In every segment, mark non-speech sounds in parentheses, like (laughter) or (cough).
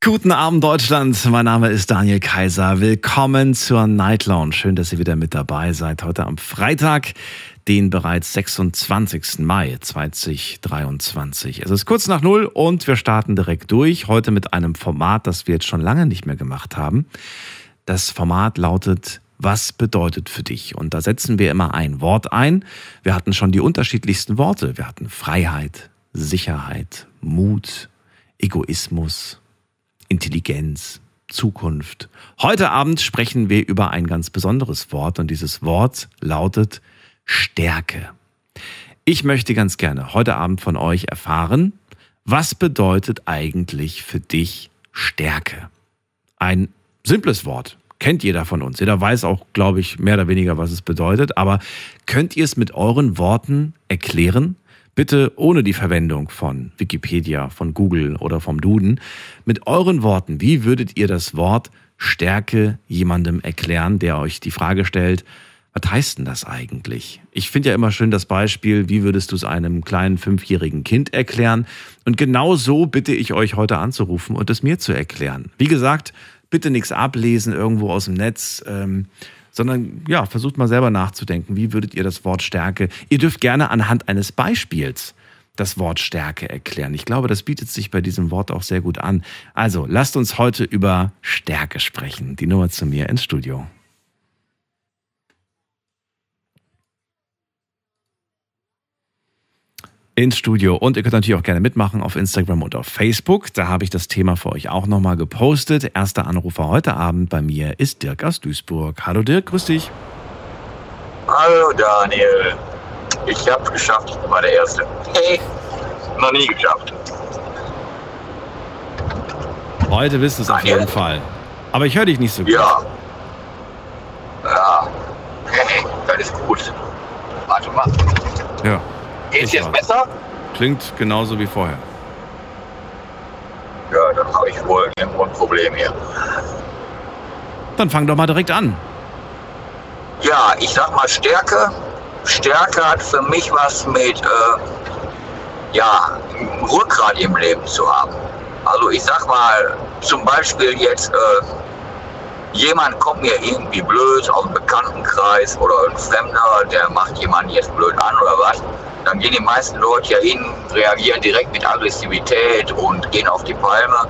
Guten Abend, Deutschland. Mein Name ist Daniel Kaiser. Willkommen zur Night Lounge. Schön, dass ihr wieder mit dabei seid. Heute am Freitag, den bereits 26. Mai 2023. Es ist kurz nach Null und wir starten direkt durch. Heute mit einem Format, das wir jetzt schon lange nicht mehr gemacht haben. Das Format lautet was bedeutet für dich? Und da setzen wir immer ein Wort ein. Wir hatten schon die unterschiedlichsten Worte. Wir hatten Freiheit, Sicherheit, Mut, Egoismus, Intelligenz, Zukunft. Heute Abend sprechen wir über ein ganz besonderes Wort und dieses Wort lautet Stärke. Ich möchte ganz gerne heute Abend von euch erfahren, was bedeutet eigentlich für dich Stärke? Ein simples Wort, kennt jeder von uns. Jeder weiß auch, glaube ich, mehr oder weniger, was es bedeutet. Aber könnt ihr es mit euren Worten erklären? Bitte ohne die Verwendung von Wikipedia, von Google oder vom Duden. Mit euren Worten, wie würdet ihr das Wort Stärke jemandem erklären, der euch die Frage stellt, was heißt denn das eigentlich? Ich finde ja immer schön das Beispiel, wie würdest du es einem kleinen fünfjährigen Kind erklären? Und genau so bitte ich euch heute anzurufen und es mir zu erklären. Wie gesagt, bitte nichts ablesen irgendwo aus dem Netz, ähm, sondern ja, versucht mal selber nachzudenken. Wie würdet ihr das Wort Stärke? Ihr dürft gerne anhand eines Beispiels das Wort Stärke erklären. Ich glaube, das bietet sich bei diesem Wort auch sehr gut an. Also, lasst uns heute über Stärke sprechen. Die Nummer zu mir ins Studio. Ins Studio. Und ihr könnt natürlich auch gerne mitmachen auf Instagram und auf Facebook. Da habe ich das Thema für euch auch nochmal gepostet. Erster Anrufer heute Abend bei mir ist Dirk aus Duisburg. Hallo Dirk, grüß dich. Hallo Daniel. Ich habe es geschafft, ich bin mal der Erste. Hey, noch nie geschafft. Heute bist du es auf jeden Fall. Aber ich höre dich nicht so gut. Ja. Ja. Hey, (laughs) das ist gut. Warte mal. Ja. Geht's jetzt besser? Klingt genauso wie vorher. Ja, dann habe ich wohl ein Problem hier. Dann fang doch mal direkt an. Ja, ich sag mal Stärke. Stärke hat für mich was mit, äh, ja, Rückgrat im Leben zu haben. Also ich sag mal, zum Beispiel jetzt, äh, jemand kommt mir irgendwie blöd aus dem Bekanntenkreis oder ein Fremder, der macht jemanden jetzt blöd an oder was. Dann gehen die meisten Leute ja hin, reagieren direkt mit Aggressivität und gehen auf die Palme.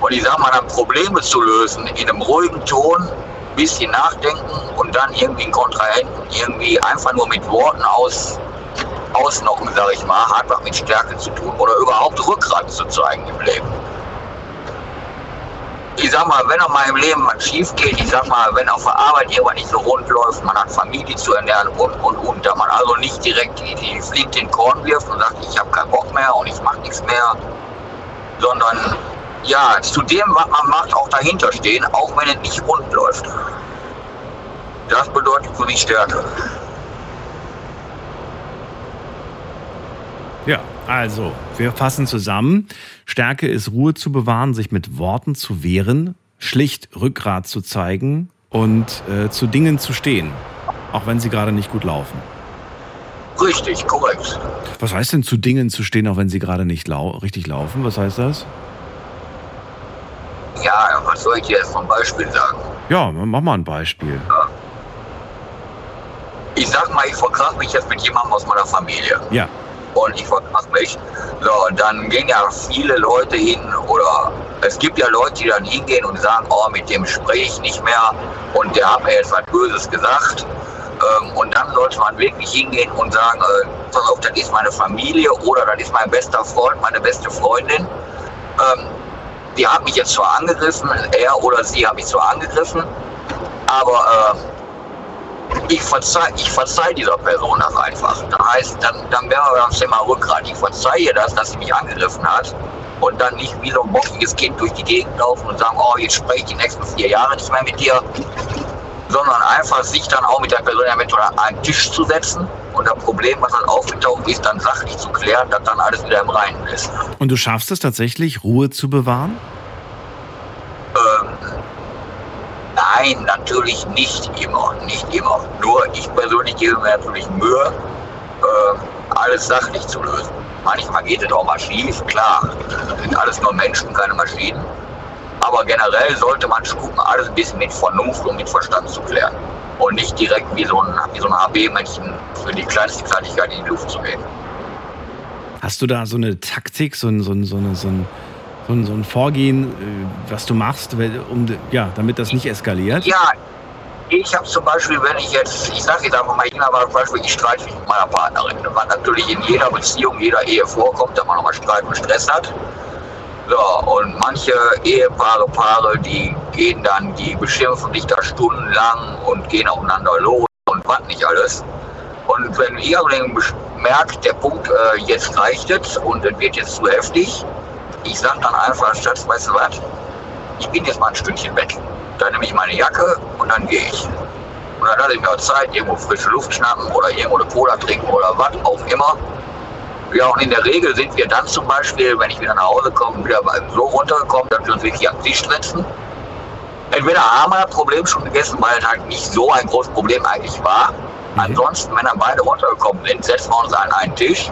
Und ich sag mal, dann Probleme zu lösen in einem ruhigen Ton, bisschen nachdenken und dann irgendwie einen Kontrahenten irgendwie einfach nur mit Worten aus, ausnocken, sag ich mal, hat was mit Stärke zu tun oder überhaupt Rückgrat zu zeigen im Leben. Ich sag mal, wenn auch mal im Leben was schief geht, ich sag mal, wenn auf der Arbeit irgendwas nicht so rund läuft, man hat Familie zu ernähren und, und, und, da man also nicht direkt die, die Flinte in den Korn wirft und sagt, ich habe keinen Bock mehr und ich mach nichts mehr, sondern ja, zu dem, was man macht, auch dahinter stehen, auch wenn es nicht rund läuft. Das bedeutet für mich Stärke. Ja, also, wir fassen zusammen. Stärke ist Ruhe zu bewahren, sich mit Worten zu wehren, schlicht Rückgrat zu zeigen und äh, zu Dingen zu stehen, auch wenn sie gerade nicht gut laufen. Richtig, korrekt. Was heißt denn zu Dingen zu stehen, auch wenn sie gerade nicht lau richtig laufen? Was heißt das? Ja, was soll ich dir jetzt zum Beispiel sagen? Ja, mach mal ein Beispiel. Ich sag mal, ich verkrach mich jetzt mit jemandem aus meiner Familie. Ja, und ich verkrach mich. So, und dann gehen ja viele Leute hin oder es gibt ja Leute, die dann hingehen und sagen, oh, mit dem spreche ich nicht mehr und der hat mir jetzt was Böses gesagt. Ähm, und dann sollte man wirklich hingehen und sagen, äh, pass auf, das ist meine Familie oder das ist mein bester Freund, meine beste Freundin. Ähm, die hat mich jetzt zwar angegriffen, er oder sie hat mich zwar angegriffen, aber äh, ich verzeih, ich verzeih dieser Person das einfach. Das heißt, dann, dann wir beim Thema Rückgrat. Ich verzeihe das, dass sie mich angegriffen hat und dann nicht wie so ein bockiges Kind durch die Gegend laufen und sagen, oh, jetzt spreche ich die nächsten vier Jahre nicht mehr mit dir, sondern einfach sich dann auch mit der Person eventuell an einen Tisch zu setzen und das Problem, was dann aufgetaucht ist, dann sachlich zu klären, dass dann alles wieder im Reinen ist. und du schaffst es tatsächlich, Ruhe zu bewahren? Nein, natürlich nicht immer, nicht immer. Nur ich persönlich gebe mir natürlich Mühe, äh, alles sachlich zu lösen. Manchmal geht es auch mal schief, klar. Das sind alles nur Menschen, keine Maschinen. Aber generell sollte man gucken, alles ein bisschen mit Vernunft und mit Verstand zu klären. Und nicht direkt wie so ein, so ein HB-Männchen für die kleinste Kleinigkeit in die Luft zu gehen. Hast du da so eine Taktik, so ein, so ein, so ein, so ein, so ein, so ein Vorgehen, äh, was du machst, um, ja, damit das nicht eskaliert? Ja, ich habe zum Beispiel, wenn ich jetzt, ich sage jetzt einfach mal, ich aber zum Beispiel, ich streite mich mit meiner Partnerin. Was natürlich in jeder Beziehung, jeder Ehe vorkommt, dass man nochmal Streit und Stress hat. So, und manche Ehepaare, Paare, die gehen dann, die beschimpfen sich da stundenlang und gehen aufeinander los und was nicht alles. Und wenn ihr merkt, der Punkt, äh, jetzt reicht es und es wird jetzt zu heftig, ich sage dann einfach, Schatz, weißt du was, ich bin jetzt mal ein Stündchen weg. Dann nehme ich meine Jacke und dann gehe ich. Und dann lasse ich mir auch Zeit, irgendwo frische Luft schnappen oder irgendwo eine Cola trinken oder was auch immer. Ja, und in der Regel sind wir dann zum Beispiel, wenn ich wieder nach Hause komme, wieder so runtergekommen, dass wir uns wirklich am Tisch setzen. Entweder haben wir das Problem schon gegessen, weil es halt nicht so ein großes Problem eigentlich war. Mhm. Ansonsten, wenn dann beide runtergekommen sind, setzen wir uns an einen Tisch.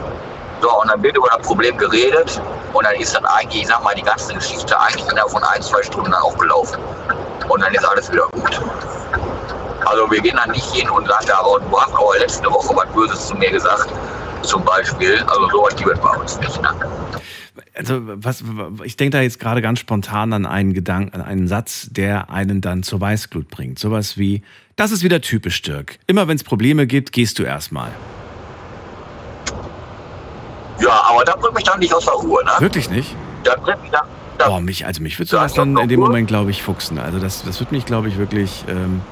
So, und dann wird über das Problem geredet. Und dann ist dann eigentlich, ich sag mal, die ganze Geschichte eigentlich innerhalb von ein, zwei Stunden dann auch gelaufen. Und dann ist alles wieder gut. Also wir gehen dann nicht hin und sagen, aber du hast aber letzte Woche was Böses zu mir gesagt zum Beispiel. Also sowas gibt es bei uns nicht. Ne? Also was, ich denke da jetzt gerade ganz spontan an einen Gedanken, an einen Satz, der einen dann zur Weißglut bringt. Sowas wie, das ist wieder typisch Dirk. Immer wenn es Probleme gibt, gehst du erstmal. Ja, aber da bringt mich dann nicht aus der Ruhe, ne? Wirklich nicht? Da bringt mich dann. Da Boah, mich, also mich würde sowas dann in dem Moment, glaube ich, fuchsen. Also das, das würde mich, glaube ich, wirklich ähm,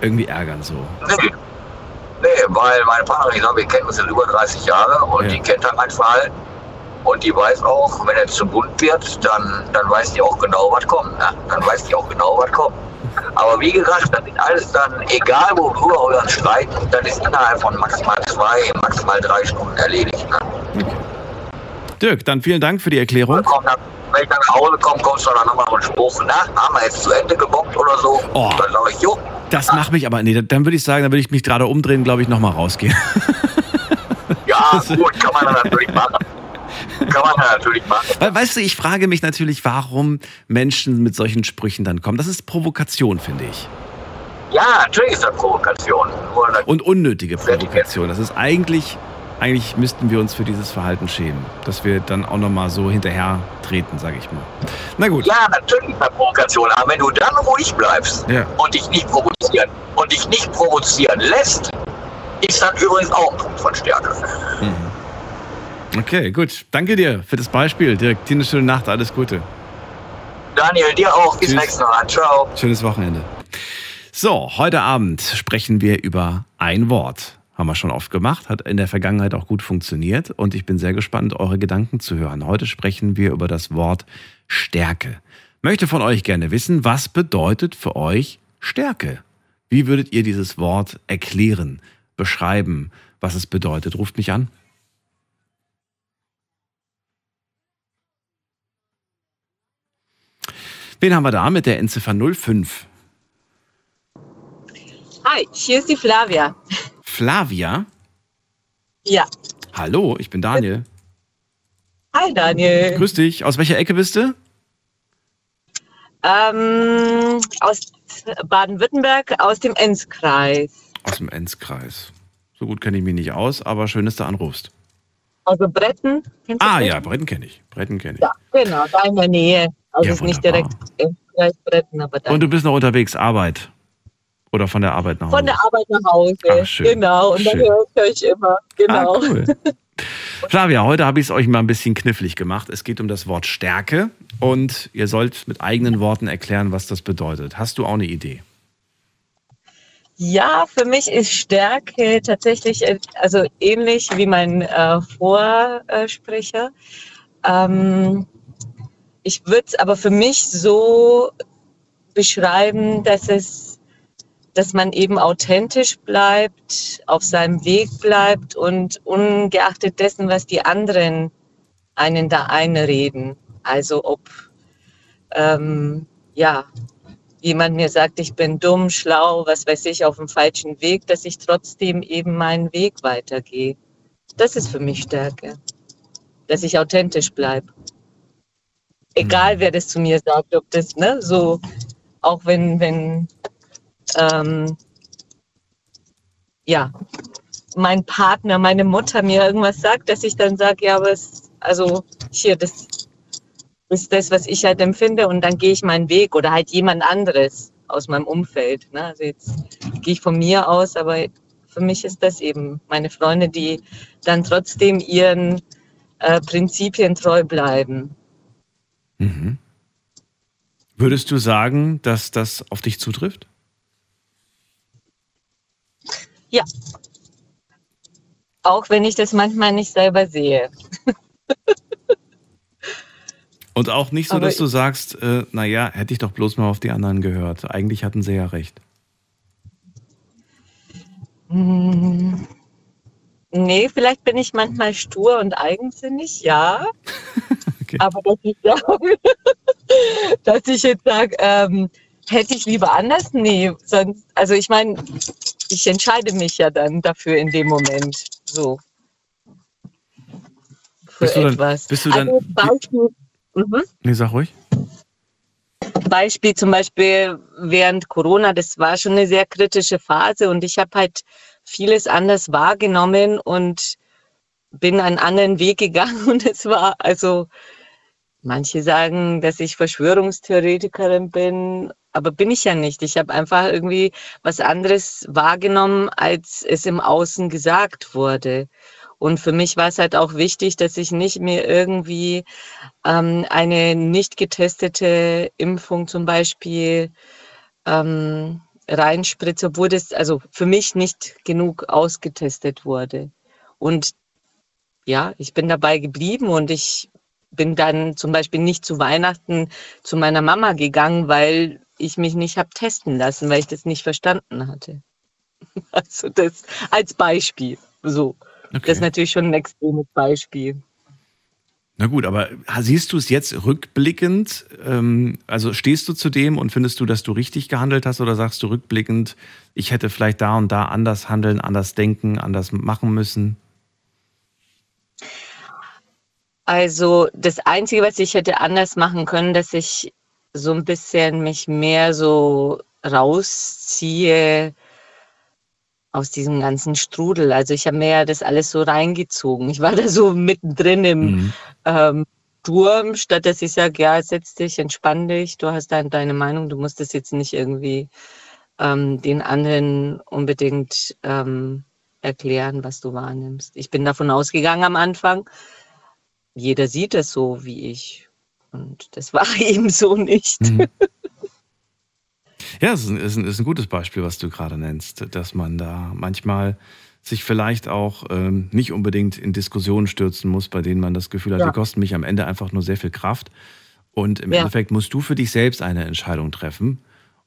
irgendwie ärgern so. Nee. Nee, weil meine Partnerin, ich sage, wir kennen uns jetzt über 30 Jahre und ja. die kennt halt mein Verhalten. Und die weiß auch, wenn er zu bunt wird, dann, dann weiß die auch genau, was kommt. Ne? Dann weiß die auch genau, was kommt. Aber wie gesagt, das ist alles dann, egal worüber euren Streit, dann ist innerhalb von maximal zwei, maximal drei Stunden erledigt. Ne? Okay. Dirk, dann vielen Dank für die Erklärung. wenn ich dann nach Hause komme, kommst du dann nochmal so einen Spruch, na, haben wir jetzt zu Ende gebombt oder so? Oh. Dann sage ich, jo, das macht mich aber, nee, dann würde ich sagen, dann würde ich mich gerade umdrehen, glaube ich, nochmal rausgehen. Ja, (laughs) gut, kann man dann natürlich machen. Kann man natürlich machen. Weißt du, ich frage mich natürlich, warum Menschen mit solchen Sprüchen dann kommen. Das ist Provokation, finde ich. Ja, natürlich ist das Provokation. Und unnötige Provokation. Das ist eigentlich eigentlich müssten wir uns für dieses Verhalten schämen, dass wir dann auch nochmal so hinterher treten, sage ich mal. Na gut. Ja, natürlich bei Provokation, aber wenn du dann ruhig bleibst ja. und dich nicht provozieren und dich nicht provozieren lässt, ist dann übrigens auch ein Punkt von Stärke. Mhm. Okay, gut. Danke dir für das Beispiel, Dirk. Dir eine schöne Nacht, alles Gute. Daniel, dir auch. Bis nächstes Mal. Ciao. Schönes Wochenende. So, heute Abend sprechen wir über ein Wort. Haben wir schon oft gemacht, hat in der Vergangenheit auch gut funktioniert und ich bin sehr gespannt, eure Gedanken zu hören. Heute sprechen wir über das Wort Stärke. Möchte von euch gerne wissen, was bedeutet für euch Stärke? Wie würdet ihr dieses Wort erklären, beschreiben, was es bedeutet? Ruft mich an. Wen haben wir da mit der Endziffer 05? Hi, hier ist die Flavia. Flavia? Ja. Hallo, ich bin Daniel. Hi Daniel. Grüß dich. Aus welcher Ecke bist du? Ähm, aus Baden-Württemberg, aus dem Enzkreis. Aus dem Enzkreis. So gut kenne ich mich nicht aus, aber schön, dass du anrufst. Also Bretten. Ah ja, Bretten kenne ich. Bretten kenne ich. Ja, genau, da in der Nähe. Also ja, ist nicht direkt Bretten, aber da. Und du bist noch unterwegs, Arbeit. Oder von der Arbeit nach Hause? Von der Arbeit nach Hause. Ach, schön. Genau. Und schön. dann höre ich immer. Genau. Ah, cool. (laughs) Flavia, heute habe ich es euch mal ein bisschen knifflig gemacht. Es geht um das Wort Stärke und ihr sollt mit eigenen Worten erklären, was das bedeutet. Hast du auch eine Idee? Ja, für mich ist Stärke tatsächlich äh, also ähnlich wie mein äh, Vorsprecher. Ähm, ich würde es aber für mich so beschreiben, dass es dass man eben authentisch bleibt, auf seinem Weg bleibt und ungeachtet dessen, was die anderen einen da einreden. Also ob, ähm, ja, jemand mir sagt, ich bin dumm, schlau, was weiß ich, auf dem falschen Weg, dass ich trotzdem eben meinen Weg weitergehe. Das ist für mich Stärke. Dass ich authentisch bleibe. Egal, wer das zu mir sagt, ob das, ne, so, auch wenn, wenn, ähm, ja, mein Partner, meine Mutter mir irgendwas sagt, dass ich dann sage, ja, aber es, also hier, das ist das, was ich halt empfinde und dann gehe ich meinen Weg oder halt jemand anderes aus meinem Umfeld. Ne? Also jetzt gehe ich von mir aus, aber für mich ist das eben meine Freunde, die dann trotzdem ihren äh, Prinzipien treu bleiben. Mhm. Würdest du sagen, dass das auf dich zutrifft? Ja. Auch wenn ich das manchmal nicht selber sehe. (laughs) Und auch nicht so, Aber dass du sagst, äh, naja, hätte ich doch bloß mal auf die anderen gehört. Eigentlich hatten sie ja recht. Hm. Nee, vielleicht bin ich manchmal stur und eigensinnig, ja. (laughs) okay. Aber dass ich, sage, (laughs) dass ich jetzt sage, ähm, hätte ich lieber anders? Nee, sonst, also ich meine, ich entscheide mich ja dann dafür in dem Moment so. Für bist du dann, etwas. Bist du dann, also Beispiel, mhm. Nee, sag ruhig. Beispiel zum Beispiel während Corona, das war schon eine sehr kritische Phase und ich habe halt vieles anders wahrgenommen und bin einen anderen Weg gegangen (laughs) und es war also manche sagen, dass ich Verschwörungstheoretikerin bin, aber bin ich ja nicht. Ich habe einfach irgendwie was anderes wahrgenommen, als es im Außen gesagt wurde. Und für mich war es halt auch wichtig, dass ich nicht mir irgendwie ähm, eine nicht getestete Impfung zum Beispiel ähm, reinspritze, obwohl das also für mich nicht genug ausgetestet wurde. Und ja, ich bin dabei geblieben und ich bin dann zum Beispiel nicht zu Weihnachten zu meiner Mama gegangen, weil ich mich nicht habe testen lassen, weil ich das nicht verstanden hatte. (laughs) Also das als Beispiel. So. Okay. Das ist natürlich schon ein extremes Beispiel. Na gut, aber siehst du es jetzt rückblickend? Ähm, also stehst du zu dem und findest du, dass du richtig gehandelt hast oder sagst du rückblickend, ich hätte vielleicht da und da anders handeln, anders denken, anders machen müssen? Also das Einzige, was ich hätte anders machen können, dass ich so ein bisschen mich mehr so rausziehe aus diesem ganzen Strudel. Also ich habe mir ja das alles so reingezogen. Ich war da so mittendrin im mhm. ähm, Sturm, statt dass ich sage, ja, setz dich, entspann dich, du hast dein, deine Meinung, du musst das jetzt nicht irgendwie ähm, den anderen unbedingt ähm, erklären, was du wahrnimmst. Ich bin davon ausgegangen am Anfang, jeder sieht es so wie ich. Und das (laughs) war eben so nicht. Mhm. (laughs) Ja, es ist, ein, ist, ein, ist ein gutes Beispiel, was du gerade nennst, dass man da manchmal sich vielleicht auch ähm, nicht unbedingt in Diskussionen stürzen muss, bei denen man das Gefühl hat, ja. die kosten mich am Ende einfach nur sehr viel Kraft. Und im ja. Endeffekt musst du für dich selbst eine Entscheidung treffen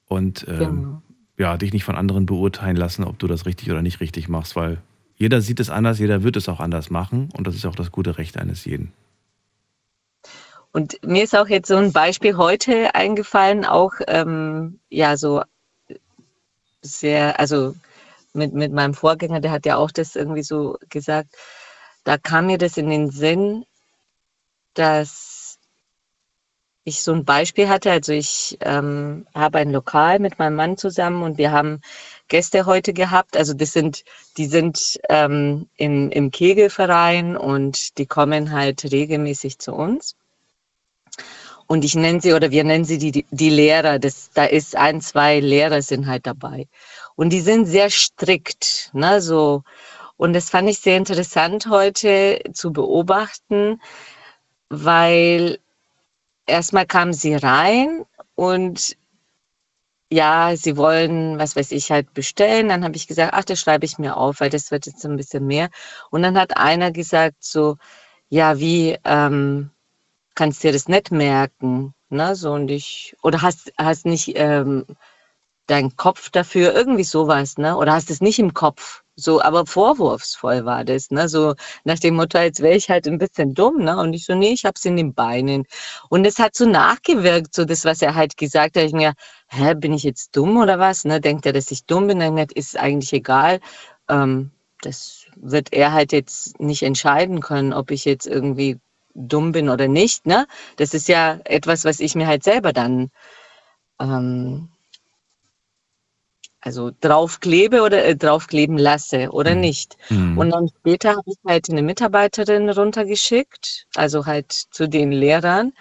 und ähm, genau. ja, dich nicht von anderen beurteilen lassen, ob du das richtig oder nicht richtig machst, weil jeder sieht es anders, jeder wird es auch anders machen und das ist auch das gute Recht eines jeden. Und mir ist auch jetzt so ein Beispiel heute eingefallen, auch ähm, ja so sehr, also mit, mit meinem Vorgänger, der hat ja auch das irgendwie so gesagt, da kam mir das in den Sinn, dass ich so ein Beispiel hatte. Also ich ähm, habe ein Lokal mit meinem Mann zusammen und wir haben Gäste heute gehabt. Also das sind, die sind ähm, im, im Kegelverein und die kommen halt regelmäßig zu uns. Und ich nenne sie oder wir nennen sie die, die Lehrer. Das, da ist ein, zwei Lehrer sind halt dabei. Und die sind sehr strikt, ne, so. Und das fand ich sehr interessant heute zu beobachten, weil erstmal kamen sie rein und ja, sie wollen, was weiß ich, halt bestellen. Dann habe ich gesagt, ach, das schreibe ich mir auf, weil das wird jetzt ein bisschen mehr. Und dann hat einer gesagt so, ja, wie, ähm, kannst dir das nicht merken, ne? So und ich oder hast hast nicht ähm, deinen Kopf dafür irgendwie sowas, ne? Oder hast es nicht im Kopf, So, aber vorwurfsvoll war das, ne? So nach dem Motto, als wäre ich halt ein bisschen dumm, ne? Und ich so, nee, ich hab's in den Beinen. Und es hat so nachgewirkt, so das, was er halt gesagt hat. Ich mir, hä, bin ich jetzt dumm oder was? Ne? Denkt er, dass ich dumm bin? Dann ist eigentlich egal. Ähm, das wird er halt jetzt nicht entscheiden können, ob ich jetzt irgendwie dumm bin oder nicht, ne? Das ist ja etwas, was ich mir halt selber dann ähm, also draufklebe oder äh, draufkleben lasse oder Mhm. nicht. Mhm. Und dann später habe ich halt eine Mitarbeiterin runtergeschickt, also halt zu den Lehrern.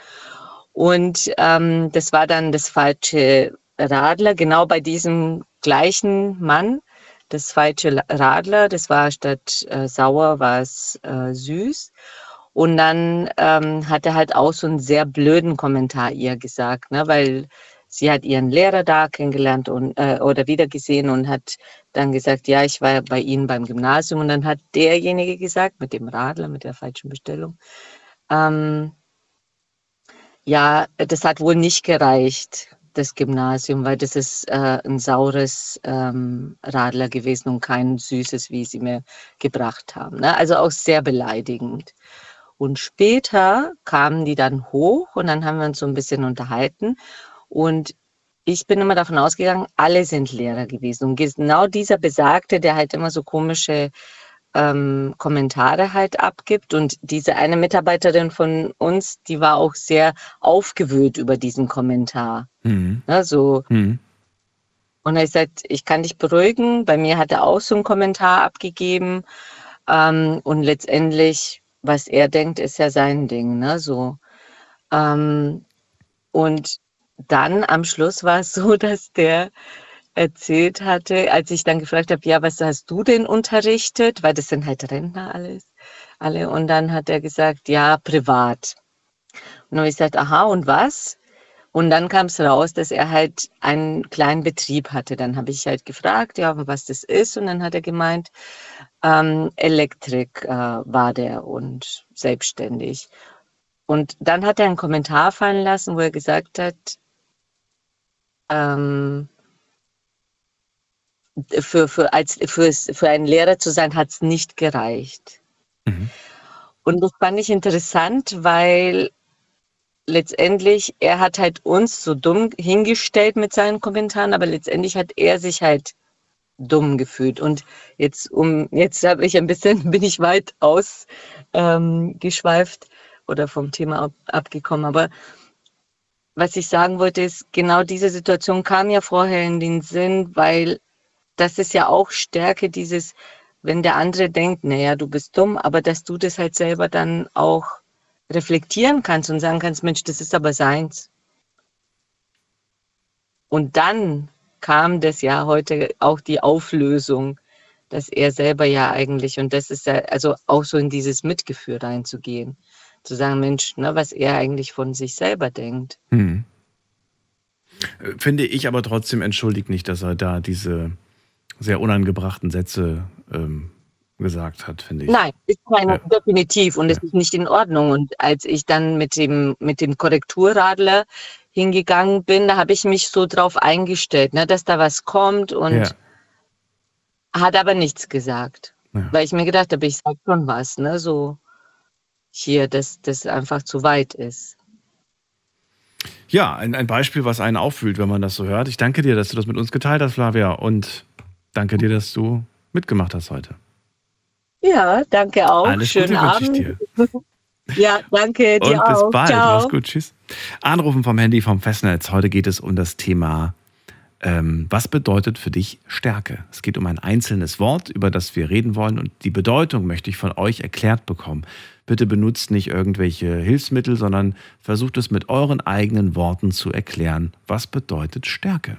Und ähm, das war dann das falsche Radler, genau bei diesem gleichen Mann. Das falsche Radler, das war statt äh, sauer, war es äh, süß. Und dann ähm, hat er halt auch so einen sehr blöden Kommentar ihr gesagt, ne? weil sie hat ihren Lehrer da kennengelernt und, äh, oder wiedergesehen und hat dann gesagt, ja, ich war bei Ihnen beim Gymnasium. Und dann hat derjenige gesagt, mit dem Radler, mit der falschen Bestellung, ähm, ja, das hat wohl nicht gereicht, das Gymnasium, weil das ist äh, ein saures ähm, Radler gewesen und kein süßes, wie sie mir gebracht haben. Ne? Also auch sehr beleidigend. Und später kamen die dann hoch und dann haben wir uns so ein bisschen unterhalten. Und ich bin immer davon ausgegangen, alle sind Lehrer gewesen. Und genau dieser Besagte, der halt immer so komische ähm, Kommentare halt abgibt. Und diese eine Mitarbeiterin von uns, die war auch sehr aufgewühlt über diesen Kommentar. Mhm. So, Mhm. und er sagt, ich kann dich beruhigen. Bei mir hat er auch so einen Kommentar abgegeben. Ähm, und letztendlich, was er denkt, ist ja sein Ding. Ne? So. Ähm, und dann am Schluss war es so, (laughs) dass der erzählt hatte, als ich dann gefragt habe, ja, was hast du denn unterrichtet? Weil das sind halt Rentner alles, alle. Und dann hat er gesagt, ja, privat. Und dann habe ich gesagt, aha, und was? Und dann kam es raus, dass er halt einen kleinen Betrieb hatte. Dann habe ich halt gefragt, ja, was das ist. Und dann hat er gemeint, ähm, Elektrik äh, war der und selbstständig. Und dann hat er einen Kommentar fallen lassen, wo er gesagt hat, ähm, für, für, als, für, für einen Lehrer zu sein, hat es nicht gereicht. Mhm. Und das fand ich interessant, weil letztendlich, er hat halt uns so dumm hingestellt mit seinen Kommentaren, aber letztendlich hat er sich halt dumm gefühlt. Und jetzt um, jetzt habe ich ein bisschen, (laughs) bin ich weit aus ähm, oder vom Thema ab, abgekommen. Aber was ich sagen wollte, ist, genau diese Situation kam ja vorher in den Sinn, weil das ist ja auch Stärke dieses, wenn der andere denkt, naja, du bist dumm, aber dass du das halt selber dann auch reflektieren kannst und sagen kannst, Mensch, das ist aber seins. Und dann kam das ja heute auch die Auflösung, dass er selber ja eigentlich, und das ist ja, also auch so in dieses Mitgefühl reinzugehen, zu sagen, Mensch, ne, was er eigentlich von sich selber denkt. Hm. Äh, Finde ich aber trotzdem entschuldigt nicht, dass er da diese sehr unangebrachten Sätze ähm, gesagt hat, finde ich. Nein, ist keine, Ja. definitiv und es Ja. ist nicht in Ordnung. Und als ich dann mit dem, mit dem Korrekturradler hingegangen bin, da habe ich mich so drauf eingestellt, ne, dass da was kommt und Ja. hat aber nichts gesagt. Weil ich mir gedacht habe, ich sag schon was, ne, so hier, dass das einfach zu weit ist. Ja, ein, ein Beispiel, was einen auffühlt, wenn man das so hört. Ich danke dir, dass du das mit uns geteilt hast, Flavia. Und danke dir, dass du mitgemacht hast heute. Ja, danke auch. Alles Schönen Gute ich Abend. dir. (laughs) Ja, danke dir Und bis auch. bald. Ciao. Mach's gut. Tschüss. Anrufen vom Handy vom Festnetz. Heute geht es um das Thema, ähm, was bedeutet für dich Stärke? Es geht um ein einzelnes Wort, über das wir reden wollen. Und die Bedeutung möchte ich von euch erklärt bekommen. Bitte benutzt nicht irgendwelche Hilfsmittel, sondern versucht es mit euren eigenen Worten zu erklären. Was bedeutet Stärke?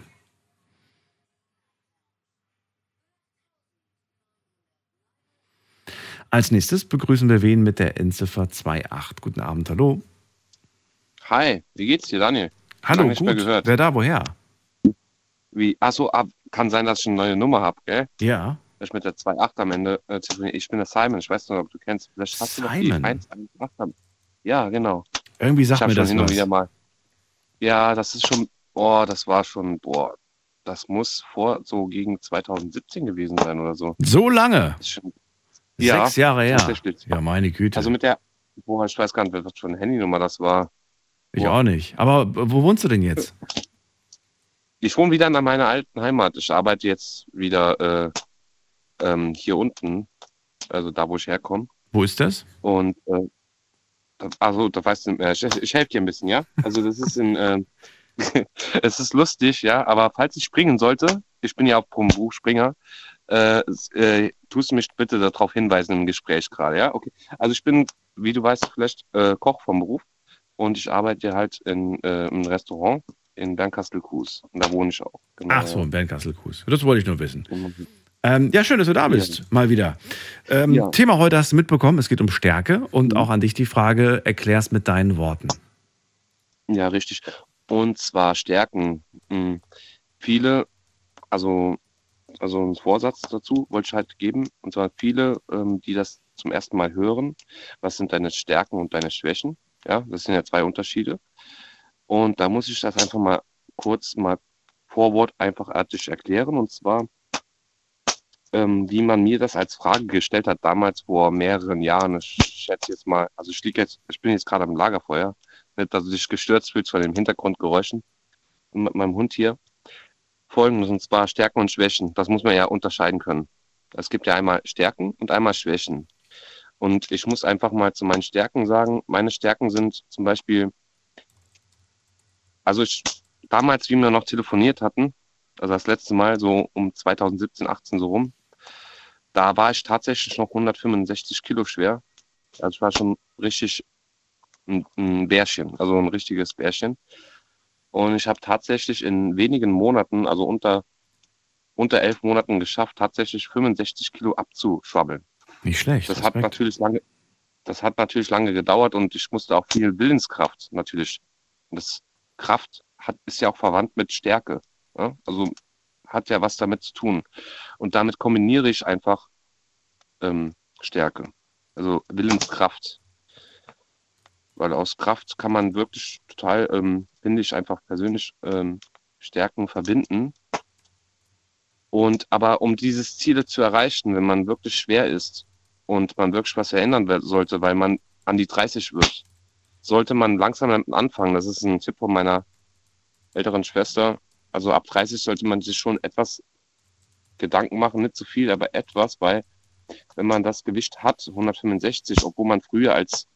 Als nächstes begrüßen wir wen mit der Endziffer 28. Guten Abend, hallo. Hi, wie geht's dir, Daniel? Hallo, Lange gut. gehört. Wer da, woher? Wie, achso, ab, kann sein, dass ich eine neue Nummer habe, gell? Ja. Ich mit der 2.8 am Ende äh. Ich bin der Simon, ich weiß nicht, ob du kennst. Vielleicht hast du noch die Simon? 1.8 haben. Ja, genau. Irgendwie sagt mir das hin und was. wieder mal. Ja, das ist schon, boah, das war schon, boah, das muss vor so gegen 2017 gewesen sein oder so. So lange? Schon, Ja, Sechs Jahre her. Ja, meine Güte. also mit der, boah, ich weiß gar nicht, was für eine Handynummer das war. ich auch nicht. Aber wo wohnst du denn jetzt? Ich wohne wieder in meiner alten Heimat. Ich arbeite jetzt wieder äh, ähm, hier unten, also da, wo ich herkomme. Wo ist das? Und äh, da- also, da weißt du, äh, ich, ich helfe dir ein bisschen, ja? Also das ist in, äh, (laughs) es ist lustig, ja, aber falls ich springen sollte, ich bin ja auch vom Buchspringer, äh, äh, tust du mich bitte darauf hinweisen im Gespräch gerade, ja? Okay. Also ich bin, wie du weißt, vielleicht äh, Koch vom Beruf und ich arbeite halt in äh, einem Restaurant in Bernkastel-Kues. Und da wohne ich auch. Genau, Ach so, in Bernkastel-Kues. Das wollte ich nur wissen. Ja. Ähm, ja, schön, dass du da bist. Mal wieder. Ähm, Ja. Thema heute hast du mitbekommen. Es geht um Stärke und auch an dich die Frage, erklär's mit deinen Worten. Ja, richtig. Und zwar Stärken. Hm. Viele, also, also einen Vorsatz dazu wollte ich halt geben. Und zwar viele, ähm, die das zum ersten Mal hören. Was sind deine Stärken und deine Schwächen? Ja, das sind ja zwei Unterschiede. Und da muss ich das einfach mal kurz mal Vorwort einfachartig erklären. Und zwar, ähm, wie man mir das als Frage gestellt hat, damals vor mehreren Jahren. Ich schätze jetzt mal, also ich jetzt, ich bin jetzt gerade am Lagerfeuer nicht, dass du dich gestürzt fühlst von den Hintergrundgeräuschen mit meinem Hund hier. Folgendes, und zwar Stärken und Schwächen. Das muss man ja unterscheiden können. Es gibt ja einmal Stärken und einmal Schwächen. Und ich muss einfach mal zu meinen Stärken sagen, meine Stärken sind zum Beispiel, also ich, damals, wie wir noch telefoniert hatten, also das letzte Mal so um 2017, 18 so rum, da war ich tatsächlich noch 165 Kilo schwer. Also ich war schon richtig ein, ein Bärchen, also ein richtiges Bärchen. Und ich habe tatsächlich in wenigen Monaten, also unter, unter elf Monaten geschafft, tatsächlich 65 Kilo abzuschwabbeln. Nicht schlecht. Das hat natürlich lange, das hat natürlich lange gedauert und ich musste auch viel Willenskraft natürlich. Und das Kraft hat, ist ja auch verwandt mit Stärke. Ja? Also hat ja was damit zu tun. Und damit kombiniere ich einfach ähm, Stärke. Also Willenskraft. Weil aus Kraft kann man wirklich total, ähm, finde ich, einfach persönlich ähm, Stärken verbinden. Und aber um dieses Ziele zu erreichen, wenn man wirklich schwer ist und man wirklich was verändern sollte, weil man an die 30 wird, sollte man langsam anfangen. Das ist ein Tipp von meiner älteren Schwester. Also ab 30 sollte man sich schon etwas Gedanken machen, nicht zu viel, aber etwas, weil wenn man das Gewicht hat, 165, obwohl man früher als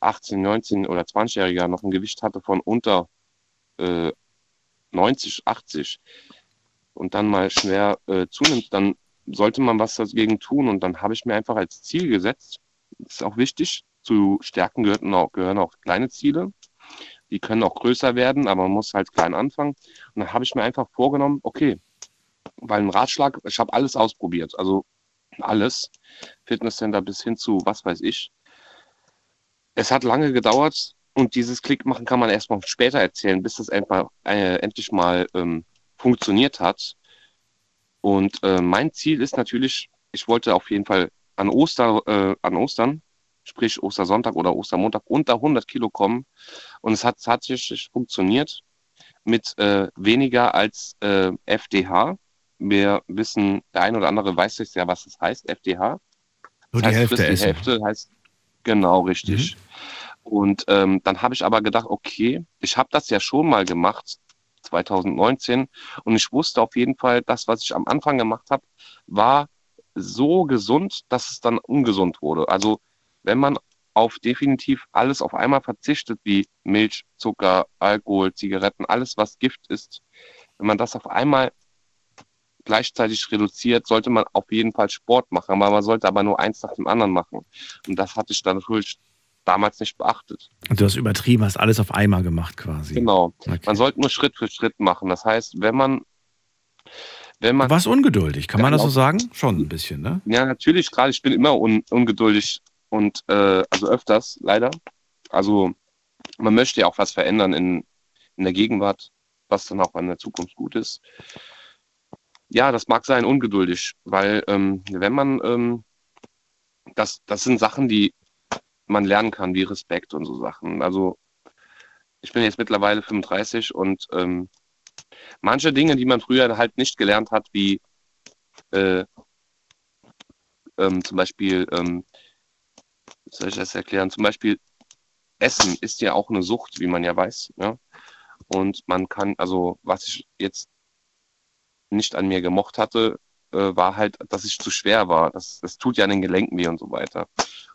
18, 19 oder 20-Jähriger noch ein Gewicht hatte von unter äh, 90, 80 und dann mal schwer äh, zunimmt, dann sollte man was dagegen tun. Und dann habe ich mir einfach als Ziel gesetzt, ist auch wichtig, zu Stärken gehören auch, gehören auch kleine Ziele. Die können auch größer werden, aber man muss halt klein anfangen. Und dann habe ich mir einfach vorgenommen, okay, weil ein Ratschlag, ich habe alles ausprobiert, also alles, Fitnesscenter bis hin zu was weiß ich. Es hat lange gedauert und dieses Klick machen kann man erst mal später erzählen, bis das einfach äh, endlich mal ähm, funktioniert hat. Und äh, mein Ziel ist natürlich, ich wollte auf jeden Fall an, Oster, äh, an Ostern, sprich Ostersonntag oder Ostermontag, unter 100 Kilo kommen. Und es hat tatsächlich funktioniert mit äh, weniger als äh, FDH. Wir wissen, der ein oder andere weiß jetzt ja, was das heißt, FDH. Nur Das die heißt, Hälfte frisst die essen. Hälfte heißt genau richtig. Und ähm, dann habe ich aber gedacht, okay, ich habe das ja schon mal gemacht, 2019, und ich wusste auf jeden Fall, das, was ich am Anfang gemacht habe, war so gesund, dass es dann ungesund wurde. Also wenn man auf definitiv alles auf einmal verzichtet, wie Milch, Zucker, Alkohol, Zigaretten, alles, was Gift ist, wenn man das auf einmal gleichzeitig reduziert, sollte man auf jeden Fall Sport machen, aber man sollte aber nur eins nach dem anderen machen. Und das hatte ich dann natürlich damals nicht beachtet. Und du hast übertrieben, hast alles auf einmal gemacht quasi. Genau. Okay. Man sollte nur Schritt für Schritt machen. Das heißt, wenn man, wenn man, Du warst ungeduldig, kann man das so Genau. sagen? Schon ein bisschen, ne? ja, natürlich, gerade ich bin immer un, ungeduldig und äh, also öfters leider. Also man möchte ja auch was verändern in, in der Gegenwart, was dann auch in der Zukunft gut ist. Ja, das mag sein, ungeduldig, weil ähm, wenn man, ähm, das, das sind Sachen, die man lernen kann, wie Respekt und so Sachen. Also ich bin jetzt mittlerweile 35 und ähm, manche Dinge, die man früher halt nicht gelernt hat, wie äh, ähm, zum Beispiel, ähm, soll ich das erklären? Zum Beispiel Essen ist ja auch eine Sucht, wie man ja weiß. Ja? Und man kann, also was ich jetzt nicht an mir gemocht hatte, äh, war halt, dass ich zu schwer war. Das, das tut ja an den Gelenken weh und so weiter.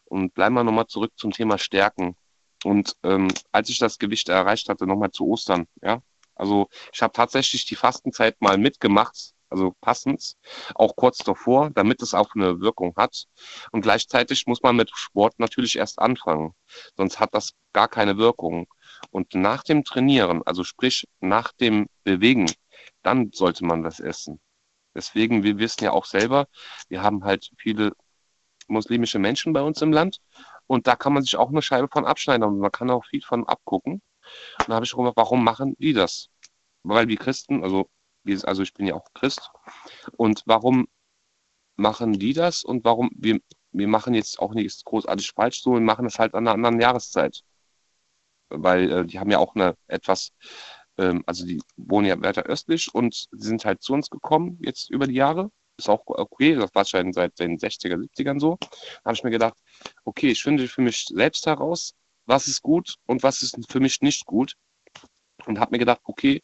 Und bleiben wir nochmal zurück zum Thema Stärken. Und ähm, als ich das Gewicht erreicht hatte, nochmal zu Ostern, ja. Also ich habe tatsächlich die Fastenzeit mal mitgemacht, also passend, auch kurz davor, damit es auch eine Wirkung hat. Und gleichzeitig muss man mit Sport natürlich erst anfangen, sonst hat das gar keine Wirkung. Und nach dem Trainieren, also sprich nach dem Bewegen, dann sollte man das essen. Deswegen, wir wissen ja auch selber, wir haben halt viele muslimische Menschen bei uns im Land und da kann man sich auch eine Scheibe von abschneiden und man kann auch viel von abgucken. Und da habe ich auch gesagt, warum machen die das? Weil wir Christen, also, also ich bin ja auch Christ, und warum machen die das und warum, wir, wir machen jetzt auch nichts großartig falsch, so, wir machen das halt an einer anderen Jahreszeit. Weil äh, die haben ja auch eine etwas, ähm, also die wohnen ja weiter östlich und sind halt zu uns gekommen jetzt über die Jahre ist auch okay, das war schon seit den 60er, 70ern so. Da habe ich mir gedacht, okay, ich finde für mich selbst heraus, was ist gut und was ist für mich nicht gut. Und habe mir gedacht, okay,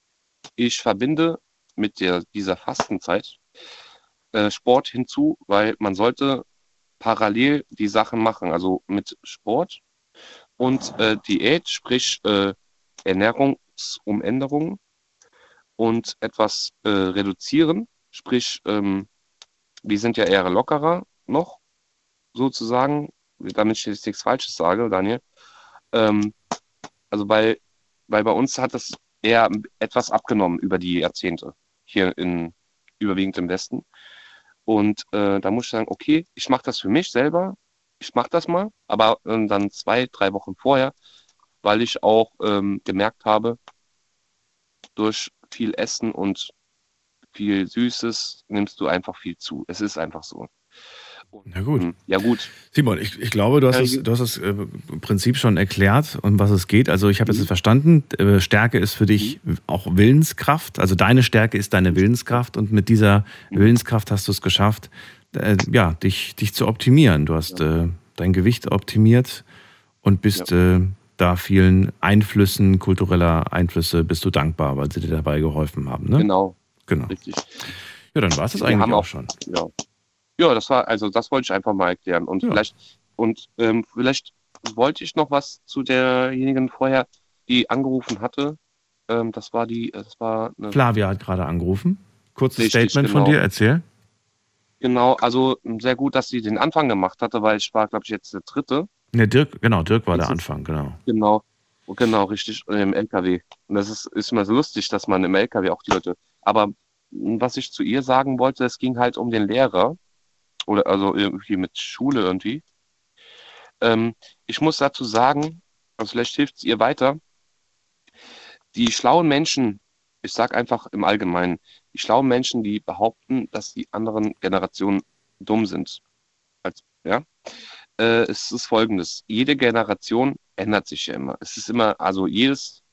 ich verbinde mit der, dieser Fastenzeit äh, Sport hinzu, weil man sollte parallel die Sachen machen, also mit Sport und äh, Diät, sprich äh, Ernährungsumänderungen und etwas äh, reduzieren, sprich ähm, wir sind ja eher lockerer noch, sozusagen, damit ich jetzt nichts Falsches sage, Daniel. Ähm, also bei, weil bei uns hat das eher etwas abgenommen über die Jahrzehnte, hier in, überwiegend im Westen. Und äh, da muss ich sagen, okay, ich mache das für mich selber, ich mache das mal, aber äh, dann zwei, drei Wochen vorher, weil ich auch ähm, gemerkt habe, durch viel Essen und viel Süßes, nimmst du einfach viel zu. Es ist einfach so. Na gut. Hm, ja, gut. Simon, ich, ich glaube, du hast, das, du hast das äh, Prinzip schon erklärt, um was es geht. Also ich habe mhm. jetzt verstanden, äh, Stärke ist für dich mhm. auch Willenskraft. Also deine Stärke ist deine Willenskraft und mit dieser mhm. Willenskraft hast du es geschafft, äh, ja, dich, dich zu optimieren. Du hast ja. äh, dein Gewicht optimiert und bist ja. äh, da vielen Einflüssen, kultureller Einflüsse, bist du dankbar, weil sie dir dabei geholfen haben. Ne? Genau, Genau. Richtig. Ja, dann war es das Wir eigentlich auch, auch, schon. Ja. Ja, das war, also das wollte ich einfach mal erklären. Und ja. vielleicht, und ähm, vielleicht wollte ich noch was zu derjenigen vorher, die angerufen hatte. Ähm, das war die, das war eine Flavia hat gerade angerufen. Kurzes Richtig, Statement genau. von dir, erzähl. Genau, also sehr gut, dass sie den Anfang gemacht hatte, weil ich war, glaube ich, jetzt der dritte. Ne, Dirk, genau, Dirk war das der Anfang, genau. Genau, genau, richtig, im LKW. Und das ist, ist immer so lustig, dass man im LKW auch die Leute aber was ich zu ihr sagen wollte, es ging halt um den Lehrer oder also irgendwie mit Schule irgendwie. Ähm, ich muss dazu sagen, also vielleicht hilft es ihr weiter, die schlauen Menschen, ich sage einfach im Allgemeinen, die schlauen Menschen, die behaupten, dass die anderen Generationen dumm sind. Als, ja? Äh, es ist folgendes, jede Generation ändert sich ja immer. Es ist immer, also jedes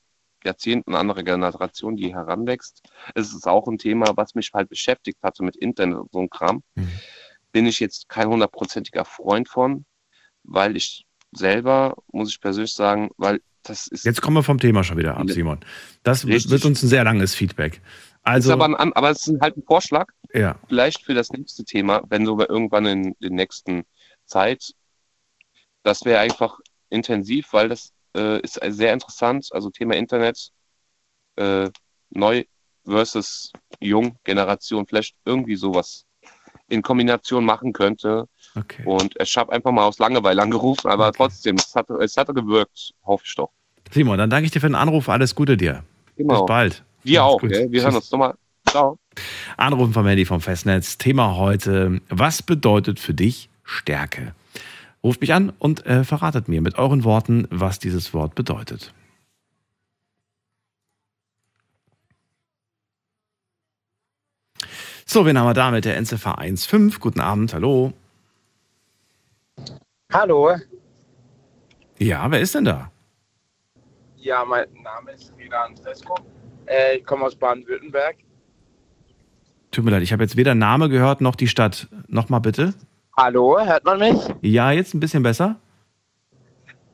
Jahrzehnten andere Generation, die heranwächst. Es ist auch ein Thema, was mich halt beschäftigt hatte mit Internet und so ein Kram. Mhm. Bin ich jetzt kein hundertprozentiger Freund von, weil ich selber, muss ich persönlich sagen, weil das ist. Jetzt kommen wir vom Thema schon wieder ab, Simon. Das richtig. wird uns ein sehr langes Feedback. Also, aber, ein, aber es ist halt ein Vorschlag. Ja. Vielleicht für das nächste Thema, wenn so irgendwann in der nächsten Zeit. Das wäre einfach intensiv, weil das äh, ist sehr interessant. Also Thema Internet, äh, neu versus jung Generation, vielleicht irgendwie sowas in Kombination machen könnte. Okay. Und ich habe einfach mal aus Langeweile angerufen, aber okay. trotzdem, es hat, es hat gewirkt, hoffe ich doch. Simon, dann danke ich dir für den Anruf. Alles Gute dir. Genau. Bis bald. Wir auch. Ja, wir Tschüss. hören uns nochmal. Ciao. Anrufen vom Handy vom Festnetz. Thema heute: Was bedeutet für dich Stärke? Ruft mich an und äh, verratet mir mit euren Worten, was dieses Wort bedeutet. So, wen haben wir da mit der NZV 1.5? Guten Abend, hallo. Hallo. Ja, wer ist denn da? Ja, mein Name ist Rida Andresco. Äh, ich komme aus Baden-Württemberg. Tut mir leid, ich habe jetzt weder Name gehört noch die Stadt. Nochmal bitte. Hallo, hört man mich? Ja, jetzt ein bisschen besser.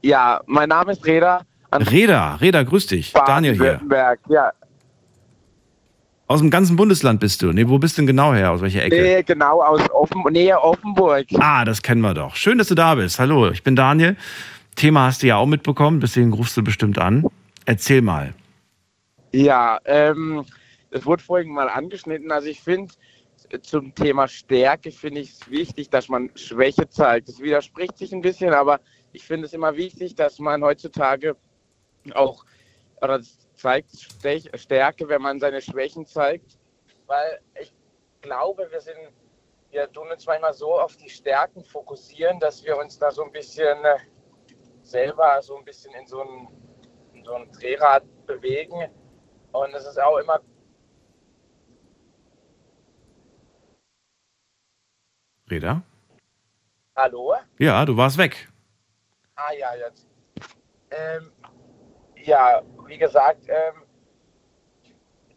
Ja, mein Name ist Reda. Reda, Reda, grüß dich. Daniel hier. Baden-Württemberg, ja. Aus dem ganzen Bundesland bist du. Nee, wo bist du denn genau her? Aus welcher Ecke? Nee, genau, aus Offen Nähe Offenburg. Ah, das kennen wir doch. Schön, dass du da bist. Hallo, ich bin Daniel. Thema hast du ja auch mitbekommen, deswegen rufst du bestimmt an. Erzähl mal. Ja, ähm, das wurde vorhin mal angeschnitten. Also ich finde, zum Thema Stärke finde ich es wichtig, dass man Schwäche zeigt. Das widerspricht sich ein bisschen, aber ich finde es immer wichtig, dass man heutzutage auch oder zeigt Stärke, wenn man seine Schwächen zeigt. Weil ich glaube, wir sind, wir tun uns manchmal so auf die Stärken fokussieren, dass wir uns da so ein bisschen äh, selber so ein bisschen in so ein, in so ein Drehrad bewegen. Und es ist auch immer Reda? Hallo? Ja, du warst weg. Ah ja, jetzt. Ähm, ja, wie gesagt, ähm,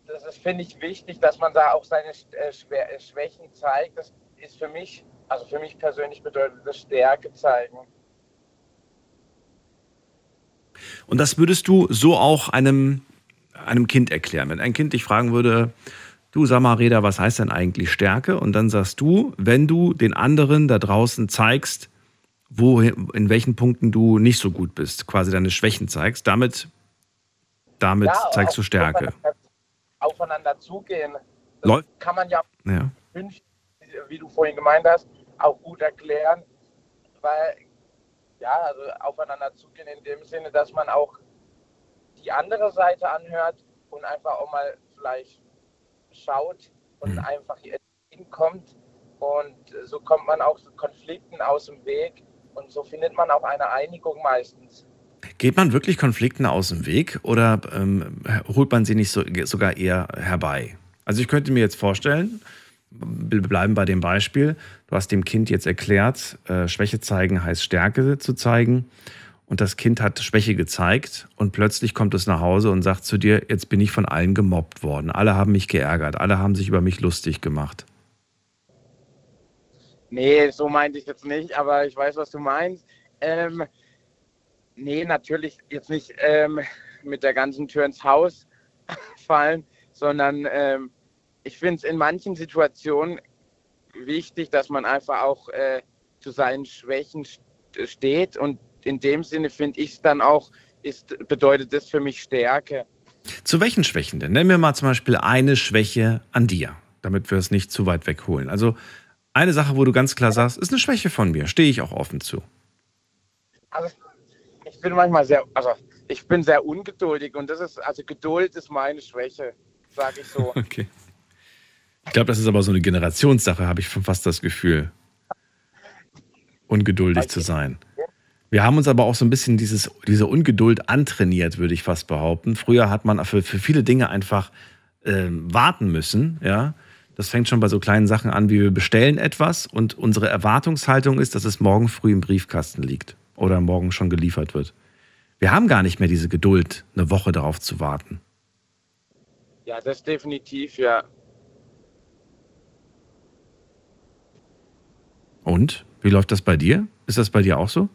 das ist, finde ich, wichtig, dass man da auch seine äh, äh, Schwächen zeigt. Das ist für mich, also für mich persönlich bedeutet das Stärke zeigen. Und das würdest du so auch einem, einem Kind erklären. Wenn ein Kind dich fragen würde, du sag mal, Reda, was heißt denn eigentlich Stärke? Und dann sagst du, wenn du den anderen da draußen zeigst, wo, in welchen Punkten du nicht so gut bist, quasi deine Schwächen zeigst, damit damit ja, zeigst du Stärke. Aufeinander zugehen. Läuft. kann man ja, ja, wie du vorhin gemeint hast, auch gut erklären. Weil, ja, also aufeinander zugehen in dem Sinne, dass man auch die andere Seite anhört und einfach auch mal vielleicht schaut und mhm. einfach hinkommt. Und so kommt man auch Konflikten aus dem Weg und so findet man auch eine Einigung meistens. Geht man wirklich Konflikten aus dem Weg oder ähm, holt man sie nicht so, sogar eher herbei? Also ich könnte mir jetzt vorstellen, wir bleiben bei dem Beispiel, du hast dem Kind jetzt erklärt, äh, Schwäche zeigen heißt Stärke zu zeigen und das Kind hat Schwäche gezeigt und plötzlich kommt es nach Hause und sagt zu dir, jetzt bin ich von allen gemobbt worden, alle haben mich geärgert, alle haben sich über mich lustig gemacht. Nee, so meinte ich jetzt nicht, aber ich weiß, was du meinst. Ähm, Nee, natürlich jetzt nicht ähm, mit der ganzen Tür ins Haus (laughs) fallen, sondern ähm, ich finde es in manchen Situationen wichtig, dass man einfach auch äh, zu seinen Schwächen steht und in dem Sinne finde ich es dann auch, ist, bedeutet das für mich Stärke. Zu welchen Schwächen denn? Nenn mir mal zum Beispiel eine Schwäche an dir, damit wir es nicht zu weit wegholen. Also eine Sache, wo du ganz klar sagst, ist eine Schwäche von mir, stehe ich auch offen zu. Also ich bin manchmal sehr, also ich bin sehr ungeduldig und das ist, also Geduld ist meine Schwäche, sage ich so. (laughs) Okay. Ich glaube, das ist aber so eine Generationssache, habe ich fast das Gefühl. Ungeduldig zu sein. Wir haben uns aber auch so ein bisschen dieses, diese Ungeduld antrainiert, würde ich fast behaupten. Früher hat man für, für viele Dinge einfach äh, warten müssen, ja. Das fängt schon bei so kleinen Sachen an, wie wir bestellen etwas und unsere Erwartungshaltung ist, dass es morgen früh im Briefkasten liegt oder morgen schon geliefert wird. Wir haben gar nicht mehr diese Geduld, eine Woche darauf zu warten. Ja, das definitiv, ja. Und? Wie läuft das bei dir? Ist das bei dir auch so?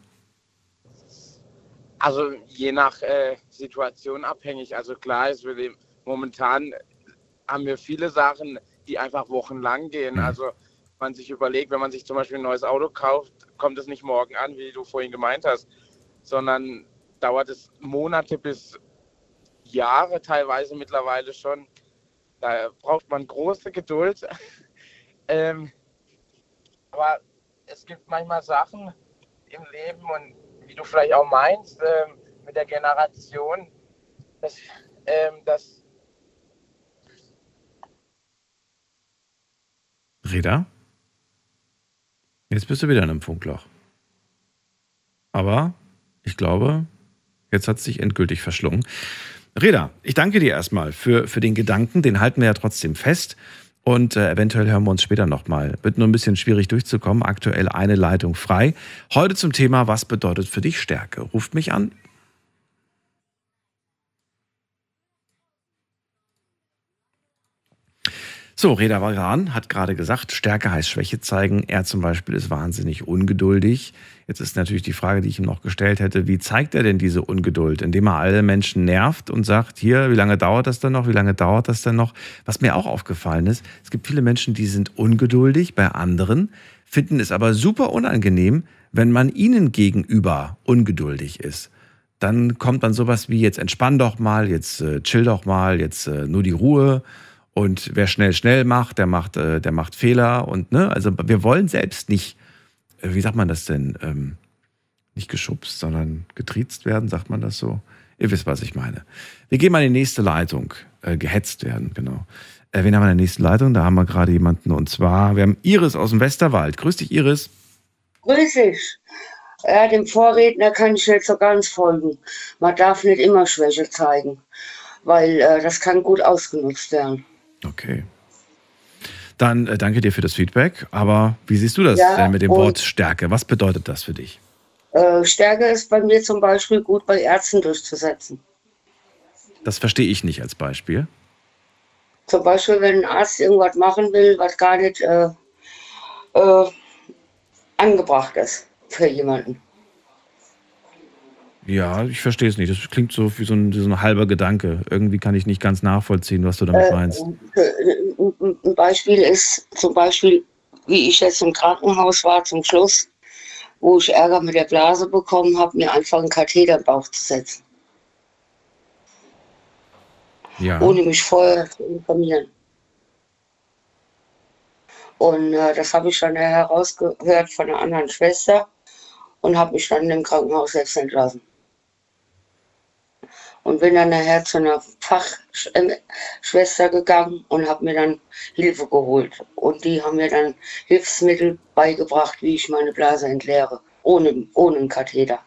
Also je nach äh, Situation abhängig. Also klar, es wird eben, momentan haben wir viele Sachen, die einfach wochenlang gehen. Mhm. Also man sich überlegt, wenn man sich zum Beispiel ein neues Auto kauft, kommt es nicht morgen an, wie du vorhin gemeint hast, sondern dauert es Monate bis Jahre teilweise mittlerweile schon. Da braucht man große Geduld. (laughs) ähm, aber es gibt manchmal Sachen im Leben und wie du vielleicht auch meinst, ähm, mit der Generation, dass, ähm, dass Reda? Jetzt bist du wieder in einem Funkloch. Aber ich glaube, jetzt hat es sich endgültig verschlungen. Reda, ich danke dir erstmal für, für den Gedanken. Den halten wir ja trotzdem fest. Und äh, eventuell hören wir uns später nochmal. Wird nur ein bisschen schwierig durchzukommen. Aktuell eine Leitung frei. Heute zum Thema, was bedeutet für dich Stärke? Ruft mich an So, Reda Varan hat gerade gesagt, Stärke heißt Schwäche zeigen. Er zum Beispiel ist wahnsinnig ungeduldig. Jetzt ist natürlich die Frage, die ich ihm noch gestellt hätte, wie zeigt er denn diese Ungeduld? Indem er alle Menschen nervt und sagt, hier, wie lange dauert das denn noch? Wie lange dauert das denn noch? Was mir auch aufgefallen ist, es gibt viele Menschen, die sind ungeduldig bei anderen, finden es aber super unangenehm, wenn man ihnen gegenüber ungeduldig ist. Dann kommt dann sowas wie, jetzt entspann doch mal, jetzt äh, chill doch mal, jetzt äh, nur die Ruhe und wer schnell, schnell macht, der macht, äh, der macht Fehler. Und ne, also wir wollen selbst nicht, äh, wie sagt man das denn? Ähm, nicht geschubst, sondern getriezt werden, sagt man das so? Ihr wisst, was ich meine. Wir gehen mal in die nächste Leitung. Äh, gehetzt werden, genau. Äh, wen haben wir in der nächsten Leitung? Da haben wir gerade jemanden und zwar, wir haben Iris aus dem Westerwald. Grüß dich, Iris. Grüß dich. Ja, dem Vorredner kann ich jetzt so ganz folgen. Man darf nicht immer Schwäche zeigen, weil äh, das kann gut ausgenutzt werden. Okay. Dann äh, danke dir für das Feedback. Aber wie siehst du das Ja, äh, mit dem Wort Stärke? Was bedeutet das für dich? Äh, Stärke ist bei mir zum Beispiel gut bei Ärzten durchzusetzen. Das verstehe ich nicht als Beispiel. Zum Beispiel, wenn ein Arzt irgendwas machen will, was gar nicht äh, äh, angebracht ist für jemanden. Ja, ich verstehe es nicht. Das klingt so wie so ein, so ein halber Gedanke. Irgendwie kann ich nicht ganz nachvollziehen, was du damit Äh, meinst. Ein ein Beispiel ist zum Beispiel, wie ich jetzt im Krankenhaus war zum Schluss, wo ich Ärger mit der Blase bekommen habe, mir einfach einen Katheter im Bauch zu setzen, Ja. ohne mich vorher zu informieren. Und äh, das habe ich dann herausgehört von einer anderen Schwester und habe mich dann im Krankenhaus selbst entlassen. Und bin dann nachher zu einer Fachschwester gegangen und habe mir dann Hilfe geholt. Und die haben mir dann Hilfsmittel beigebracht, wie ich meine Blase entleere, ohne, ohne einen Katheter.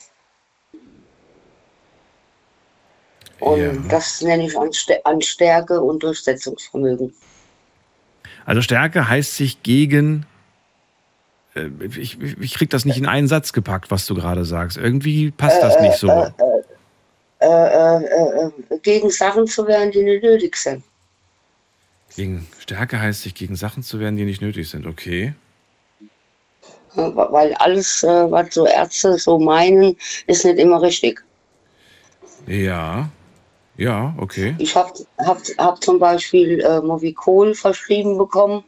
Und Ja. das nenne ich an, Stä- an Stärke und Durchsetzungsvermögen. Also Stärke heißt sich gegen. äh, Ich, ich, krieg das nicht in einen Satz gepackt, was du gerade sagst. Irgendwie passt das nicht so. Äh, äh, äh, gegen Sachen zu wehren, die nicht nötig sind. Gegen Stärke heißt sich gegen Sachen zu wehren, die nicht nötig sind. Okay. Weil alles, äh, was so Ärzte so meinen, ist nicht immer richtig. Ja. Ja, okay. Ich habe hab, hab zum Beispiel äh, Movicol verschrieben bekommen.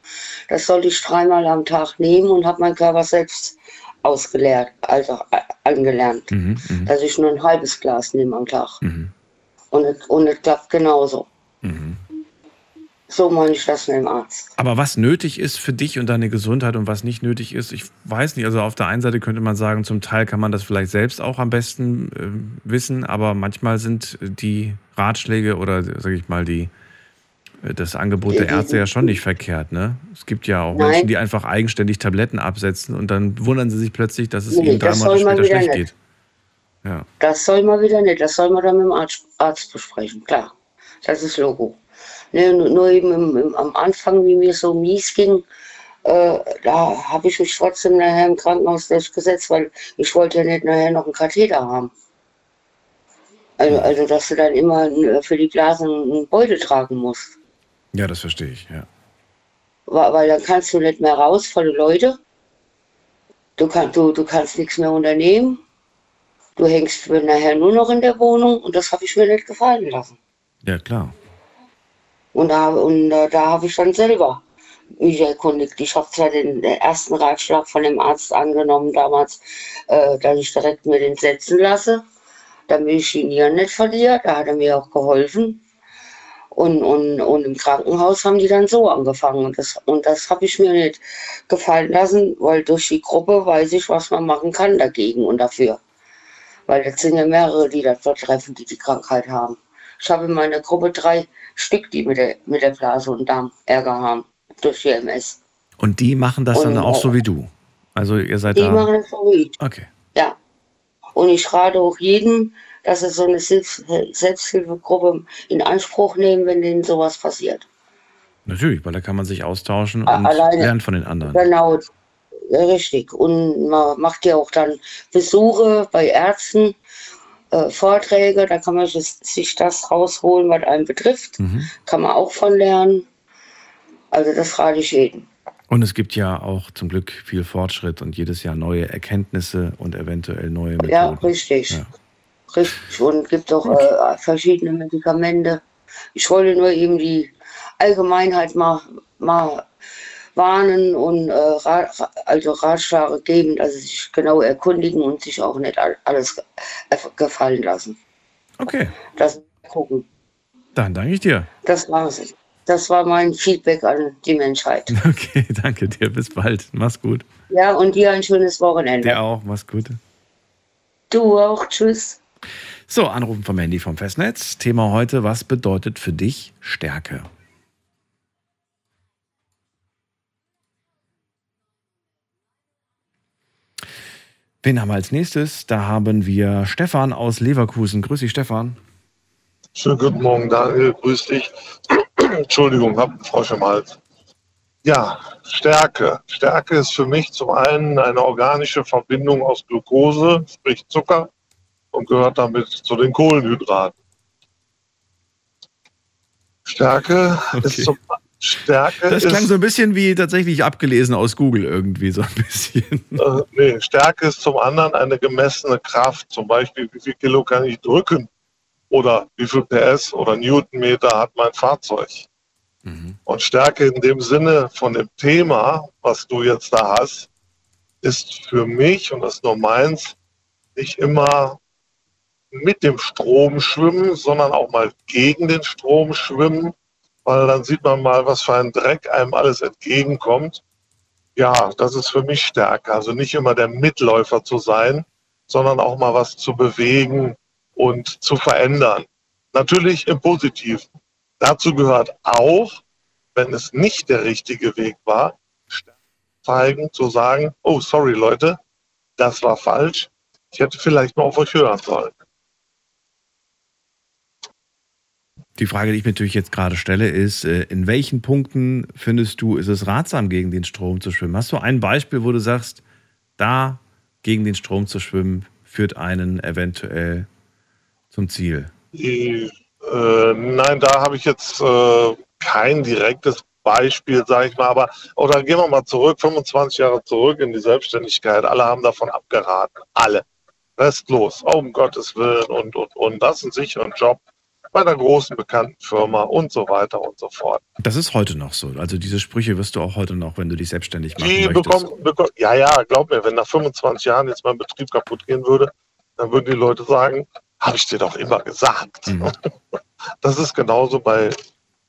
Das sollte ich dreimal am Tag nehmen und habe meinen Körper selbst ausgeleert, also äh, angelernt, Mhm, mhm, dass ich nur ein halbes Glas nehme am Tag. mhm, Und es, und es klappt genauso. mhm. So meine ich das mit dem Arzt. Aber was nötig ist für dich und deine Gesundheit und was nicht nötig ist, ich weiß nicht. Also auf der einen Seite könnte man sagen, zum Teil kann man das vielleicht selbst auch am besten äh, wissen, aber manchmal sind die Ratschläge oder sage ich mal die das Angebot der Ärzte ja schon nicht verkehrt, ne? Es gibt ja auch Nein. Menschen, die einfach eigenständig Tabletten absetzen und dann wundern sie sich plötzlich, dass es Nee, ihnen drei Monate später wieder schlecht nicht. geht. Ja. Das soll man wieder nicht. Das soll man dann mit dem Arzt, Arzt besprechen. Klar, das ist Logo. Ne, nur, eben im, im, am Anfang, wie mir so mies ging, äh, da habe ich mich trotzdem nachher im Krankenhaus durchgesetzt, weil ich wollte ja nicht nachher noch einen Katheter haben. Also, also dass du dann immer äh, für die Blasen einen Beutel tragen musst. Ja, das verstehe ich, ja. Weil, weil dann kannst du nicht mehr raus vor die Leute. Du, kann, du, du kannst nichts mehr unternehmen. Du hängst nachher nur noch in der Wohnung und das habe ich mir nicht gefallen lassen. Ja, klar. Und da, und, da habe ich dann selber mich erkundigt. Ich habe zwar den ersten Ratschlag von dem Arzt angenommen damals, äh, dass ich direkt mir den setzen lasse, damit ich die Nieren nicht verliere. Da hat er mir auch geholfen. Und, und, und im Krankenhaus haben die dann so angefangen. Und das, und das habe ich mir nicht gefallen lassen, weil durch die Gruppe weiß ich, was man machen kann dagegen und dafür. Weil das sind ja mehrere, die das betreffen, die die Krankheit haben. Ich habe in meiner Gruppe drei Stück, die mit der, mit der Blase und Darm Ärger haben durch die MS. Und die machen das dann Und, auch äh, so wie du. Also ihr seid Die da. machen das so wie ich. Okay. Ja. Und ich rate auch jedem, dass sie so eine Selbst Selbsthilfegruppe in Anspruch nehmen, wenn denen sowas passiert. Natürlich, weil da kann man sich austauschen und alleine. lernen von den anderen. Genau, richtig. Und man macht ja auch dann Besuche bei Ärzten, äh, Vorträge, da kann man sich, sich das rausholen, was einen betrifft. Mhm. Kann man auch von lernen. Also das rate ich jedem. Und es gibt ja auch zum Glück viel Fortschritt und jedes Jahr neue Erkenntnisse und eventuell neue Methoden. Ja, richtig. Ja. Richtig. Und gibt auch äh, verschiedene Medikamente. Ich wollte nur eben die Allgemeinheit mal, mal warnen und äh, Ra- Ra- also Ratschläge geben, dass sie sich genau erkundigen und sich auch nicht all- alles ge- gefallen lassen. Okay, Das gucken. dann danke ich dir. Das war's. Das war mein Feedback an die Menschheit. (laughs) Okay, danke dir. Bis bald. Mach's gut. Ja, und dir ein schönes Wochenende. Dir auch. Mach's gut. Du auch. Tschüss. So, Anrufen vom Handy vom Festnetz. Thema heute, was bedeutet für dich Stärke? Wen haben wir als nächstes? Da haben wir Stefan aus Leverkusen. Grüß dich, Stefan. Schönen guten Morgen, Daniel. Grüß dich. (clears throat) Entschuldigung, hab einen Frosch im Hals. Ja, Stärke. Stärke ist für mich zum einen eine organische Verbindung aus Glucose, sprich Zucker, und gehört damit zu den Kohlenhydraten. Stärke Okay. ist zum Stärke Das ist, klang so ein bisschen wie tatsächlich abgelesen aus Google irgendwie, so ein bisschen. äh, nee, Stärke ist zum anderen eine gemessene Kraft. Zum Beispiel, wie viel Kilo kann ich drücken? Oder wie viel PS oder Newtonmeter hat mein Fahrzeug? Und Stärke in dem Sinne von dem Thema, was du jetzt da hast, ist für mich, und das ist nur meins, nicht immer mit dem Strom schwimmen, sondern auch mal gegen den Strom schwimmen, weil dann sieht man mal, was für ein Dreck einem alles entgegenkommt. Ja, das ist für mich Stärke. Also nicht immer der Mitläufer zu sein, sondern auch mal was zu bewegen und zu verändern. Natürlich im Positiven. Dazu gehört auch, wenn es nicht der richtige Weg war, zeigen, zu sagen, oh, sorry Leute, das war falsch. Ich hätte vielleicht mal auf euch hören sollen. Die Frage, die ich mir natürlich jetzt gerade stelle, ist, äh, in welchen Punkten findest du, ist es ratsam, gegen den Strom zu schwimmen? Hast du ein Beispiel, wo du sagst, da gegen den Strom zu schwimmen, führt einen eventuell zum Ziel? Äh, nein, da habe ich jetzt äh, kein direktes Beispiel, sage ich mal, aber oder gehen wir mal zurück, 25 Jahre zurück in die Selbstständigkeit. Alle haben davon abgeraten, alle. Restlos, oh, um Gottes Willen und und und. Das ist ein sicheren Job bei einer großen bekannten Firma und so weiter und so fort. Das ist heute noch so. Also diese Sprüche wirst du auch heute noch, wenn du dich selbstständig machen Die möchtest. bekommen, bekommen, ja, ja, glaub mir, wenn nach 25 Jahren jetzt mein Betrieb kaputt gehen würde, dann würden die Leute sagen, habe ich dir doch immer gesagt. Mhm. (laughs) Das ist genauso bei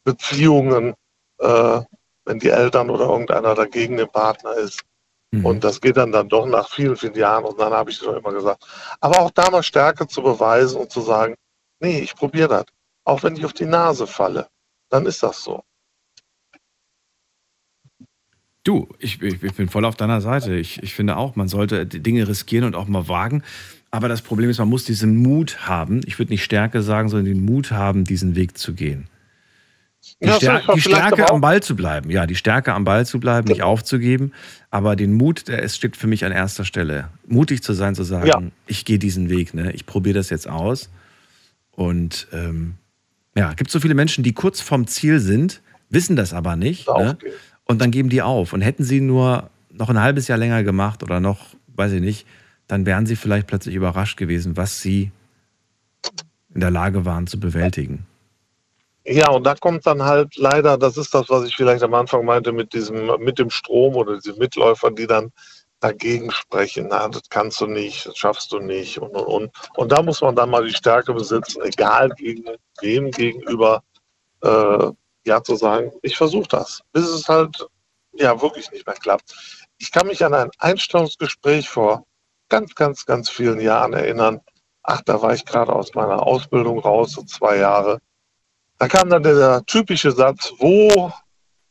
Beziehungen, äh, wenn die Eltern oder irgendeiner dagegen der Partner ist. Mhm. Und das geht dann dann doch nach vielen, vielen Jahren und dann habe ich es doch immer gesagt. Aber auch da mal Stärke zu beweisen und zu sagen, nee, ich probiere das. Auch wenn ich auf die Nase falle, dann ist das so. Du, ich, ich, ich bin voll auf deiner Seite. Ich, ich finde auch, man sollte die Dinge riskieren und auch mal wagen. Aber das Problem ist, man muss diesen Mut haben. Ich würde nicht Stärke sagen, sondern den Mut haben, diesen Weg zu gehen. Die, Ja, Stär die Stärke am Ball zu bleiben. Ja, die Stärke am Ball zu bleiben, nicht aufzugeben. Aber den Mut, der es steht für mich an erster Stelle. Mutig zu sein, zu sagen, Ja. ich gehe diesen Weg, ne? ich probiere das jetzt aus. Und ähm, ja, gibt so viele Menschen, die kurz vorm Ziel sind, wissen das aber nicht. Ne? Und dann geben die auf. Und hätten sie nur noch ein halbes Jahr länger gemacht oder noch, weiß ich nicht, dann wären sie vielleicht plötzlich überrascht gewesen, was sie in der Lage waren zu bewältigen. Ja, und da kommt dann halt leider, das ist das, was ich vielleicht am Anfang meinte, mit diesem, mit dem Strom oder diese Mitläufer, die dann dagegen sprechen. Na, das kannst du nicht, das schaffst du nicht und und und. Und da muss man dann mal die Stärke besitzen, egal gegen wem gegenüber, äh, ja zu sagen, ich versuche das, bis es halt ja wirklich nicht mehr klappt. Ich kann mich an ein Einstellungsgespräch vor ganz, ganz, ganz vielen Jahren erinnern. Ach, da war ich gerade aus meiner Ausbildung raus, so zwei Jahre. Da kam dann der, der typische Satz, wo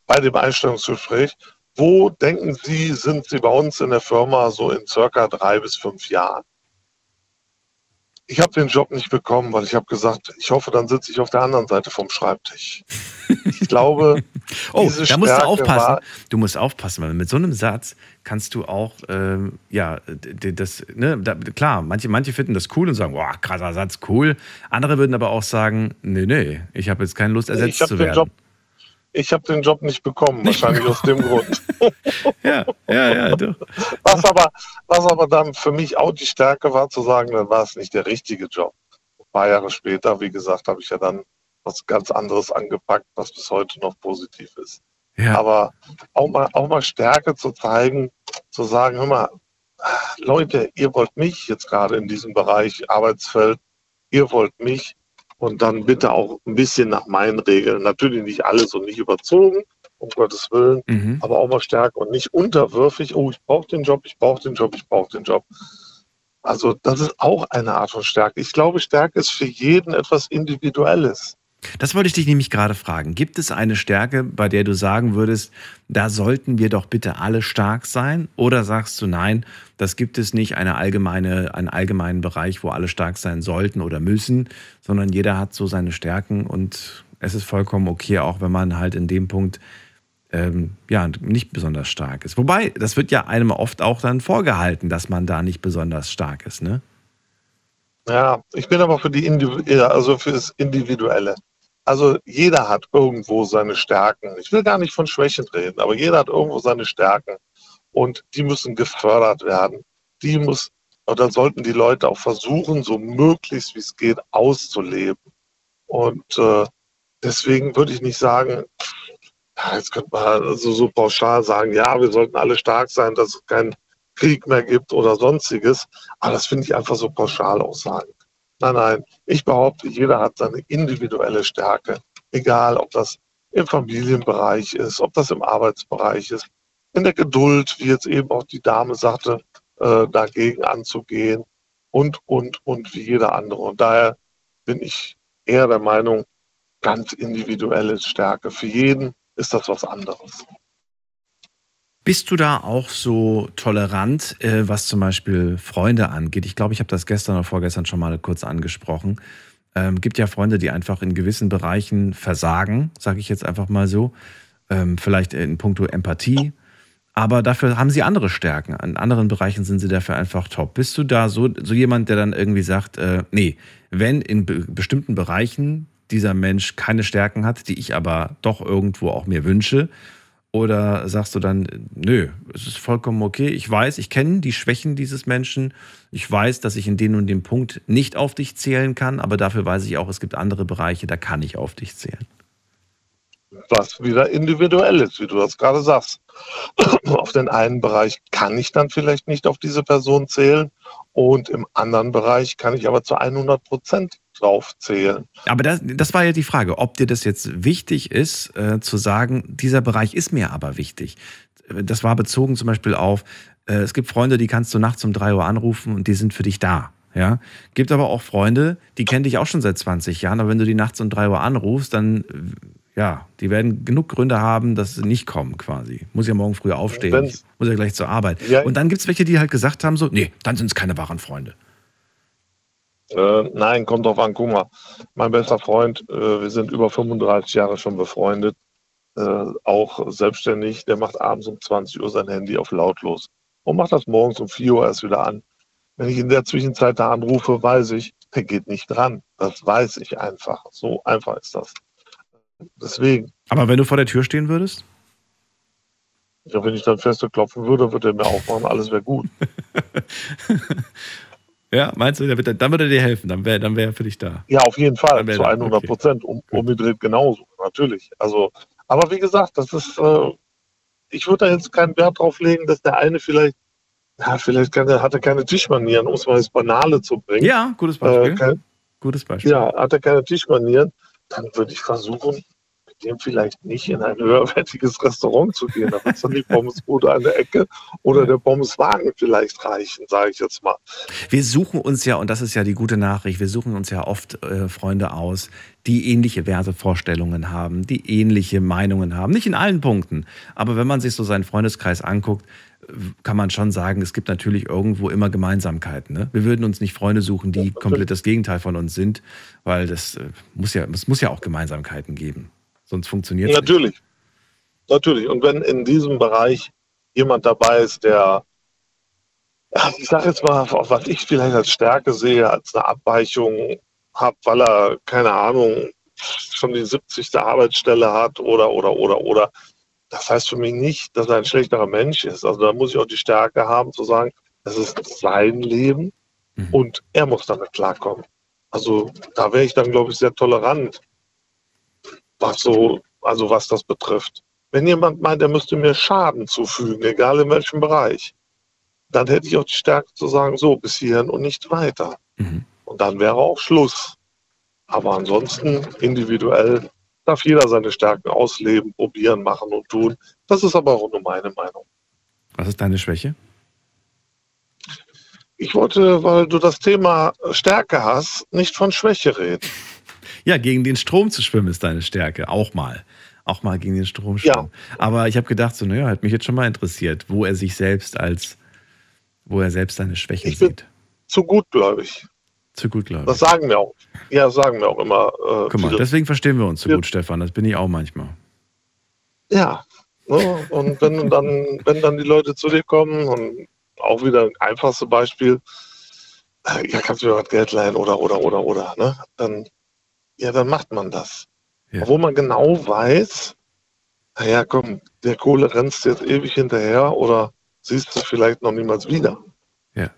bei dem Einstellungsgespräch, wo denken Sie, sind Sie bei uns in der Firma so in circa drei bis fünf Jahren? Ich habe den Job nicht bekommen, weil ich habe gesagt, ich hoffe, dann sitze ich auf der anderen Seite vom Schreibtisch. Ich glaube, (laughs) Oh, da musst du Stärke aufpassen. war- Du musst aufpassen, weil mit so einem Satz kannst du auch, ähm, ja, das, ne, da, klar, manche, manche finden das cool und sagen, boah, krasser Satz, cool. Andere würden aber auch sagen, nee, nee, ich habe jetzt keine Lust, ersetzt zu den werden. Job Ich habe den Job nicht bekommen, wahrscheinlich aus dem Grund. (laughs) ja, ja, ja. Du. Was, aber, was aber dann für mich auch die Stärke war, zu sagen, dann war es nicht der richtige Job. Ein paar Jahre später, wie gesagt, habe ich ja dann was ganz anderes angepackt, was bis heute noch positiv ist. Ja. Aber auch mal, auch mal Stärke zu zeigen, zu sagen, hör mal, Leute, ihr wollt mich jetzt gerade in diesem Bereich Arbeitsfeld, ihr wollt mich, und dann bitte auch ein bisschen nach meinen Regeln. Natürlich nicht alles und nicht überzogen, um Gottes Willen, mhm. aber auch mal stärker und nicht unterwürfig. Oh, ich brauche den Job, ich brauche den Job, ich brauche den Job. Also das ist auch eine Art von Stärke. Ich glaube, Stärke ist für jeden etwas Individuelles. Das wollte ich dich nämlich gerade fragen. Gibt es eine Stärke, bei der du sagen würdest, da sollten wir doch bitte alle stark sein? Oder sagst du nein, das gibt es nicht, eine allgemeine, einen allgemeinen Bereich, wo alle stark sein sollten oder müssen, sondern jeder hat so seine Stärken und es ist vollkommen okay, auch wenn man halt in dem Punkt ähm, ja nicht besonders stark ist. Wobei, das wird ja einem oft auch dann vorgehalten, dass man da nicht besonders stark ist, ne? Ja, ich bin aber für die Individu also für das Individuelle. Also jeder hat irgendwo seine Stärken. Ich will gar nicht von Schwächen reden, aber jeder hat irgendwo seine Stärken und die müssen gefördert werden. Die muss oder sollten die Leute auch versuchen, so möglichst wie es geht auszuleben. Und äh, deswegen würde ich nicht sagen, jetzt könnte man also so pauschal sagen, ja, wir sollten alle stark sein, dass es keinen Krieg mehr gibt oder sonstiges. Aber das finde ich einfach so pauschal aussagen. Nein, nein, ich behaupte, jeder hat seine individuelle Stärke. Egal, ob das im Familienbereich ist, ob das im Arbeitsbereich ist, in der Geduld, wie jetzt eben auch die Dame sagte, äh, dagegen anzugehen und, und, und wie jeder andere. Und daher bin ich eher der Meinung, ganz individuelle Stärke. Für jeden ist das was anderes. Bist du da auch so tolerant, äh, was zum Beispiel Freunde angeht? Ich glaube, ich habe das gestern oder vorgestern schon mal kurz angesprochen. Ähm, gibt ja Freunde, die einfach in gewissen Bereichen versagen, sage ich jetzt einfach mal so. Ähm, vielleicht in puncto Empathie. Aber dafür haben sie andere Stärken. In anderen Bereichen sind sie dafür einfach top. Bist du da so, so jemand, der dann irgendwie sagt, äh, nee, wenn in be bestimmten Bereichen dieser Mensch keine Stärken hat, die ich aber doch irgendwo auch mir wünsche, oder sagst du dann, nö, es ist vollkommen okay. Ich weiß, ich kenne die Schwächen dieses Menschen. Ich weiß, dass ich in dem und dem Punkt nicht auf dich zählen kann, aber dafür weiß ich auch, es gibt andere Bereiche, da kann ich auf dich zählen. Was wieder individuell ist, wie du das gerade sagst. (clears throat) auf den einen Bereich kann ich dann vielleicht nicht auf diese Person zählen und im anderen Bereich kann ich aber zu 100 Prozent drauf zählen. Aber das, das war ja die Frage, ob dir das jetzt wichtig ist, äh, zu sagen, dieser Bereich ist mir aber wichtig. Das war bezogen zum Beispiel auf, äh, es gibt Freunde, die kannst du nachts um drei Uhr anrufen und die sind für dich da. Ja, gibt aber auch Freunde, die kennen dich auch schon seit 20 Jahren, aber wenn du die nachts um drei Uhr anrufst, dann ja, die werden genug Gründe haben, dass sie nicht kommen quasi. Muss ja morgen früh aufstehen, muss ja gleich zur Arbeit. Ja, und dann gibt es welche, die halt gesagt haben so, nee, dann sind es keine wahren Freunde. Äh, nein, kommt drauf an. Guck mal, mein bester Freund, äh, wir sind über 35 Jahre schon befreundet, äh, auch selbstständig. Der macht abends um 20 Uhr sein Handy auf lautlos und macht das morgens um 4 Uhr erst wieder an. Wenn ich in der Zwischenzeit da anrufe, weiß ich, der geht nicht dran. Das weiß ich einfach. So einfach ist das. Deswegen. Aber wenn du vor der Tür stehen würdest? Ja, wenn ich dann feste klopfen würde, würde er mir aufmachen, alles wäre gut. (laughs) Ja, meinst du, dann würde er dir helfen, dann wäre dann wär er für dich da. Ja, auf jeden Fall, zu 100 Prozent, okay. um, umgedreht genauso, natürlich. Also, aber wie gesagt, das ist, äh, ich würde da jetzt keinen Wert drauf legen, dass der eine vielleicht, ja, vielleicht kann, hat er keine Tischmanieren, um es mal ins Banale zu bringen. Ja, gutes Beispiel. Äh, kein, gutes Beispiel. Ja, hat er keine Tischmanieren, dann würde ich versuchen, dem vielleicht nicht in ein höherwertiges Restaurant zu gehen. Da wird dann die Pommesbude an der Ecke oder der Pommeswagen vielleicht reichen, sage ich jetzt mal. Wir suchen uns ja, und das ist ja die gute Nachricht, wir suchen uns ja oft äh, Freunde aus, die ähnliche Wertevorstellungen haben, die ähnliche Meinungen haben. Nicht in allen Punkten, aber wenn man sich so seinen Freundeskreis anguckt, kann man schon sagen, es gibt natürlich irgendwo immer Gemeinsamkeiten. Ne? Wir würden uns nicht Freunde suchen, die komplett das Gegenteil von uns sind, weil das äh, muss ja, es muss ja auch Gemeinsamkeiten geben. Sonst funktioniert es Natürlich. Nicht. Natürlich. Und wenn in diesem Bereich jemand dabei ist, der, ich sage jetzt mal, was ich vielleicht als Stärke sehe, als eine Abweichung habe, weil er, keine Ahnung, schon die 70. Arbeitsstelle hat oder, oder, oder, oder. Das heißt für mich nicht, dass er ein schlechterer Mensch ist. Also da muss ich auch die Stärke haben zu sagen, das ist sein Leben mhm. und er muss damit klarkommen. Also da wäre ich dann, glaube ich, sehr tolerant, was so, also was das betrifft. Wenn jemand meint, er müsste mir Schaden zufügen, egal in welchem Bereich, dann hätte ich auch die Stärke zu sagen, so bis hierhin und nicht weiter. Mhm. Und dann wäre auch Schluss. Aber ansonsten individuell darf jeder seine Stärken ausleben, probieren, machen und tun. Das ist aber auch nur meine Meinung. Was ist deine Schwäche? Ich wollte, weil du das Thema Stärke hast, nicht von Schwäche reden. Ja, gegen den Strom zu schwimmen ist deine Stärke, auch mal. Auch mal gegen den Strom schwimmen. Ja. Aber ich habe gedacht, so, naja, hat mich jetzt schon mal interessiert, wo er sich selbst als, wo er selbst seine Schwächen ich sieht. Zu gutgläubig. Zu gutgläubig. Das sagen wir auch. Ja, sagen wir auch immer. Äh, Guck mal, deswegen verstehen wir uns so gut, Stefan. Das bin ich auch manchmal. Ja. Ne? Und wenn dann, (laughs) wenn dann die Leute zu dir kommen und auch wieder ein einfachstes Beispiel, äh, ja, kannst du mir was Geld leihen oder, oder, oder, oder, ne? Dann, ja, dann macht man das. Ja. Wo man genau weiß, naja, komm, der Kohle rennst jetzt ewig hinterher oder siehst du vielleicht noch niemals wieder. Ja.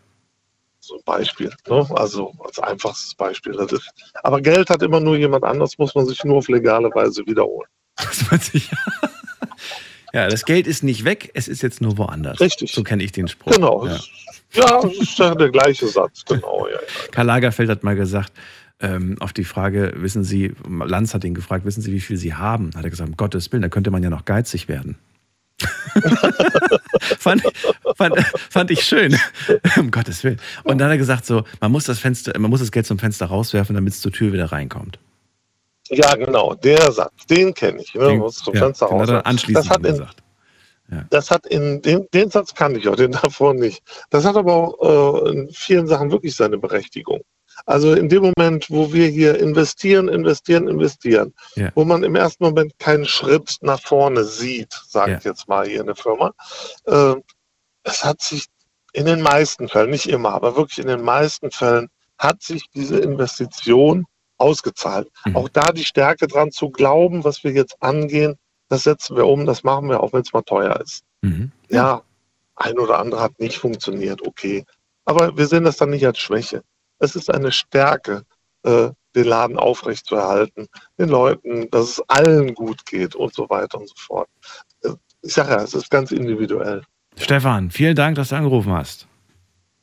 So ein Beispiel, ne? Also als einfachstes Beispiel. Das ist, aber Geld hat immer nur jemand anders, muss man sich nur auf legale Weise wiederholen. Das weiß ich. Ja, das Geld ist nicht weg, es ist jetzt nur woanders. Richtig. So kenne ich den Spruch. Genau. Ja, ja das ist ja der gleiche Satz, genau. Ja, ja. Karl Lagerfeld hat mal gesagt, ähm, auf die Frage, wissen Sie, Lanz hat ihn gefragt, wissen Sie, wie viel Sie haben? Hat er gesagt, um Gottes Willen, da könnte man ja noch geizig werden. (laughs) fand, fand, fand, ich schön. um Gottes Willen. Und dann hat er gesagt, so, man muss das Fenster, man muss das Geld zum Fenster rauswerfen, damit es zur Tür wieder reinkommt. Ja, genau, der Satz, den kenne ich. Ne? Den, muss zum ja, Fenster raus. Anschließend das hat in, gesagt. Ja. Das hat in den, den Satz kannte ich auch, den (laughs) davor nicht. Das hat aber auch äh, in vielen Sachen wirklich seine Berechtigung. Also in dem Moment, wo wir hier investieren, investieren, investieren, ja. wo man im ersten Moment keinen Schritt nach vorne sieht, sage ja. jetzt mal hier in der Firma, äh, es hat sich in den meisten Fällen, nicht immer, aber wirklich in den meisten Fällen, hat sich diese Investition ausgezahlt. Mhm. Auch da die Stärke dran zu glauben, was wir jetzt angehen, das setzen wir um, das machen wir, auch wenn es mal teuer ist. Mhm. Ja, ein oder andere hat nicht funktioniert, okay. Aber wir sehen das dann nicht als Schwäche. Es ist eine Stärke, äh, den Laden aufrechtzuerhalten, den Leuten, dass es allen gut geht und so weiter und so fort. Äh, ich sage ja, es ist ganz individuell. Stefan, vielen Dank, dass du angerufen hast.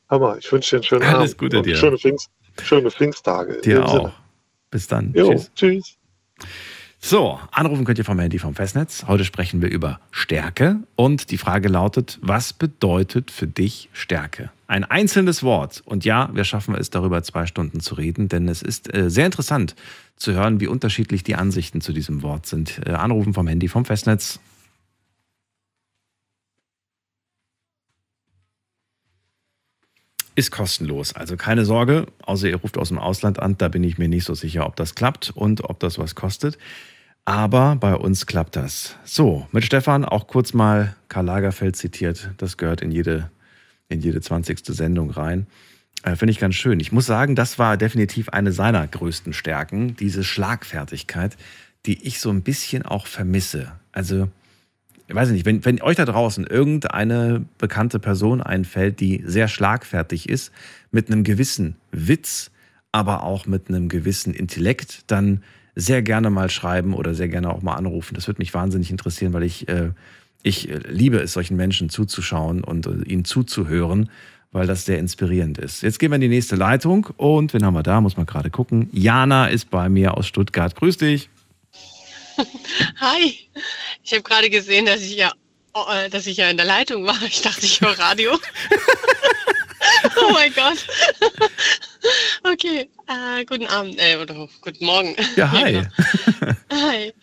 Hammer, ich wünsche dir einen schönen Alles Abend. Alles Gute dir. Schöne, Pfingst, schöne Pfingsttage. Dir auch. Sinne. Bis dann. Jo, tschüss. tschüss. So, anrufen könnt ihr vom Handy vom Festnetz. Heute sprechen wir über Stärke und die Frage lautet, was bedeutet für dich Stärke? Ein einzelnes Wort. Und ja, wir schaffen es, darüber zwei Stunden zu reden, denn es ist äh, sehr interessant zu hören, wie unterschiedlich die Ansichten zu diesem Wort sind. Äh, anrufen vom Handy vom Festnetz. Ist kostenlos, also keine Sorge, außer ihr ruft aus dem Ausland an, da bin ich mir nicht so sicher, ob das klappt und ob das was kostet. Aber bei uns klappt das. So, mit Stefan auch kurz mal Karl Lagerfeld zitiert. Das gehört in jede, in jede 20. Sendung rein. Äh, Finde ich ganz schön. Ich muss sagen, das war definitiv eine seiner größten Stärken, diese Schlagfertigkeit, die ich so ein bisschen auch vermisse. Also, ich weiß nicht, wenn, wenn euch da draußen irgendeine bekannte Person einfällt, die sehr schlagfertig ist, mit einem gewissen Witz, aber auch mit einem gewissen Intellekt, dann sehr gerne mal schreiben oder sehr gerne auch mal anrufen. Das würde mich wahnsinnig interessieren, weil ich, äh, ich liebe es, solchen Menschen zuzuschauen und äh, ihnen zuzuhören, weil das sehr inspirierend ist. Jetzt gehen wir in die nächste Leitung und wen haben wir da? Muss man gerade gucken. Jana ist bei mir aus Stuttgart. Grüß dich. (laughs) Hi. Ich habe gerade gesehen, dass ich ja, oh, äh, dass ich ja in der Leitung war. Ich dachte, ich höre Radio. (laughs) oh mein Gott. okay, äh, guten Abend äh, oder guten Morgen. Ja, hi. (laughs) Genau. hi.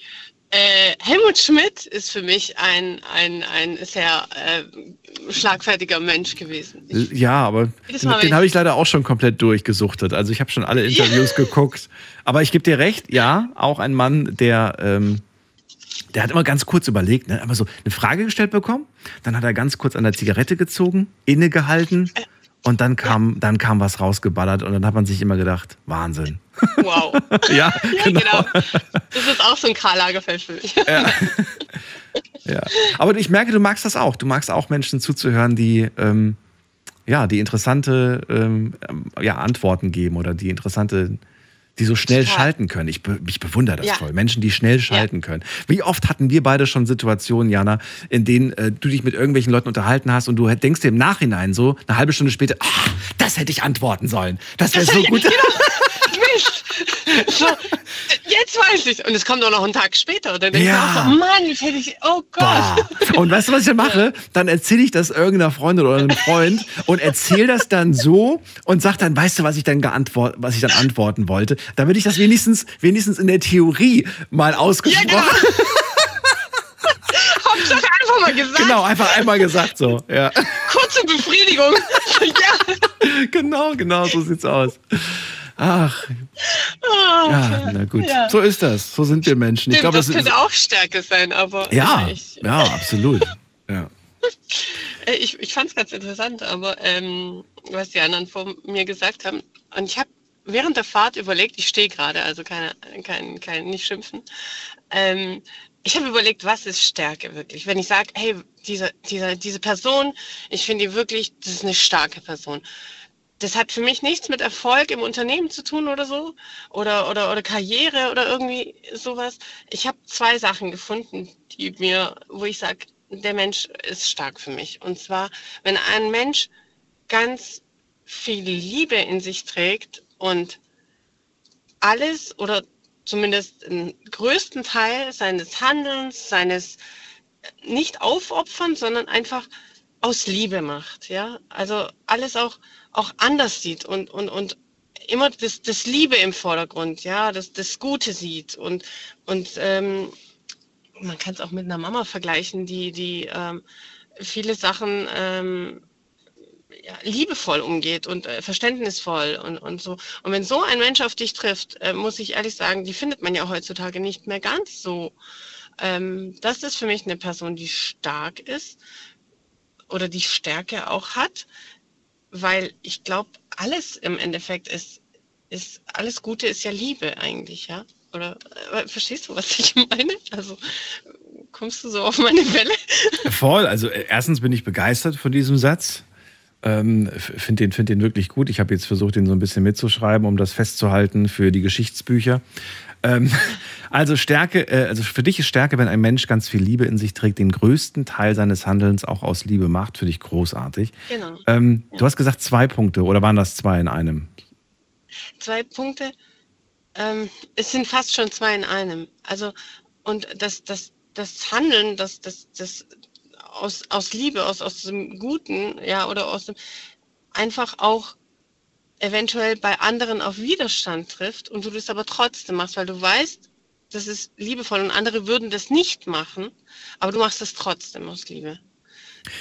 Äh, Helmut Schmidt ist für mich ein, ein, ein sehr äh, schlagfertiger Mensch gewesen. Ich, ja, aber Mal, den habe ich leider auch schon komplett durchgesuchtet. Also ich habe schon alle Interviews (laughs) geguckt. Aber ich gebe dir recht, ja, auch ein Mann, der ähm, der hat immer ganz kurz überlegt, ne? immer so eine Frage gestellt bekommen, dann hat er ganz kurz an der Zigarette gezogen, innegehalten und dann kam, dann kam was rausgeballert und dann hat man sich immer gedacht, Wahnsinn. Wow. (laughs) (laughs) ja, genau. genau. Das ist auch so ein Karl Lagerfeld für mich. Ja. (laughs) ja. Aber ich merke, du magst das auch. Du magst auch Menschen zuzuhören, die, ähm, ja, die interessante ähm, ja, Antworten geben oder die interessante die so schnell Total. schalten können. Ich, be ich bewundere das ja. voll. Menschen, die schnell schalten ja. können. Wie oft hatten wir beide schon Situationen, Jana, in denen äh, du dich mit irgendwelchen Leuten unterhalten hast und du denkst dir im Nachhinein so, eine halbe Stunde später, ach, das hätte ich antworten sollen. Das wäre so gut. So, jetzt weiß ich. Und es kommt auch noch einen Tag später. Dann denke ja. ich auch so, Mann, jetzt hätte ich, oh Gott. Bah. Und weißt du, was ich dann mache? Dann erzähle ich das irgendeiner Freundin oder einem Freund und erzähle das dann so und sag dann, weißt du, was ich dann geantwort, was ich dann antworten wollte, damit ich das wenigstens, wenigstens in der Theorie mal ausgesprochen ja, genau. (laughs) Hauptsache einfach mal gesagt. Genau, einfach einmal gesagt so. Ja. Kurze Befriedigung. (laughs) ja. Genau, genau, so sieht's aus. Ach. Oh, ja, na gut. Ja. So ist das. So sind wir Menschen. ich glaube, das, das könnte auch Stärke sein, aber. Ja, ich, ja, absolut. (laughs) Ja. Äh, ich, ich fand es ganz interessant, aber ähm, was die anderen vor mir gesagt haben. Und ich habe während der Fahrt überlegt, ich stehe gerade, also keine, kein, kein, nicht schimpfen. Ähm, ich habe überlegt, was ist Stärke wirklich? Wenn ich sage, hey, diese, diese, diese Person, ich finde die wirklich, das ist eine starke Person das hat für mich nichts mit Erfolg im Unternehmen zu tun oder so oder oder oder Karriere oder irgendwie sowas. Ich habe zwei Sachen gefunden, die mir, wo ich sage, der Mensch ist stark für mich. Und zwar, wenn ein Mensch ganz viel Liebe in sich trägt und alles oder zumindest den größten Teil seines Handelns, seines nicht aufopfern, sondern einfach aus Liebe macht, ja. Also alles auch auch anders sieht und, und, und immer das, das Liebe im Vordergrund, ja, das, das Gute sieht und, und ähm, man kann es auch mit einer Mama vergleichen, die, die ähm, viele Sachen ähm, ja, liebevoll umgeht und äh, verständnisvoll und, und so. Und wenn so ein Mensch auf dich trifft, äh, muss ich ehrlich sagen, die findet man ja heutzutage nicht mehr ganz so. Ähm, das ist für mich eine Person, die stark ist oder die Stärke auch hat, weil ich glaube, alles im Endeffekt ist, ist, alles Gute ist ja Liebe eigentlich, ja? Oder äh, verstehst du, was ich (laughs) meine? Also kommst du so auf meine Welle? (laughs) Voll. Also äh, erstens bin ich begeistert von diesem Satz. Ähm, finde den, find den wirklich gut. Ich habe jetzt versucht, den so ein bisschen mitzuschreiben, um das festzuhalten für die Geschichtsbücher. Ähm, (laughs) also Stärke, äh, also für dich ist Stärke, wenn ein Mensch ganz viel Liebe in sich trägt, den größten Teil seines Handelns auch aus Liebe macht, finde ich großartig. Genau. Ähm, ja. Du hast gesagt zwei Punkte oder waren das zwei in einem? Zwei Punkte. Ähm, es sind fast schon zwei in einem. Also und das, das, das Handeln, das, das, das aus, aus Liebe, aus, aus dem Guten, ja, oder aus dem einfach auch eventuell bei anderen auf Widerstand trifft und du das aber trotzdem machst, weil du weißt, das ist liebevoll und andere würden das nicht machen, aber du machst das trotzdem aus Liebe.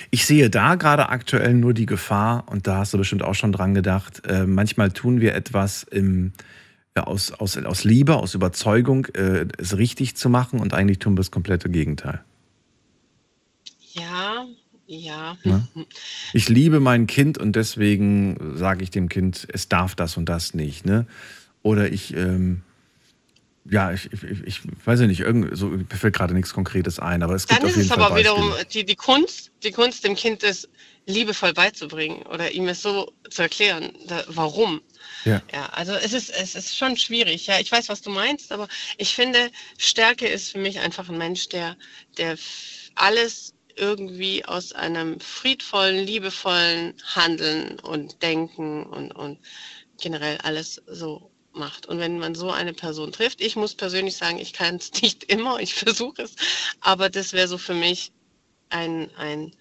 Ich sehe da gerade aktuell nur die Gefahr, und da hast du bestimmt auch schon dran gedacht, äh, manchmal tun wir etwas im, ja, aus, aus, aus Liebe, aus Überzeugung, äh, es richtig zu machen und eigentlich tun wir das komplette Gegenteil. Ja, ja. Ne? Ich liebe mein Kind und deswegen sage ich dem Kind, es darf das und das nicht. Ne? Oder ich, ähm, ja, ich, ich, ich weiß ja nicht, irgend, so, mir fällt gerade nichts Konkretes ein, aber es gibt Dann auf jeden Fall Dann ist es aber wiederum die, die Kunst, die Kunst dem Kind ist liebevoll beizubringen oder ihm es so zu erklären, da, warum. Ja. ja, also es ist, es ist schon schwierig. Ja, ich weiß, was du meinst, aber ich finde, Stärke ist für mich einfach ein Mensch, der, der alles irgendwie aus einem friedvollen, liebevollen Handeln und Denken und, und generell alles so macht. Und wenn man so eine Person trifft, ich muss persönlich sagen, ich kann es (laughs) nicht immer, ich versuche es, aber das wäre so für mich ein, ein,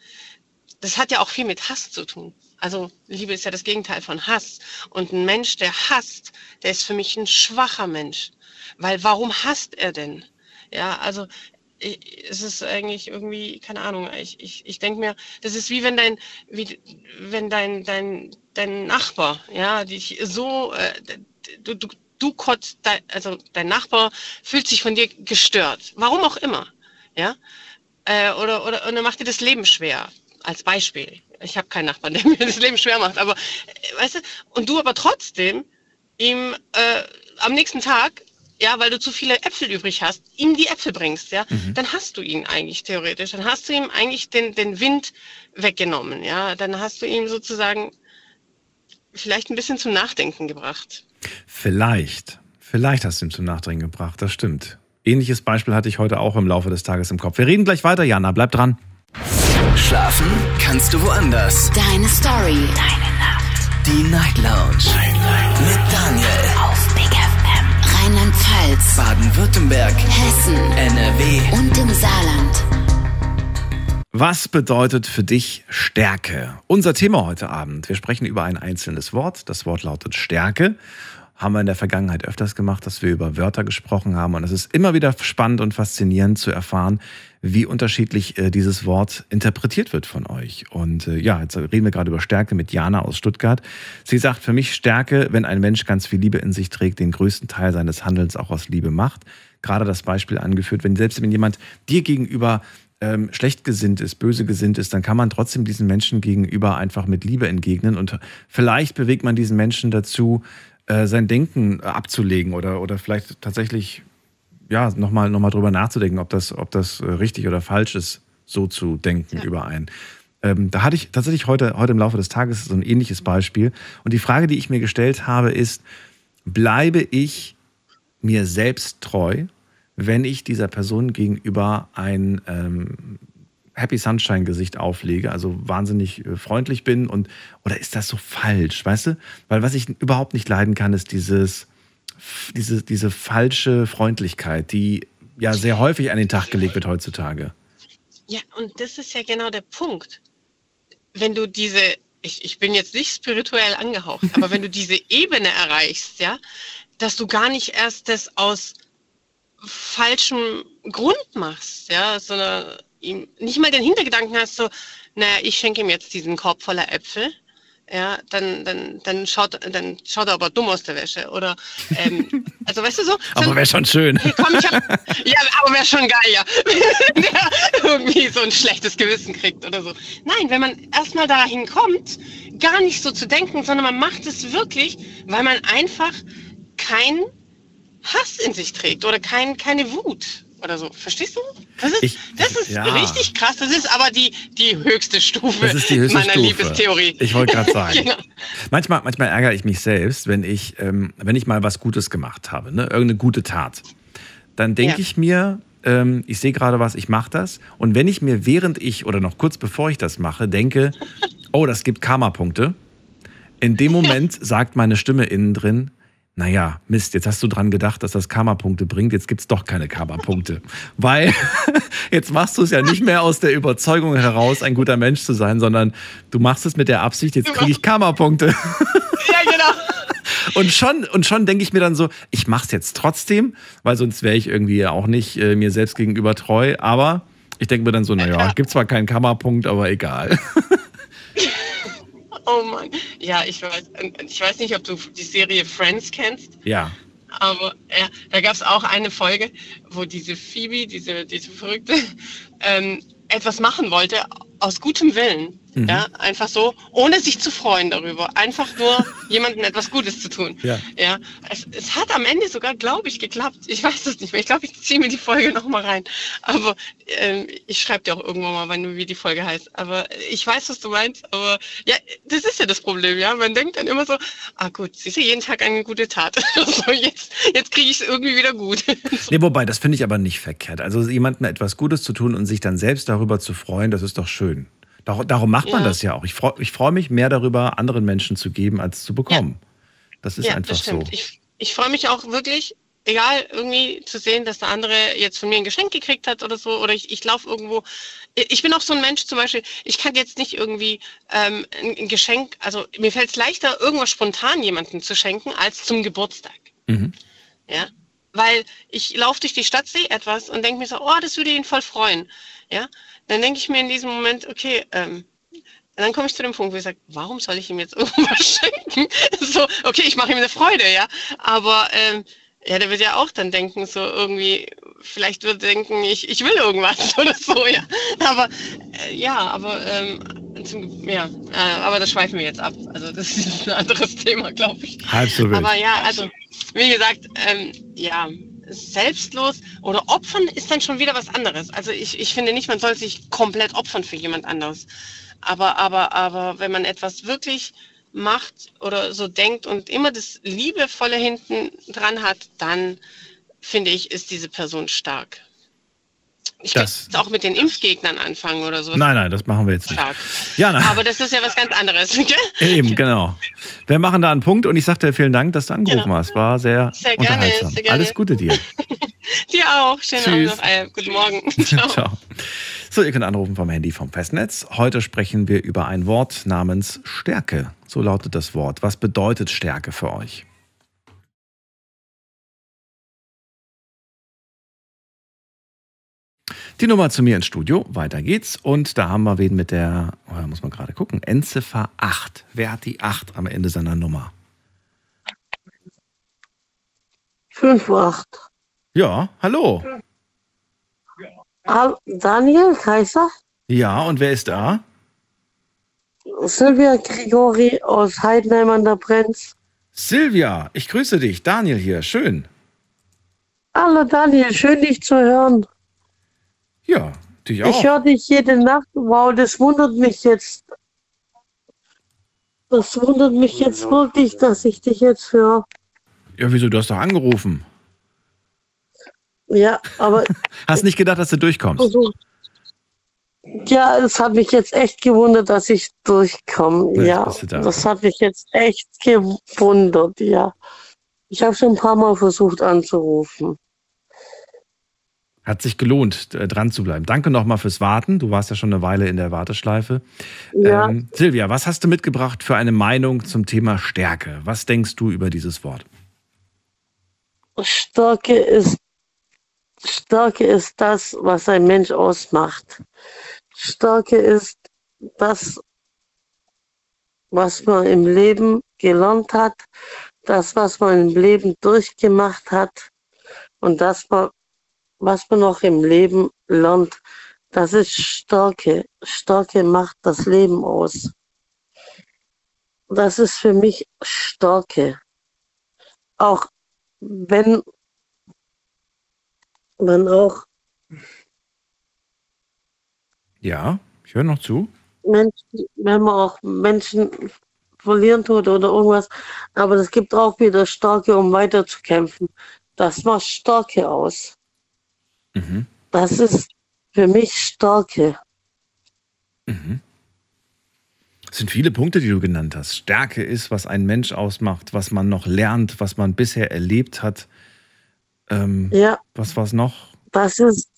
das hat ja auch viel mit Hass zu tun. Also Liebe ist ja das Gegenteil von Hass. Und ein Mensch, der hasst, der ist für mich ein schwacher Mensch. Weil warum hasst er denn? Ja, also es ist eigentlich irgendwie, keine Ahnung, ich, ich, ich denke mir, das ist wie wenn dein, wie, wenn dein, dein, dein Nachbar, ja, dich so, äh, du, du, du kotzt, dein, also dein Nachbar fühlt sich von dir gestört, warum auch immer, ja, äh, oder, oder, und dann macht dir das Leben schwer. als Beispiel. Ich habe keinen Nachbarn, der (laughs) mir das Leben schwer macht, aber äh, weißt du, und du aber trotzdem ihm äh, am nächsten Tag, ja, weil du zu viele Äpfel übrig hast, ihm die Äpfel bringst, ja, Mhm. dann hast du ihn eigentlich theoretisch, dann hast du ihm eigentlich den, den Wind weggenommen, ja, dann hast du ihm sozusagen vielleicht ein bisschen zum Nachdenken gebracht. Vielleicht, vielleicht hast du ihn zum Nachdenken gebracht, das stimmt. Ähnliches Beispiel hatte ich heute auch im Laufe des Tages im Kopf. Wir reden gleich weiter, Jana, bleib dran. Schlafen kannst du woanders. Deine Story. Deine Nacht. Die Night Lounge. Mit Daniel. Auf Big FM. Rheinland-Pfalz. Baden-Württemberg. Hessen. NRW. Und im Saarland. Was bedeutet für dich Stärke? Unser Thema heute Abend. Wir sprechen über ein einzelnes Wort. Das Wort lautet Stärke. Haben wir in der Vergangenheit öfters gemacht, dass wir über Wörter gesprochen haben. Und es ist immer wieder spannend und faszinierend zu erfahren, wie unterschiedlich äh, dieses Wort interpretiert wird von euch. Und äh, ja, jetzt reden wir gerade über Stärke mit Jana aus Stuttgart. Sie sagt, für mich Stärke, wenn ein Mensch ganz viel Liebe in sich trägt, den größten Teil seines Handelns auch aus Liebe macht. Gerade das Beispiel angeführt, wenn selbst wenn jemand dir gegenüber ähm, schlecht gesinnt ist, böse gesinnt ist, dann kann man trotzdem diesen Menschen gegenüber einfach mit Liebe entgegnen und vielleicht bewegt man diesen Menschen dazu, äh, sein Denken abzulegen oder, oder vielleicht tatsächlich ja, nochmal noch mal drüber nachzudenken, ob das, ob das äh, richtig oder falsch ist, so zu denken über einen. Ähm, da hatte ich tatsächlich heute, heute im Laufe des Tages so ein ähnliches Beispiel. Und die Frage, die ich mir gestellt habe, ist, bleibe ich mir selbst treu, wenn ich dieser Person gegenüber ein ähm, Happy Sunshine-Gesicht auflege, also wahnsinnig äh, freundlich bin und oder ist das so falsch, weißt du? Weil was ich überhaupt nicht leiden kann, ist dieses, diese, diese falsche Freundlichkeit, die ja sehr häufig an den Tag gelegt wird heutzutage. Ja, und das ist ja genau der Punkt. Wenn du diese, ich, ich bin jetzt nicht spirituell angehaucht, aber wenn du diese (laughs) Ebene erreichst, ja, dass du gar nicht erst das aus falschem Grund machst, ja, sondern ihm nicht mal den Hintergedanken hast, so, naja, ich schenke ihm jetzt diesen Korb voller Äpfel, ja, dann, dann, dann schaut, dann schaut er aber dumm aus der Wäsche. Oder ähm, (laughs) also weißt du so? Aber wäre schon schön. Komm, ich hab, (laughs) ja, aber wäre schon geil, ja. (laughs) Wenn der irgendwie so ein schlechtes Gewissen kriegt oder so. Nein, wenn man erstmal dahin kommt, gar nicht so zu denken, sondern man macht es wirklich, weil man einfach keinen Hass in sich trägt oder kein, keine Wut oder so. Verstehst du? Das ist, Ich- das ist ja. richtig krass. Das ist aber die, die höchste Stufe Das ist die höchste meiner Stufe. Liebestheorie. Ich wollte gerade sagen. (laughs) genau. Manchmal, manchmal ärgere ich mich selbst, wenn ich, ähm, wenn ich mal was Gutes gemacht habe, ne? irgendeine gute Tat. Dann denke Ja. ich mir, ähm, ich sehe gerade was, ich mache das. Und wenn ich mir, während ich oder noch kurz bevor ich das mache, denke, oh, das gibt Karma-Punkte, in dem (laughs) Moment sagt meine Stimme innen drin, naja, Mist, jetzt hast du dran gedacht, dass das Karma-Punkte bringt, jetzt gibt's doch keine Karma-Punkte. Weil (laughs) jetzt machst du es ja nicht mehr aus der Überzeugung heraus, ein guter Mensch zu sein, sondern du machst es mit der Absicht, jetzt kriege ich Karma-Punkte. (laughs) Ja, genau. Und schon, und schon denke ich mir dann so, ich mach's jetzt trotzdem, weil sonst wäre ich irgendwie auch nicht äh, mir selbst gegenüber treu. Aber ich denke mir dann so, naja, gibt zwar keinen Kammerpunkt, aber egal. (laughs) (laughs) Oh Mann. Ja, ich weiß, ich weiß nicht, ob du die Serie Friends kennst. ja. Aber ja, da gab es auch eine Folge, wo diese Phoebe, diese, diese Verrückte, (laughs) ähm, etwas machen wollte aus gutem Willen. Mhm. Ja, einfach so, ohne sich zu freuen darüber. Einfach nur (laughs) jemandem etwas Gutes zu tun. Ja. Ja, es, es hat am Ende sogar, glaube ich, geklappt. Ich weiß es nicht mehr. Ich glaube, ich ziehe mir die Folge nochmal rein. Aber ähm, ich schreibe dir auch irgendwann mal, wann, wie die Folge heißt. Aber ich weiß, was du meinst. Aber ja, das ist ja das Problem. Ja, man denkt dann immer so, ah gut, siehst du, jeden Tag eine gute Tat. (laughs) so, jetzt jetzt kriege ich es irgendwie wieder gut. (laughs) Nee, wobei, das finde ich aber nicht verkehrt. Also jemandem etwas Gutes zu tun und sich dann selbst darüber zu freuen, das ist doch schön. Dar darum macht man Ja. das ja auch. Ich freue ich freu mich mehr darüber, anderen Menschen zu geben, als zu bekommen. Das ist ja, einfach das so. Ich, ich freue mich auch wirklich, egal irgendwie zu sehen, dass der andere jetzt von mir ein Geschenk gekriegt hat oder so, oder ich, ich laufe irgendwo. Ich bin auch so ein Mensch zum Beispiel, ich kann jetzt nicht irgendwie ähm, ein, ein Geschenk, also mir fällt es leichter, irgendwas spontan jemandem zu schenken, als zum Geburtstag. Mhm. Ja, weil ich laufe durch die Stadt, sehe etwas und denke mir so, oh, das würde ihn voll freuen. Ja, dann denke ich mir in diesem Moment, okay, ähm, dann komme ich zu dem Punkt, wo ich sage, warum soll ich ihm jetzt (laughs) irgendwas schenken? So, okay, ich mache ihm eine Freude, ja, aber ähm, ja, der wird ja auch dann denken, so irgendwie, vielleicht wird er denken, ich, ich will irgendwas (laughs) oder so, ja. Aber äh, ja, aber ähm, zum, ja, äh, aber das schweifen wir jetzt ab. Also das ist ein anderes Thema, glaube ich. Halb so wild. Aber ja, also wie gesagt, ähm, ja, selbstlos oder opfern ist dann schon wieder was anderes. Also ich, ich finde nicht, man soll sich komplett opfern für jemand anderes. Aber, aber, aber wenn man etwas wirklich macht oder so denkt und immer das Liebevolle hinten dran hat, dann finde ich, ist diese Person stark. Ich kann Das- jetzt auch mit den Impfgegnern anfangen oder so. Nein, nein, das machen wir jetzt nicht. Stark. Jana. Aber das ist ja was ganz anderes. (laughs) Gell? Eben, genau. Wir machen da einen Punkt und ich sag dir vielen Dank, dass du angerufen Genau. hast. War sehr, Sehr gerne, unterhaltsam. sehr gerne. Alles Gute dir. (laughs) Dir auch. Schönen Tschüss. Abend noch. Äh, guten Morgen. (laughs) Ciao. Ciao. So, ihr könnt anrufen vom Handy vom Festnetz. Heute sprechen wir über ein Wort namens Stärke. So lautet das Wort. Was bedeutet Stärke für euch? Die Nummer zu mir ins Studio. Weiter geht's. Und da haben wir wen mit der, oh, da muss man gerade gucken, Endziffer 8. Wer hat die 8 am Ende seiner Nummer? 5 Uhr 8. Ja, hallo. Al Daniel Kaiser, Ja, und wer ist da? Silvia Grigori aus Heidenheim an der Brenz. Silvia, ich grüße dich. Daniel hier. Schön. Hallo Daniel, schön dich zu hören. Ja, dich auch. Ich höre dich jede Nacht. Wow, das wundert mich jetzt. Das wundert mich jetzt wirklich, dass ich dich jetzt höre. Ja, wieso? Du hast doch angerufen. Ja, aber (laughs) Hast nicht gedacht, dass du durchkommst? also, ja, es hat mich jetzt echt gewundert, dass ich durchkomme. Ja, da. das hat mich jetzt echt gewundert. Ja, ich habe schon ein paar Mal versucht anzurufen. Hat sich gelohnt, äh, dran zu bleiben. Danke nochmal fürs Warten. Du warst ja schon eine Weile in der Warteschleife. Ja. Ähm, Silvia, was hast du mitgebracht für eine Meinung zum Thema Stärke? Was denkst du über dieses Wort? Stärke ist, Stärke ist das, was ein Mensch ausmacht. Stärke ist das, was man im Leben gelernt hat, das, was man im Leben durchgemacht hat und das, was man noch im Leben lernt. Das ist Stärke. Stärke macht das Leben aus. Das ist für mich Stärke. Auch wenn man auch Ja, ich höre noch zu. Menschen, wenn man auch Menschen verlieren tut oder irgendwas, aber es gibt auch wieder Stärke, um weiterzukämpfen. Das macht Stärke aus. Mhm. Das ist für mich Stärke. Mhm. Es sind viele Punkte, die du genannt hast. Stärke ist, was ein Mensch ausmacht, was man noch lernt, was man bisher erlebt hat. Ähm, Ja, Was war es noch? das ist,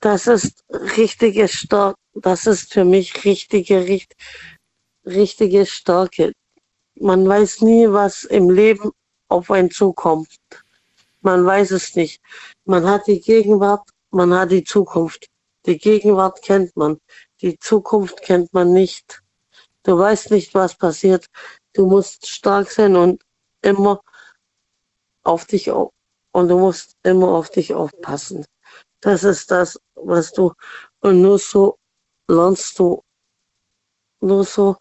das ist richtige Stärke. Das ist für mich richtige, richt, richtige Stärke. Man weiß nie, was im Leben auf einen zukommt. Man weiß es nicht. Man hat die Gegenwart, man hat die Zukunft. Die Gegenwart kennt man, die Zukunft kennt man nicht. Du weißt nicht, was passiert. Du musst stark sein und immer auf dich auf und du musst immer auf dich aufpassen. Das ist das, was du und nur so lernst du nur so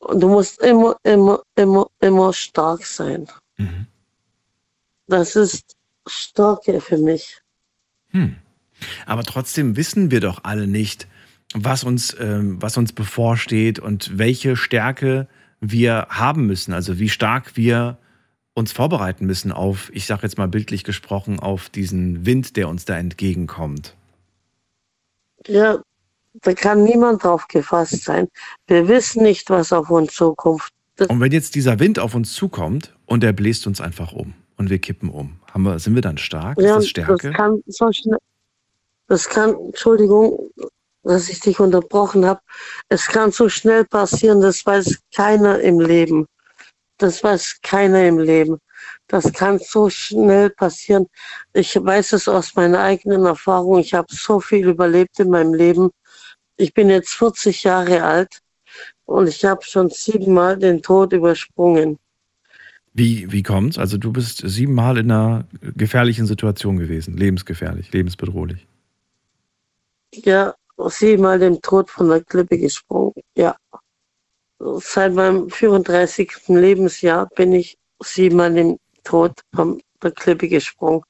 du musst immer, immer, immer, immer stark sein. Mhm. Das ist Stärke für mich. Hm. Aber trotzdem wissen wir doch alle nicht, was uns, ähm, was uns bevorsteht und welche Stärke wir haben müssen. Also wie stark wir uns vorbereiten müssen auf, ich sage jetzt mal bildlich gesprochen, auf diesen Wind, der uns da entgegenkommt. Ja, da kann niemand drauf gefasst sein. Wir wissen nicht, was auf uns zukommt. Und wenn jetzt dieser Wind auf uns zukommt und der bläst uns einfach um und wir kippen um, haben wir, sind wir dann stark? Ja, Ist das Stärke? das kann so schnell, das kann, Entschuldigung, dass ich dich unterbrochen habe. Es kann so schnell passieren, das weiß keiner im Leben. Das weiß keiner im Leben. Das kann so schnell passieren. Ich weiß es aus meiner eigenen Erfahrung. Ich habe so viel überlebt in meinem Leben. Ich bin jetzt 40 Jahre alt und ich habe schon siebenmal den Tod übersprungen. Wie, wie kommt's? Also du bist siebenmal in einer gefährlichen Situation gewesen, lebensgefährlich, lebensbedrohlich. Ja, siebenmal dem Tod von der Klippe gesprungen. Ja. Seit meinem 34. Lebensjahr bin ich siebenmal dem Tod von der Klippe gesprungen.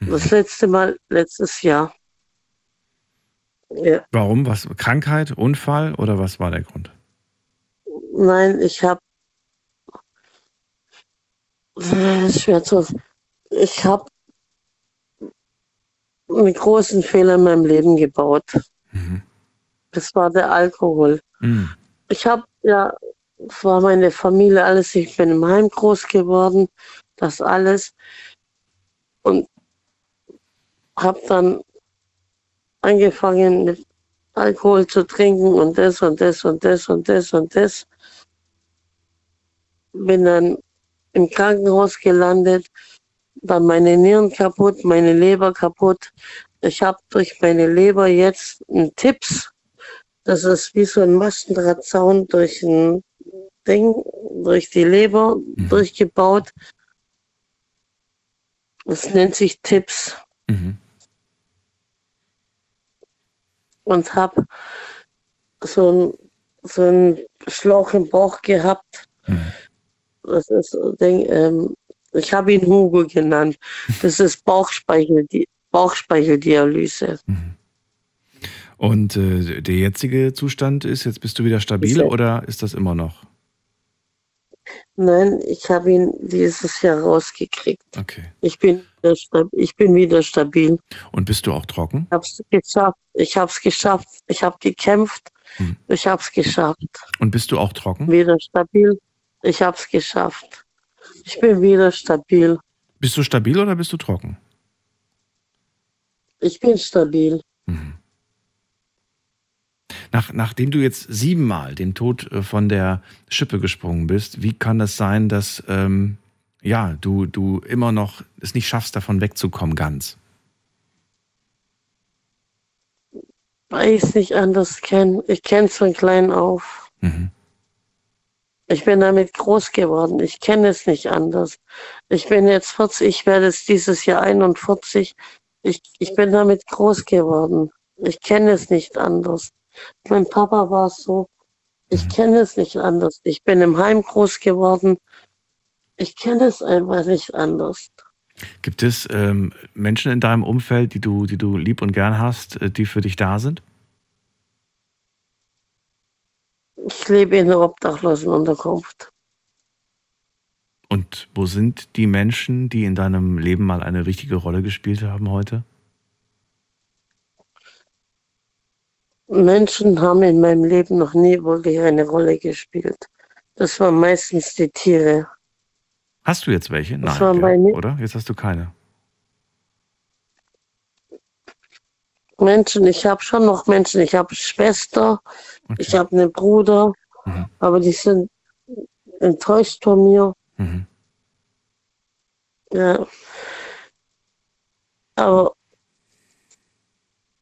Das letzte Mal letztes Jahr. Ja. Warum? Was? Krankheit, Unfall oder was war der Grund? Nein, ich habe schwer zu. Ich habe einen großen Fehler in meinem Leben gebaut. Das war der Alkohol. Mhm. Ich habe ja, es war meine Familie alles. Ich bin im Heim groß geworden, das alles. Und habe dann angefangen mit Alkohol zu trinken und das und das und das und das und das. Bin dann im Krankenhaus gelandet, dann meine Nieren kaputt, meine Leber kaputt. Ich habe durch meine Leber jetzt einen Tipps. Das ist wie so ein Mastendrahtzaun durch ein Ding, durch die Leber durchgebaut. Das nennt sich Tipps. Und habe so ein, so ein Schlauch im Bauch gehabt. Das ist Ding, ähm, ich habe ihn Hugo genannt. Das ist Bauchspeichel, Bauchspeichelddialyse. Und äh, der jetzige Zustand ist, jetzt bist du wieder stabil Ist er- oder ist das immer noch? Nein, ich habe ihn dieses Jahr rausgekriegt. Okay. Ich bin, ich bin wieder stabil. Und bist du auch trocken? Ich habe es geschafft. Ich habe es geschafft. Ich habe gekämpft. Ich habe es geschafft. Und bist du auch trocken? Wieder stabil. Ich habe es geschafft. Ich bin wieder stabil. Bist du stabil oder bist du trocken? Ich bin stabil. Nach, nachdem du jetzt siebenmal dem Tod äh, von der Schippe gesprungen bist, wie kann es sein, dass ähm, ja, du, du immer noch es nicht schaffst, davon wegzukommen ganz? Weil ich es nicht anders kenne. Ich kenne es von klein auf. Ich bin damit groß geworden. Ich kenne es nicht anders. Ich bin jetzt 40, ich werde es dieses Jahr 41. Ich, ich bin damit groß geworden. Ich kenne es nicht anders. Mein Papa war so. Ich kenne es nicht anders. Ich bin im Heim groß geworden. Ich kenne es einfach nicht anders. Gibt es ähm, Menschen in deinem Umfeld, die du, die du lieb und gern hast, äh, die für dich da sind? Ich lebe in einer Obdachlosenunterkunft. Und wo sind die Menschen, die in deinem Leben mal eine wichtige Rolle gespielt haben heute? Menschen haben in meinem Leben noch nie wirklich eine Rolle gespielt. Das waren meistens die Tiere. Hast du jetzt welche? Das Nein, meine- oder? Jetzt hast du keine. Menschen, ich habe schon noch Menschen. Ich habe Schwester, ich habe einen Bruder, aber die sind enttäuscht von mir. Ja. Aber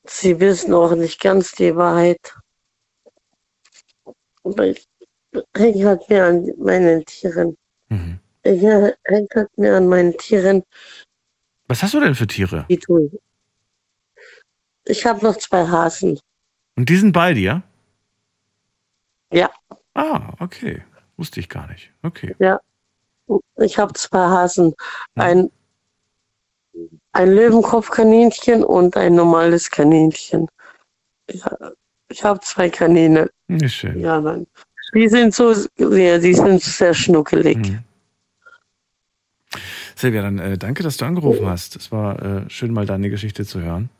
sie wissen auch nicht ganz die Wahrheit. Aber ich hänge halt mehr an meinen Tieren. Ich hänge halt mehr an meinen Tieren. Was hast du denn für Tiere? Die tue ich. Ich habe noch zwei Hasen. Und die sind bei dir? Ja. Ah, okay. Wusste ich gar nicht. Okay. Ja. Ich habe zwei Hasen. Ein, ein Löwenkopfkaninchen und ein normales Kaninchen. Ja, ich habe zwei Kanine. Nicht schön. Ja, nein. Die sind so, ja, die sind sehr schnuckelig. Mhm. Silvia, dann äh, danke, dass du angerufen hast. Es war äh, schön, mal deine Geschichte zu hören.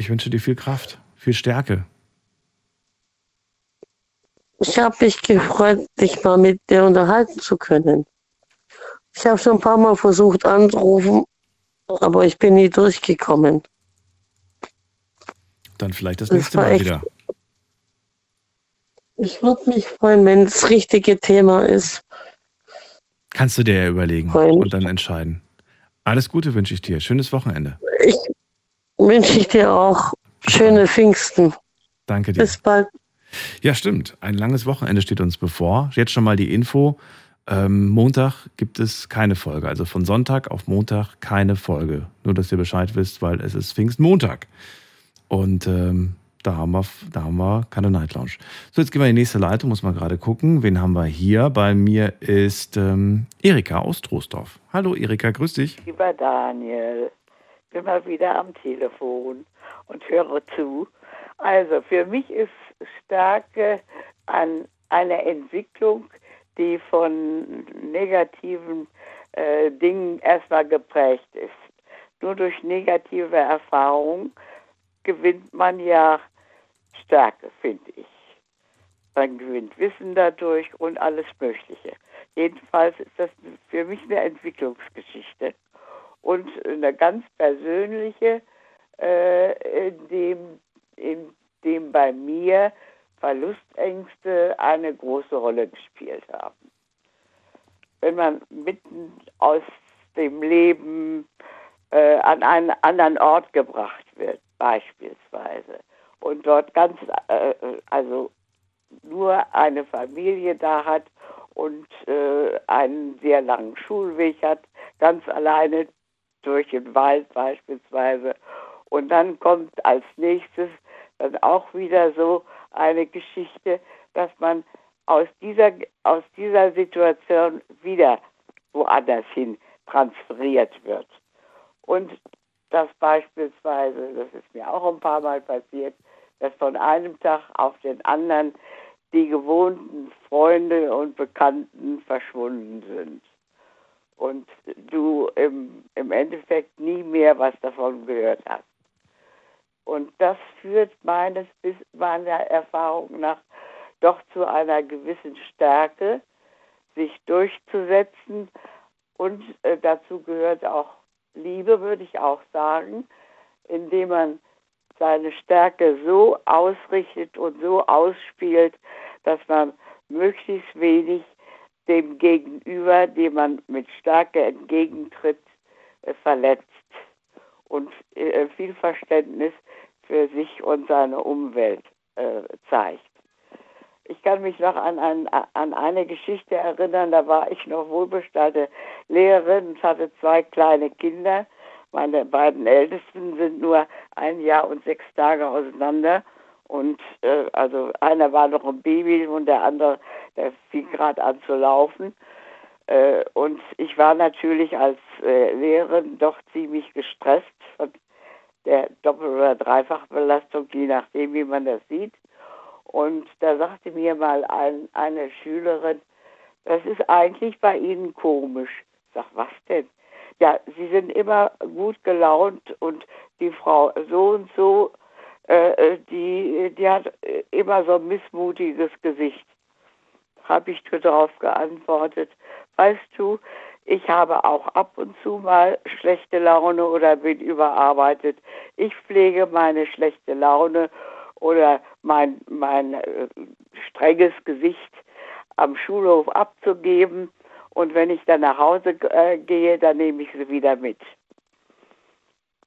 Ich wünsche dir viel Kraft, viel Stärke. Ich habe mich gefreut, dich mal mit dir unterhalten zu können. Ich habe schon ein paar Mal versucht anzurufen, aber ich bin nie durchgekommen. Dann vielleicht das Das nächste Mal echt- wieder. Ich würde mich freuen, wenn das richtige Thema ist. Kannst du dir ja überlegen mich. und dann entscheiden. Alles Gute wünsche ich dir. Schönes Wochenende. Ich wünsche ich dir auch schöne Pfingsten. Danke dir. Bis bald. Ja, stimmt. Ein langes Wochenende steht uns bevor. Jetzt schon mal die Info. Ähm, Montag gibt es keine Folge. Also von Sonntag auf Montag keine Folge. Nur, dass ihr Bescheid wisst, weil es ist Pfingstmontag. Und ähm, da haben, wir, da haben wir keine Night Lounge. So, jetzt gehen wir in die nächste Leitung, muss man gerade gucken. Wen haben wir hier? Bei mir ist ähm, Erika aus Troisdorf. Hallo Erika, grüß dich. Lieber Daniel, mal wieder am Telefon und höre zu. Also für mich ist Stärke an einer Entwicklung, die von negativen äh, Dingen erstmal geprägt ist. Nur durch negative Erfahrungen gewinnt man ja Stärke, finde ich. Man gewinnt Wissen dadurch und alles Mögliche. Jedenfalls ist das für mich eine Entwicklungsgeschichte und eine ganz persönliche, äh, in, dem, in dem bei mir Verlustängste eine große Rolle gespielt haben. Wenn man mitten aus dem Leben äh, an einen anderen Ort gebracht wird, beispielsweise, und dort ganz, äh, also nur eine Familie da hat und äh, einen sehr langen Schulweg hat, ganz alleine durch den Wald beispielsweise. Und dann kommt als nächstes dann auch wieder so eine Geschichte, dass man aus dieser, aus dieser Situation wieder woanders hin transferiert wird. Und das beispielsweise, das ist mir auch ein paar Mal passiert, dass von einem Tag auf den anderen die gewohnten Freunde und Bekannten verschwunden sind. Und du im, im Endeffekt nie mehr was davon gehört hast. Und das führt meines, meiner Erfahrung nach doch zu einer gewissen Stärke, sich durchzusetzen. Und äh, dazu gehört auch Liebe, würde ich auch sagen, indem man seine Stärke so ausrichtet und so ausspielt, dass man möglichst wenig dem Gegenüber, dem man mit Stärke entgegentritt, äh, verletzt und äh, viel Verständnis für sich und seine Umwelt äh, zeigt. Ich kann mich noch an, ein, an eine Geschichte erinnern, da war ich noch wohlbestellte Lehrerin und hatte zwei kleine Kinder. Meine beiden Ältesten sind nur ein Jahr und sechs Tage auseinander. Und äh, also einer war noch ein Baby und der andere, der fing gerade an zu laufen. Äh, und ich war natürlich als äh, Lehrerin doch ziemlich gestresst von der Doppel- oder Dreifachbelastung, je nachdem, wie man das sieht. Und da sagte mir mal ein, eine Schülerin, das ist eigentlich bei Ihnen komisch. Ich sag, was denn? Ja, Sie sind immer gut gelaunt und die Frau so und so, äh, die, die hat immer so ein missmutiges Gesicht. Habe ich darauf geantwortet, weißt du, ich habe auch ab und zu mal schlechte Laune oder bin überarbeitet. Ich pflege meine schlechte Laune oder mein, mein äh, strenges Gesicht am Schulhof abzugeben. Und wenn ich dann nach Hause äh, gehe, dann nehme ich sie wieder mit.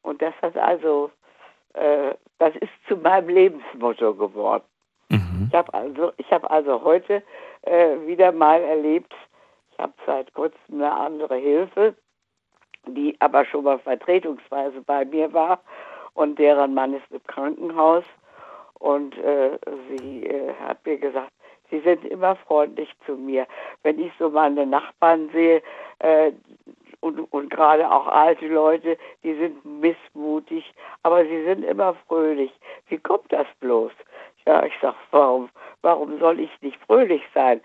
Und das hat also, äh, das ist zu meinem Lebensmotto geworden. Mhm. Ich habe also, ich habe also heute äh, wieder mal erlebt, ich habe seit kurzem eine andere Hilfe, die aber schon mal vertretungsweise bei mir war und deren Mann ist im Krankenhaus und äh, sie äh, hat mir gesagt, sie sind immer freundlich zu mir. Wenn ich so meine Nachbarn sehe äh, und, und gerade auch alte Leute, die sind missmutig, aber sie sind immer fröhlich. Wie kommt das bloß? Ja, ich sage, warum, warum soll ich nicht fröhlich sein?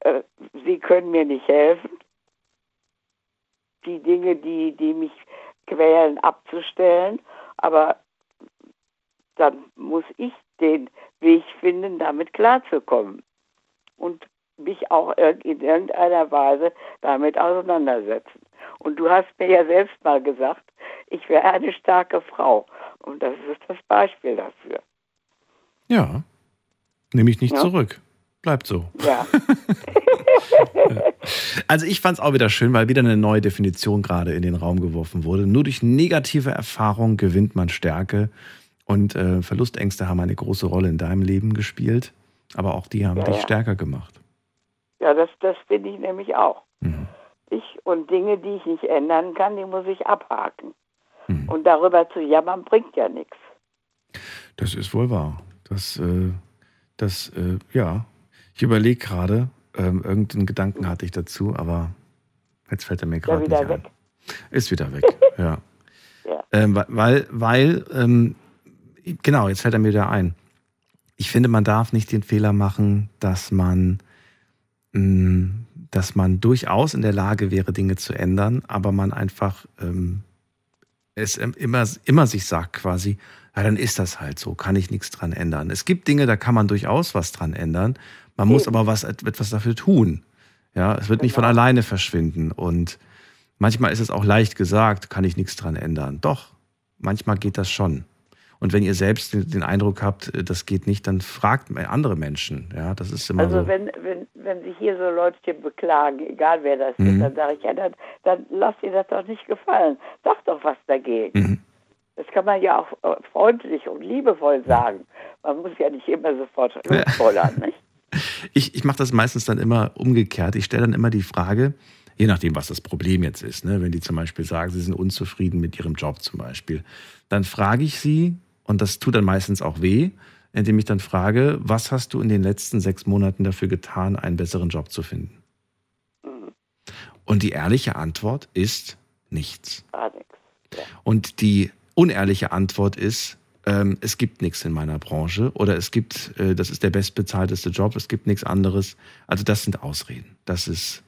Äh, sie können mir nicht helfen. Die Dinge, die, die mich quälen, abzustellen. Aber dann muss ich den Weg finden, damit klarzukommen. Und mich auch in irgendeiner Weise damit auseinandersetzen. Und du hast mir ja selbst mal gesagt, ich wäre eine starke Frau. Und das ist das Beispiel dafür. Ja, nehme ich nicht ja. zurück. Bleibt so. Ja. (laughs) also ich fand es auch wieder schön, weil wieder eine neue Definition gerade in den Raum geworfen wurde. Nur durch negative Erfahrung gewinnt man Stärke. Und äh, Verlustängste haben eine große Rolle in deinem Leben gespielt, aber auch die haben ja, dich ja. stärker gemacht. Ja, das, das finde ich nämlich auch. Mhm. Ich und Dinge, die ich nicht ändern kann, die muss ich abhaken. Mhm. Und darüber zu jammern bringt ja nichts. Das ist wohl wahr. Das, äh, das, äh, ja. Ich überlege gerade, ähm, irgendeinen Gedanken hatte ich dazu, aber jetzt fällt er mir gerade nicht ein. Weg. Ist wieder weg, (laughs) ja. ja. Ähm, weil, weil, ähm, genau, jetzt fällt er mir wieder ein. Ich finde, man darf nicht den Fehler machen, dass man, mh, mm, dass man durchaus in der Lage wäre, Dinge zu ändern, aber man einfach ähm, es immer, immer sich sagt quasi, ja, dann ist das halt so, kann ich nichts dran ändern. Es gibt Dinge, da kann man durchaus was dran ändern. Man Eben. muss aber was, etwas dafür tun. Ja, es wird genau. nicht von genau. alleine verschwinden. Und manchmal ist es auch leicht gesagt, kann ich nichts dran ändern. Doch, manchmal geht das schon. Und wenn ihr selbst den Eindruck habt, äh, das geht nicht, dann fragt andere Menschen. Ja, das ist immer also so. wenn, wenn, wenn sich hier so Leute beklagen, egal wer das mhm. ist, dann sage ich, ja, dann, dann lasst ihr das doch nicht gefallen. Sag doch was dagegen. Mhm. Das kann man ja auch äh, freundlich und liebevoll sagen. Man muss ja nicht immer sofort losfordern, ja. nicht? (laughs) Ich, ich mache das meistens dann immer umgekehrt. Ich stelle dann immer die Frage, je nachdem, was das Problem jetzt ist, ne? wenn die zum Beispiel sagen, sie sind unzufrieden mit ihrem Job zum Beispiel, dann frage ich sie, und das tut dann meistens auch weh, indem ich dann frage, was hast du in den letzten sechs Monaten dafür getan, einen besseren Job zu finden? Mhm. Und die ehrliche Antwort ist nichts. Gar nichts. Ja. Und die unehrliche Antwort ist, ähm, es gibt nichts in meiner Branche oder es gibt, äh, das ist der bestbezahlteste Job, es gibt nichts anderes. Also das sind Ausreden. Das ist,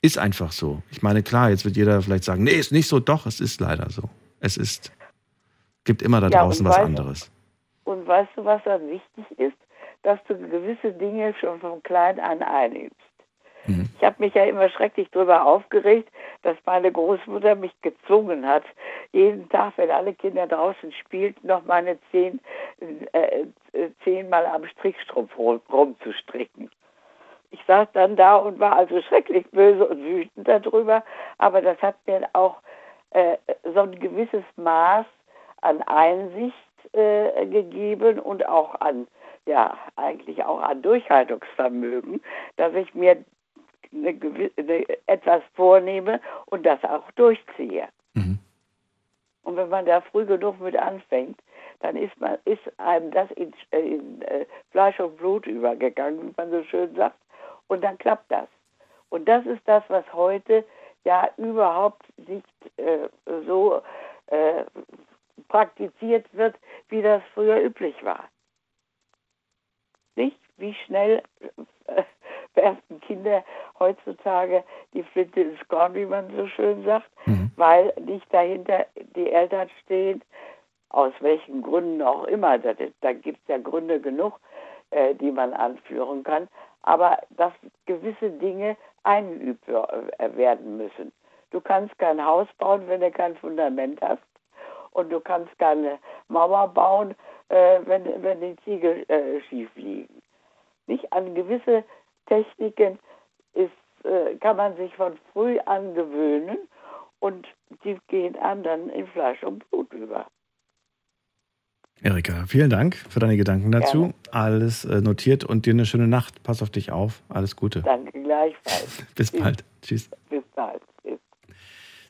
ist einfach so. Ich meine, klar, jetzt wird jeder vielleicht sagen, nee, ist nicht so. Doch, es ist leider so. Es ist gibt immer da ja, draußen was weißt, anderes. Und weißt du, was dann wichtig ist? Dass du gewisse Dinge schon von klein an einnimmst. Mhm. Ich habe mich ja immer schrecklich darüber aufgeregt, dass meine Großmutter mich gezwungen hat, jeden Tag, wenn alle Kinder draußen spielten, noch meine zehn, äh, äh zehnmal am Strickstrumpf rumzustricken. Ich saß dann da und war also schrecklich böse und wütend darüber, aber das hat mir auch äh, so ein gewisses Maß an Einsicht äh, gegeben und auch an, ja, eigentlich auch an Durchhaltungsvermögen, dass ich mir eine, eine, etwas vornehme und das auch durchziehe. Mhm. Und wenn man da früh genug mit anfängt, dann ist, man, ist einem das in, in äh, Fleisch und Blut übergegangen, wie man so schön sagt, und dann klappt das. Und das ist das, was heute ja überhaupt nicht äh, so äh, praktiziert wird, wie das früher üblich war. Nicht? Wie schnell äh, werfen Kinder heutzutage die Flinte ins Korn, wie man so schön sagt, mhm. weil nicht dahinter die Eltern stehen, aus welchen Gründen auch immer. Da, da gibt es ja Gründe genug, äh, die man anführen kann, aber dass gewisse Dinge eingeübt äh, werden müssen. Du kannst kein Haus bauen, wenn du kein Fundament hast und du kannst keine Mauer bauen, äh, wenn, wenn die Ziegel äh, schief liegen. Nicht an gewisse Techniken ist, äh, kann man sich von früh an gewöhnen und die gehen einem dann in Fleisch und Blut über. Erika, vielen Dank für deine Gedanken dazu. Gerne. Alles äh, notiert und dir eine schöne Nacht. Pass auf dich auf. Alles Gute. Danke gleichfalls. (laughs) Bis bald. Tschüss. Bis bald.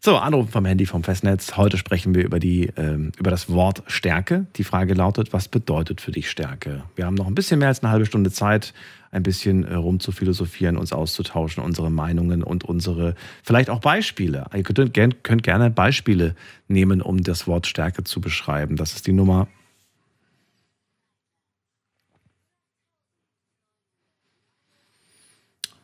So, Anruf vom Handy vom Festnetz. Heute sprechen wir über, die, ähm, über das Wort Stärke. Die Frage lautet, was bedeutet für dich Stärke? Wir haben noch ein bisschen mehr als eine halbe Stunde Zeit, ein bisschen äh, rum zu philosophieren, uns auszutauschen, unsere Meinungen und unsere vielleicht auch Beispiele. Ihr könnt, könnt gerne Beispiele nehmen, um das Wort Stärke zu beschreiben. Das ist die Nummer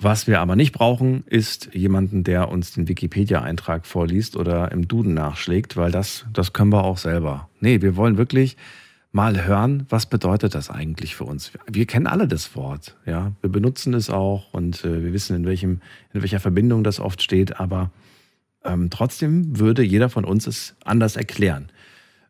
Was wir aber nicht brauchen, ist jemanden, der uns den Wikipedia-Eintrag vorliest oder im Duden nachschlägt, weil das, das können wir auch selber. Nee, wir wollen wirklich mal hören, was bedeutet das eigentlich für uns? Wir kennen alle das Wort, ja. Wir benutzen es auch und äh, wir wissen, in, welchem, in welcher Verbindung das oft steht, aber ähm, trotzdem würde jeder von uns es anders erklären.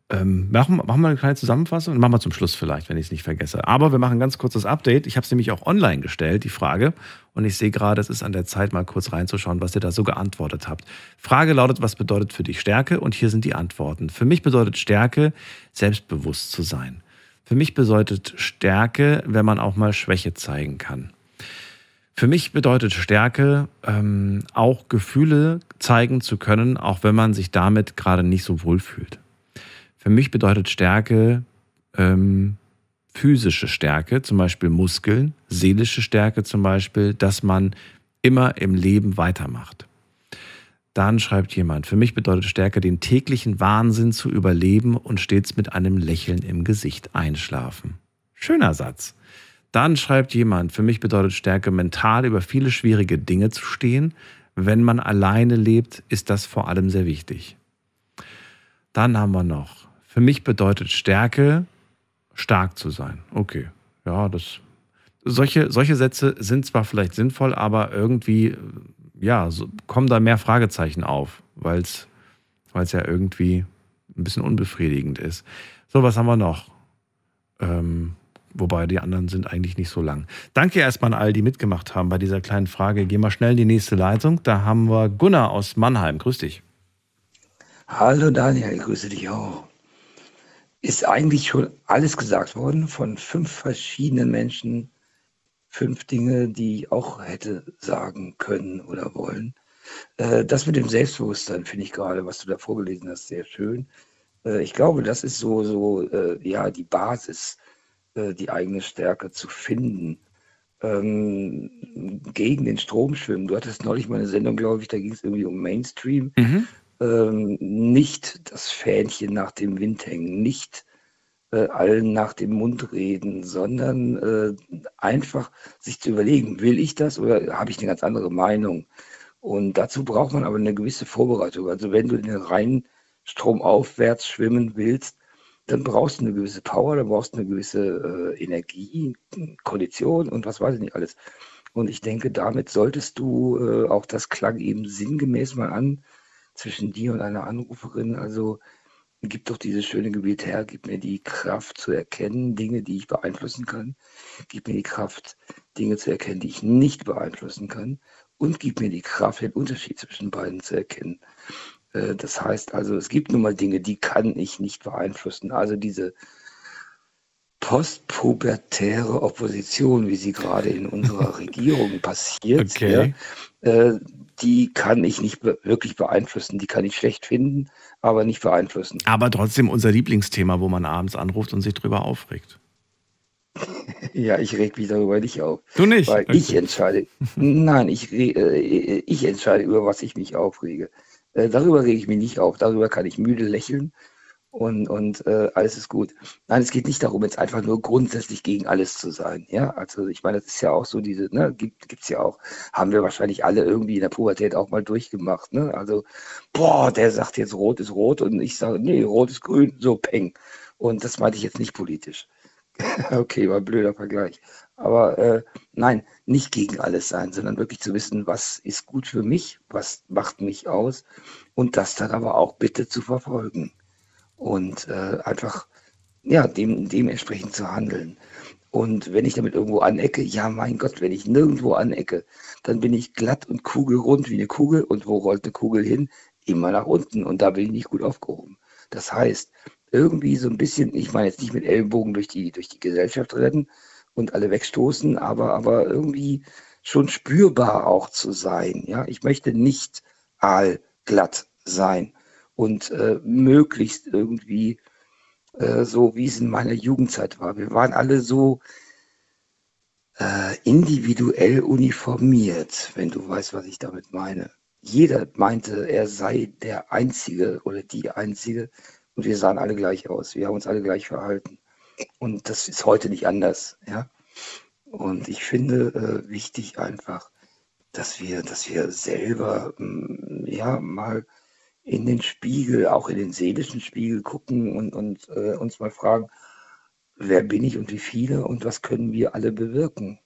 Ähm, machen, machen wir eine kleine Zusammenfassung und machen wir zum Schluss vielleicht, wenn ich es nicht vergesse. Aber wir machen ein ganz kurzes Update. Ich habe es nämlich auch online gestellt, die Frage. Und ich sehe gerade, es ist an der Zeit, mal kurz reinzuschauen, was ihr da so geantwortet habt. Frage lautet, was bedeutet für dich Stärke? Und hier sind die Antworten. Für mich bedeutet Stärke, selbstbewusst zu sein. Für mich bedeutet Stärke, wenn man auch mal Schwäche zeigen kann. Für mich bedeutet Stärke, ähm, auch Gefühle zeigen zu können, auch wenn man sich damit gerade nicht so wohl fühlt. Für mich bedeutet Stärke, ähm, physische Stärke, zum Beispiel Muskeln, seelische Stärke zum Beispiel, dass man immer im Leben weitermacht. Dann schreibt jemand, für mich bedeutet Stärke, den täglichen Wahnsinn zu überleben und stets mit einem Lächeln im Gesicht einschlafen. Schöner Satz. Dann schreibt jemand, für mich bedeutet Stärke, mental über viele schwierige Dinge zu stehen. Wenn man alleine lebt, ist das vor allem sehr wichtig. Dann haben wir noch, für mich bedeutet Stärke, stark zu sein. Okay, ja, das. Solche, solche Sätze sind zwar vielleicht sinnvoll, aber irgendwie, ja, so, kommen da mehr Fragezeichen auf, weil es ja irgendwie ein bisschen unbefriedigend ist. So, was haben wir noch? Ähm, wobei die anderen sind eigentlich nicht so lang. Danke erstmal an all, die mitgemacht haben bei dieser kleinen Frage. Gehen wir schnell in die nächste Leitung. Da haben wir Gunnar aus Mannheim. Grüß dich. Hallo Daniel, ich grüße dich auch. Ist eigentlich schon alles gesagt worden von fünf verschiedenen Menschen, fünf Dinge, die ich auch hätte sagen können oder wollen. Äh, das mit dem Selbstbewusstsein finde ich gerade, was du da vorgelesen hast, sehr schön. Äh, ich glaube, das ist so, so äh, ja, die Basis, die eigene Stärke zu finden. Ähm, gegen den Strom schwimmen. Du hattest neulich mal eine Sendung, glaube ich, da ging es irgendwie um Mainstream. Mhm ähm, nicht das Fähnchen nach dem Wind hängen, nicht äh, allen nach dem Mund reden, sondern äh, einfach sich zu überlegen, will ich das oder habe ich eine ganz andere Meinung? Und dazu braucht man aber eine gewisse Vorbereitung. Also wenn du den reinen Strom aufwärts schwimmen willst, dann brauchst du eine gewisse Power, dann brauchst du eine gewisse äh, Energie, Kondition und was weiß ich nicht alles. Und ich denke, damit solltest du, äh, auch das klang eben sinngemäß mal an, zwischen dir und einer Anruferin. Also gib doch dieses schöne Gebet her, gib mir die Kraft zu erkennen, Dinge, die ich beeinflussen kann. Gib mir die Kraft, Dinge zu erkennen, die ich nicht beeinflussen kann. Und gib mir die Kraft, den Unterschied zwischen beiden zu erkennen. Äh, das heißt also, es gibt nun mal Dinge, die kann ich nicht beeinflussen. Also diese postpubertäre Opposition, wie sie gerade in unserer (laughs) Regierung passiert, okay. ja, äh, die kann ich nicht wirklich beeinflussen. Die kann ich schlecht finden, aber nicht beeinflussen. Aber trotzdem unser Lieblingsthema, wo man abends anruft und sich drüber aufregt. (laughs) Ja, ich reg mich darüber nicht auf. Du nicht? Weil okay. ich entscheide. (laughs) Nein, ich, äh, ich entscheide über was ich mich aufrege. Äh, darüber rege ich mich nicht auf. Darüber kann ich müde lächeln und, und äh, alles ist gut. Nein, es geht nicht darum, jetzt einfach nur grundsätzlich gegen alles zu sein. Ja, also ich meine, das ist ja auch so diese, ne, gibt es ja auch, haben wir wahrscheinlich alle irgendwie in der Pubertät auch mal durchgemacht. Ne? Also, boah, der sagt jetzt rot ist rot und ich sage, nee, rot ist grün, so peng. Und das meinte ich jetzt nicht politisch. (laughs) okay, war ein blöder Vergleich. Aber äh, nein, nicht gegen alles sein, sondern wirklich zu wissen, was ist gut für mich, was macht mich aus und das dann aber auch bitte zu verfolgen und äh, einfach ja, dem, dementsprechend zu handeln. Und wenn ich damit irgendwo anecke, ja, mein Gott, wenn ich nirgendwo anecke, dann bin ich glatt und kugelrund wie eine Kugel. Und wo rollt eine Kugel hin? Immer nach unten. Und da bin ich nicht gut aufgehoben. Das heißt, irgendwie so ein bisschen, ich meine jetzt nicht mit Ellenbogen durch die, durch die Gesellschaft rennen und alle wegstoßen, aber, aber irgendwie schon spürbar auch zu sein. Ja, ich möchte nicht aalglatt sein und äh, möglichst irgendwie äh, so, wie es in meiner Jugendzeit war. Wir waren alle so äh, individuell uniformiert, wenn du weißt, was ich damit meine. Jeder meinte, er sei der Einzige oder die Einzige und wir sahen alle gleich aus. Wir haben uns alle gleich verhalten. Und das ist heute nicht anders. Ja? Und ich finde äh, wichtig einfach, dass wir, dass wir selber mm, ja mal in den Spiegel, auch in den seelischen Spiegel gucken und, und äh, uns mal fragen, wer bin ich und wie viele und was können wir alle bewirken.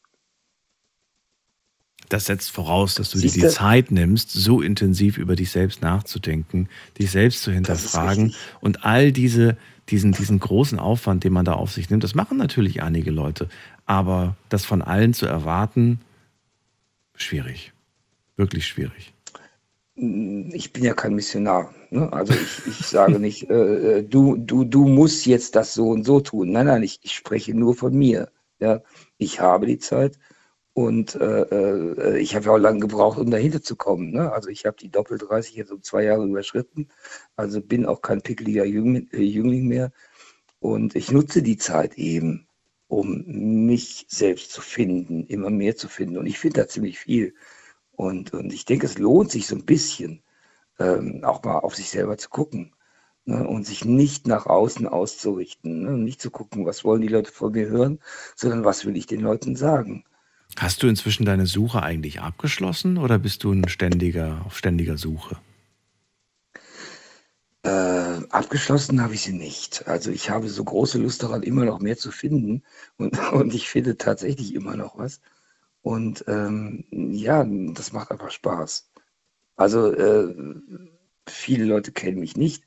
Das setzt voraus, dass du Siehste? dir die Zeit nimmst, so intensiv über dich selbst nachzudenken, dich selbst zu hinterfragen und all diese, diesen, diesen großen Aufwand, den man da auf sich nimmt, das machen natürlich einige Leute, aber das von allen zu erwarten, schwierig, wirklich schwierig ich bin ja kein Missionar. Ne? Also ich, ich sage (laughs) nicht, äh, äh, du, du, du musst jetzt das so und so tun. Nein, nein, ich, ich spreche nur von mir. Ja? Ich habe die Zeit und äh, äh, ich habe ja auch lange gebraucht, um dahinter zu kommen. Ne? Also ich habe die Doppel 30 jetzt um zwei Jahre überschritten. Also bin auch kein pickeliger äh, Jüngling mehr. Und ich nutze die Zeit eben, um mich selbst zu finden, immer mehr zu finden. Und ich finde da ziemlich viel. Und, und ich denke, es lohnt sich so ein bisschen, ähm, auch mal auf sich selber zu gucken ne, und sich nicht nach außen auszurichten. Ne, nicht zu gucken, was wollen die Leute von mir hören, sondern was will ich den Leuten sagen. Hast du inzwischen deine Suche eigentlich abgeschlossen oder bist du ein ständiger, auf ständiger Suche? Äh, abgeschlossen habe ich sie nicht. Also ich habe so große Lust daran, immer noch mehr zu finden. Und, (laughs) und ich finde tatsächlich immer noch was. Und ähm, ja, das macht einfach Spaß. Also äh, viele Leute kennen mich nicht.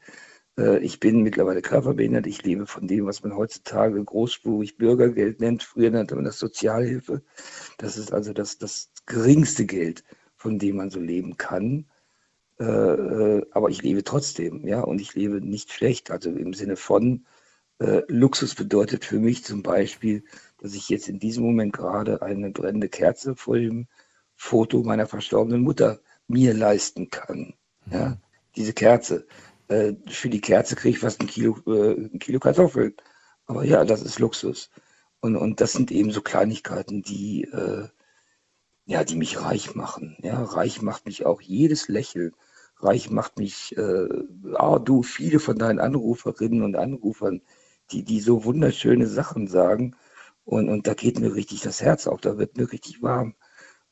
Äh, ich bin mittlerweile körperbehindert. Ich lebe von dem, was man heutzutage großspurig Bürgergeld nennt. Früher nannte man das Sozialhilfe. Das ist also das, das geringste Geld, von dem man so leben kann. Äh, äh, aber ich lebe trotzdem, ja, und ich lebe nicht schlecht. Also im Sinne von äh, Luxus bedeutet für mich zum Beispiel, dass ich jetzt in diesem Moment gerade eine brennende Kerze vor dem Foto meiner verstorbenen Mutter mir leisten kann. Ja, mhm. diese Kerze. Äh, für die Kerze kriege ich fast ein Kilo, äh, ein Kilo Kartoffeln. Aber ja, das ist Luxus. Und, und das sind eben so Kleinigkeiten, die, äh, ja, die mich reich machen. Ja, reich macht mich auch jedes Lächeln. Reich macht mich, äh, ah, du, viele von deinen Anruferinnen und Anrufern, die, die so wunderschöne Sachen sagen. Und, und da geht mir richtig das Herz auf, da wird mir richtig warm.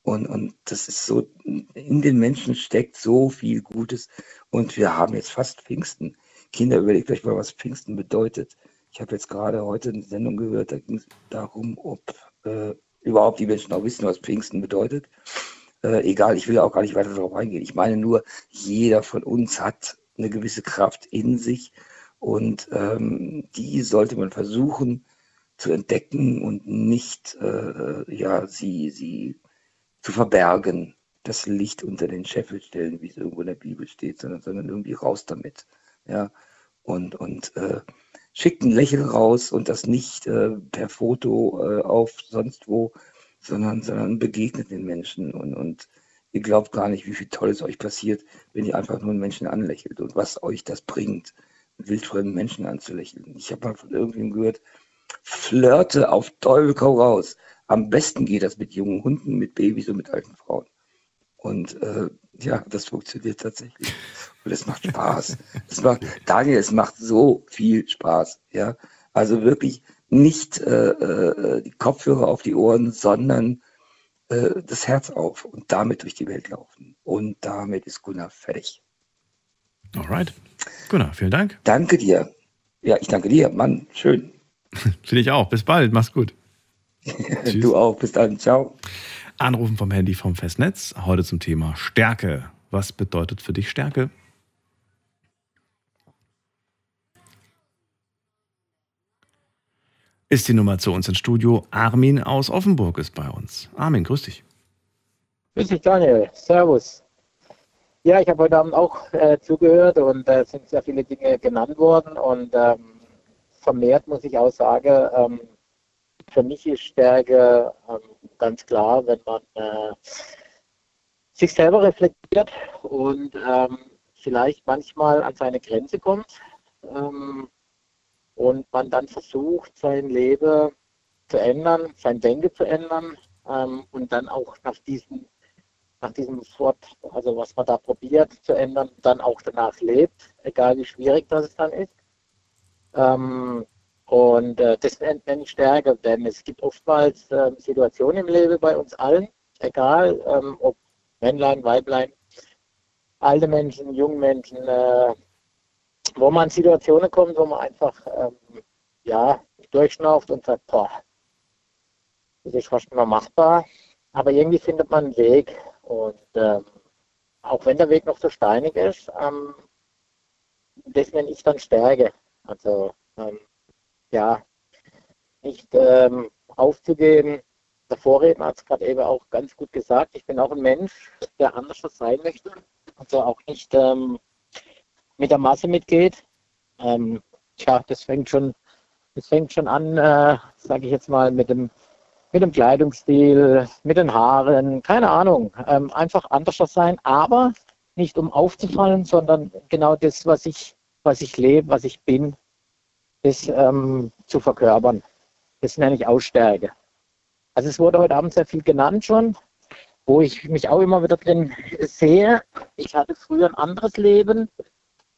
Und, und das ist so, in den Menschen steckt so viel Gutes. Und wir haben jetzt fast Pfingsten. Kinder, überlegt euch mal, was Pfingsten bedeutet. Ich habe jetzt gerade heute eine Sendung gehört, da ging es darum, ob äh, überhaupt die Menschen auch wissen, was Pfingsten bedeutet. Äh, egal, ich will auch gar nicht weiter darauf eingehen. Ich meine nur, jeder von uns hat eine gewisse Kraft in sich und ähm, die sollte man versuchen zu entdecken und nicht äh, ja, sie, sie zu verbergen, das Licht unter den Scheffel stellen, wie es irgendwo in der Bibel steht, sondern, sondern irgendwie raus damit. Ja, und, und äh, schickt ein Lächeln raus und das nicht äh, per Foto äh, auf sonst wo, sondern, sondern begegnet den Menschen und, und ihr glaubt gar nicht, wie viel Tolles euch passiert, wenn ihr einfach nur einen Menschen anlächelt und was euch das bringt, wildfremden Menschen anzulächeln. Ich habe mal von irgendwem gehört, flirte auf Teufel komm raus. Am besten geht das mit jungen Hunden, mit Babys und mit alten Frauen. Und äh, ja, das funktioniert tatsächlich. Und es macht Spaß. es macht, Daniel, es macht so viel Spaß. Ja, also wirklich nicht äh, äh, die Kopfhörer auf die Ohren, sondern äh, das Herz auf und damit durch die Welt laufen. Und damit ist Gunnar fertig. Alright. Gunnar, vielen Dank. Danke dir. Ja, ich danke dir. Mann, schön. (laughs) Finde ich auch. Bis bald. Mach's gut. (laughs) du auch. Bis dann. Ciao. Anrufen vom Handy vom Festnetz. Heute zum Thema Stärke. Was bedeutet für dich Stärke? Ist die Nummer zu uns ins Studio. Armin aus Offenburg ist bei uns. Armin, grüß dich. Grüß dich, Daniel. Servus. Ja, ich habe heute Abend auch äh, zugehört und es äh, sind sehr viele Dinge genannt worden und ähm, vermehrt muss ich auch sagen, ähm, für mich ist Stärke ähm, ganz klar, wenn man äh, sich selber reflektiert und ähm, vielleicht manchmal an seine Grenze kommt ähm, und man dann versucht, sein Leben zu ändern, sein Denken zu ändern ähm, und dann auch nach diesem, nach diesem Wort, also was man da probiert zu ändern, dann auch danach lebt, egal wie schwierig das dann ist. Ähm, und äh, das nenne ich Stärke, denn es gibt oftmals äh, Situationen im Leben bei uns allen, egal ähm, ob Männlein, Weiblein, alte Menschen, junge Menschen, äh, wo man in Situationen kommt, wo man einfach ähm, ja, durchschnauft und sagt, boah, das ist fast mehr machbar. Aber irgendwie findet man einen Weg. Und ähm, auch wenn der Weg noch so steinig ist, ähm, das nenne ich dann Stärke. Also ähm, ja, nicht ähm, aufzugeben. Der Vorredner hat es gerade eben auch ganz gut gesagt. Ich bin auch ein Mensch, der anders sein möchte. Also auch nicht ähm, mit der Masse mitgeht. Ähm, tja, das fängt schon, das fängt schon an, äh, sage ich jetzt mal, mit dem, mit dem Kleidungsstil, mit den Haaren, keine Ahnung. Ähm, einfach anders sein, aber nicht um aufzufallen, sondern genau das, was ich, was ich lebe, was ich bin, das ähm, zu verkörpern. Das nenne ich Ausstärke. Also es wurde heute Abend sehr viel genannt schon, wo ich mich auch immer wieder drin sehe. Ich hatte früher ein anderes Leben.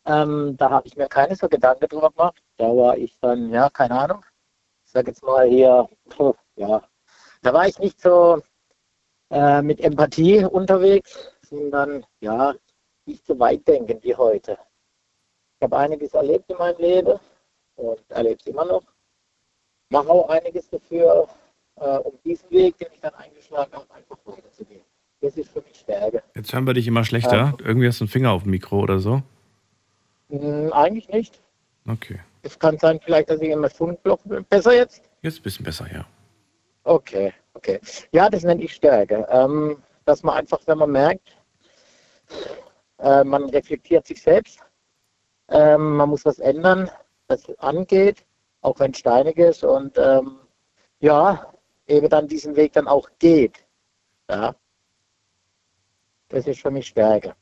Ähm, da habe ich mir keine so Gedanken drüber gemacht. Da war ich dann, ja, keine Ahnung. Ich sage jetzt mal hier, ja, da war ich nicht so äh, mit Empathie unterwegs, sondern ja, nicht so weit denken wie heute. Ich habe einiges erlebt in meinem Leben und erlebe es immer noch. Mache auch einiges dafür, äh, um diesen Weg, den ich dann eingeschlagen habe, einfach weiterzugehen. Das ist für mich Stärke. Jetzt hören wir dich immer schlechter. Ja. Irgendwie hast du einen Finger auf dem Mikro oder so. Hm, eigentlich nicht. Okay. Es kann sein, vielleicht, dass ich immer Fundblock bin. Besser jetzt? Jetzt ein bisschen besser, ja. Okay, okay. Ja, das nenne ich Stärke. Ähm, dass man einfach, wenn man merkt, äh, man reflektiert sich selbst, ähm, man muss was ändern, was angeht, auch wenn es steinig ist und ähm, ja, eben dann diesen Weg dann auch geht. Ja. Das ist für mich Stärke.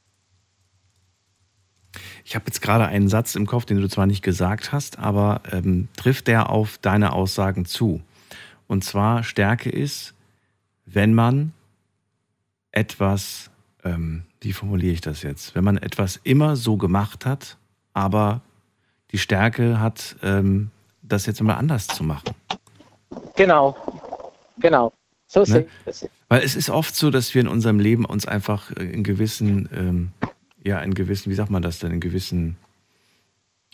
Ich habe jetzt gerade einen Satz im Kopf, den du zwar nicht gesagt hast, aber ähm, trifft der auf deine Aussagen zu? Und zwar Stärke ist, wenn man etwas, ähm, wie formuliere ich das jetzt? Wenn man etwas immer so gemacht hat, aber die Stärke hat, ähm, das jetzt immer anders zu machen. Genau, genau. So Ne? Weil es ist oft so, dass wir in unserem Leben uns einfach in gewissen, ähm, ja, in gewissen, wie sagt man das denn, in gewissen,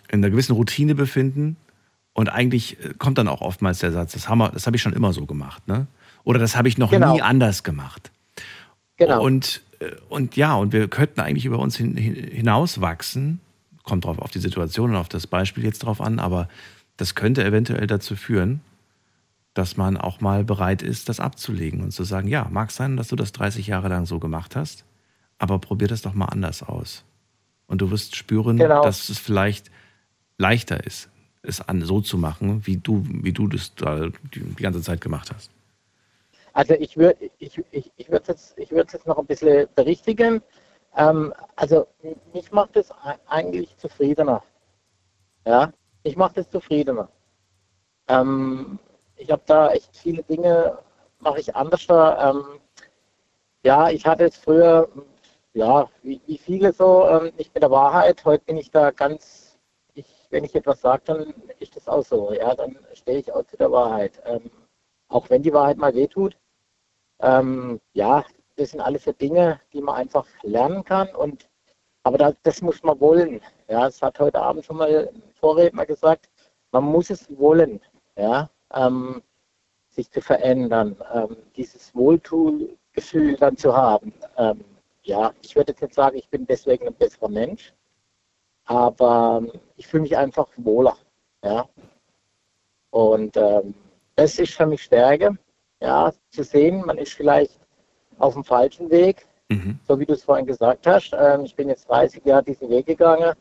in einer gewissen Routine befinden. Und eigentlich äh, kommt dann auch oftmals der Satz, das, haben wir, das habe ich schon immer so gemacht, ne? Oder das habe ich noch Genau. nie anders gemacht. Genau. Und, äh, und ja, und wir könnten eigentlich über uns hin, hinauswachsen. Kommt drauf auf die Situation und auf das Beispiel jetzt drauf an, aber das könnte eventuell dazu führen, dass man auch mal bereit ist, das abzulegen und zu sagen, ja, mag sein, dass du das 30 Jahre lang so gemacht hast, aber probier das doch mal anders aus. Und du wirst spüren, Genau. dass es vielleicht leichter ist, es an, so zu machen, wie du, wie du das da die, ganze Zeit gemacht hast. Also ich würde ich, ich, ich würde jetzt, ich jetzt noch ein bisschen berichtigen. Ähm, also mich macht es ei- eigentlich zufriedener. Ja, mich macht es zufriedener. Ähm, ich habe da echt viele Dinge, mache ich anders. Ähm, ja, ich hatte es früher, ja, wie, wie viele so, ähm, nicht mit der Wahrheit. Heute bin ich da ganz, ich, wenn ich etwas sage, dann ist das auch so. Ja, dann stehe ich auch zu der Wahrheit. Ähm, auch wenn die Wahrheit mal wehtut. Ähm, ja, das sind alles so Dinge, die man einfach lernen kann. Und aber da, das muss man wollen. Ja, es hat heute Abend schon mal ein Vorredner gesagt. Man muss es wollen. Ja, ähm, sich zu verändern, ähm, dieses Wohltugefühl dann zu haben. Ähm, ja, ich würde jetzt nicht sagen, ich bin deswegen ein besserer Mensch, aber ähm, ich fühle mich einfach wohler. Ja, und ähm, das ist für mich Stärke, ja, zu sehen, man ist vielleicht auf dem falschen Weg, so wie du es vorhin gesagt hast. Ähm, ich bin jetzt 30 Jahre diesen Weg gegangen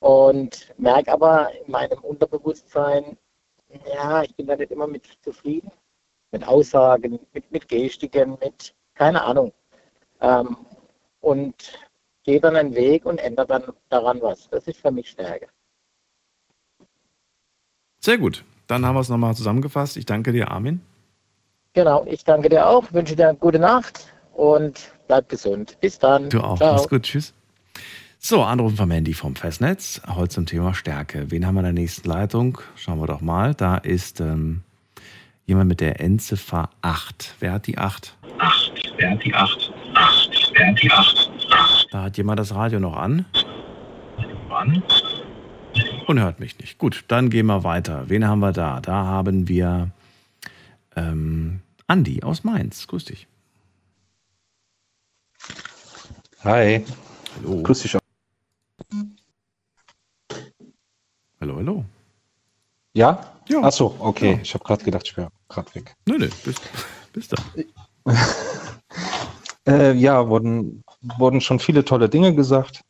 und merke aber in meinem Unterbewusstsein, ja, ich bin da nicht immer mit zufrieden, mit Aussagen, mit, mit Gestiken, mit, keine Ahnung. Ähm, und gehe dann einen Weg und ändere dann daran was. Das ist für mich Stärke. Sehr gut. Dann haben wir es nochmal zusammengefasst. Ich danke dir, Armin. Genau, ich danke dir auch, wünsche dir eine gute Nacht und bleib gesund. Bis dann. Du auch. Ciao. Mach's gut. Tschüss. So, Anrufen vom Handy vom Festnetz. Heute zum Thema Stärke. Wen haben wir in der nächsten Leitung? Schauen wir doch mal. Da ist ähm, jemand mit der Endziffer 8. Wer hat die 8? 8. Wer hat die 8? 8. Wer hat die 8? Da hat jemand das Radio noch an. Wann? Und hört mich nicht. Gut, dann gehen wir weiter. Wen haben wir da? Da haben wir ähm, Andi aus Mainz. Grüß dich. Hi. Hallo. Grüß dich. auch. Hallo, hallo. Ja? Ja. Achso, okay. Ja. Ich habe gerade gedacht, ich wäre gerade weg. Nö, nö, bist, bist da. (laughs) Äh, ja, wurden, wurden schon viele tolle Dinge gesagt.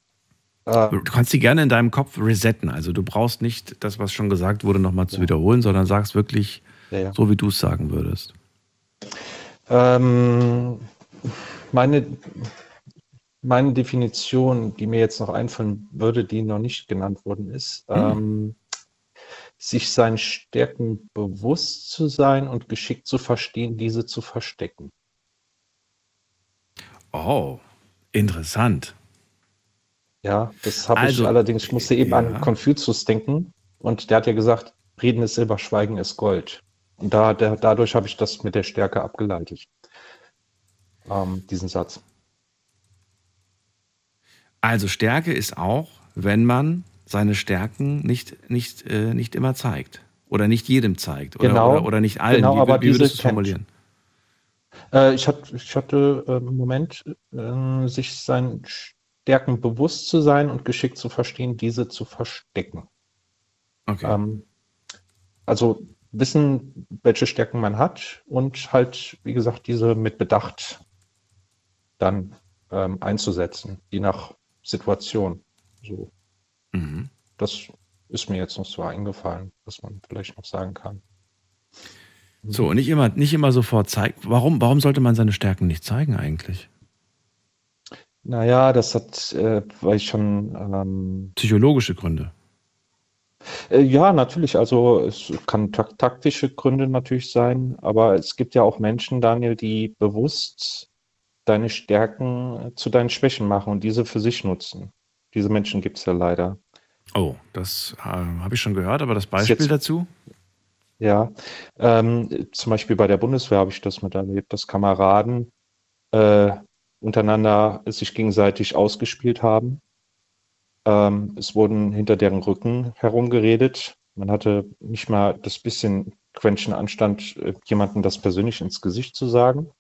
Äh, Du kannst die gerne in deinem Kopf resetten. Also du brauchst nicht das, was schon gesagt wurde, nochmal zu wiederholen, sondern sagst wirklich Ja, ja. so, wie du es sagen würdest. Ähm, meine, meine Definition, die mir jetzt noch einfallen würde, die noch nicht genannt worden ist, Hm. ähm, sich seinen Stärken bewusst zu sein und geschickt zu verstehen, diese zu verstecken. Oh, interessant. Ja, das habe Also, ich allerdings, ich musste eben ja. an Konfuzius denken und der hat ja gesagt, Reden ist Silber, Schweigen ist Gold. Und da, der, dadurch habe ich das mit der Stärke abgeleitet, ähm, diesen Satz. Also Stärke ist auch, wenn man seine Stärken nicht, nicht, äh, nicht immer zeigt. Oder nicht jedem zeigt. Oder, Genau, oder, oder nicht allen. genau, wie, aber wie würdest du formulieren? Äh, ich, hatte, ich hatte äh, im Moment, äh, sich seinen Stärken bewusst zu sein und geschickt zu verstehen, diese zu verstecken. Okay. Ähm, also wissen, welche Stärken man hat und halt, wie gesagt, diese mit Bedacht dann ähm, einzusetzen, je nach Situation. So, Mhm. das ist mir jetzt noch so eingefallen, was man vielleicht noch sagen kann. So, nicht immer, nicht immer sofort zeigen. Warum, warum sollte man seine Stärken nicht zeigen eigentlich? Naja, das hat, äh, weil ich schon ähm, Psychologische Gründe. Äh, Ja, natürlich. Also es kann tak taktische Gründe natürlich sein, aber es gibt ja auch Menschen, Daniel, die bewusst deine Stärken äh, zu deinen Schwächen machen und diese für sich nutzen. Diese Menschen gibt es ja leider. Oh, das äh, habe ich schon gehört, aber das Beispiel jetzt- dazu? Ja, ähm, zum Beispiel bei der Bundeswehr habe ich das miterlebt, dass Kameraden äh, untereinander sich gegenseitig ausgespielt haben. Ähm, es wurden hinter deren Rücken herumgeredet. Man hatte nicht mal das bisschen Quäntchen Anstand, äh, jemandem das persönlich ins Gesicht zu sagen.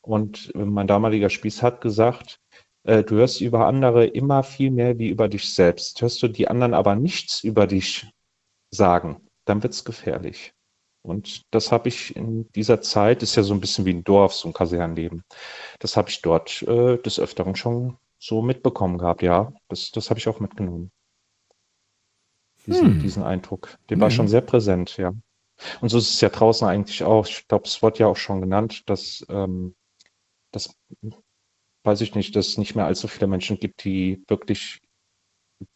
Und äh, mein damaliger Spieß hat gesagt, äh, du hörst über andere immer viel mehr wie über dich selbst. Hörst du die anderen aber nichts über dich sagen, dann wird's gefährlich. Und das habe ich in dieser Zeit, ist ja so ein bisschen wie ein Dorf, so ein Kasernenleben. Das habe ich dort äh, des Öfteren schon so mitbekommen gehabt. Ja, das, das habe ich auch mitgenommen. Diesen, Hm. diesen Eindruck. Der war Ja. schon sehr präsent, ja. Und so ist es ja draußen eigentlich auch. Ich glaube, es wurde ja auch schon genannt, dass, ähm, das weiß ich nicht, dass es nicht mehr allzu viele Menschen gibt, die wirklich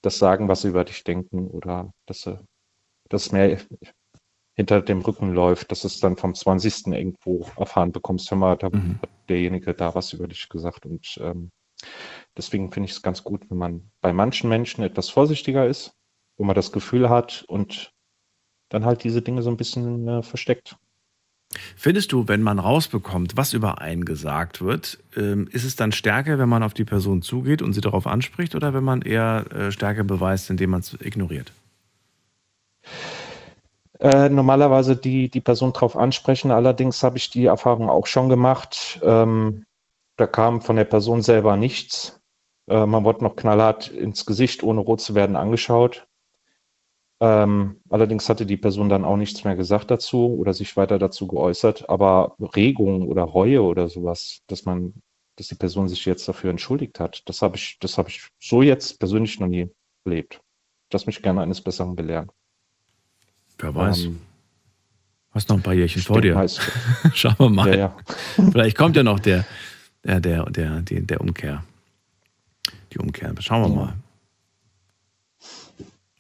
das sagen, was sie über dich denken oder dass sie das mehr hinter dem Rücken läuft, dass es dann vom 20. irgendwo erfahren bekommst, hör mal, da Mhm. hat derjenige da was über dich gesagt. Und ähm, deswegen finde ich es ganz gut, wenn man bei manchen Menschen etwas vorsichtiger ist, wo man das Gefühl hat und dann halt diese Dinge so ein bisschen äh, versteckt. Findest du, wenn man rausbekommt, was über einen gesagt wird, ähm, ist es dann stärker, wenn man auf die Person zugeht und sie darauf anspricht oder wenn man eher äh, Stärke beweist, indem man es ignoriert? Äh, normalerweise die, die Person drauf ansprechen. Allerdings habe ich die Erfahrung auch schon gemacht. Ähm, da kam von der Person selber nichts. Äh, man wurde noch knallhart ins Gesicht, ohne rot zu werden, angeschaut. Ähm, allerdings hatte die Person dann auch nichts mehr gesagt dazu oder sich weiter dazu geäußert. Aber Regung oder Reue oder sowas, dass man, dass die Person sich jetzt dafür entschuldigt hat, das habe ich, das habe ich so jetzt persönlich noch nie erlebt. Lass mich gerne eines Besseren belehren. Wer weiß. Ähm, Hast noch ein paar Jährchen vor dir. (laughs) Schauen wir mal. Ja, ja. Vielleicht kommt ja noch der, der, der, der, der, der Umkehr. Die Umkehr. Schauen wir mal.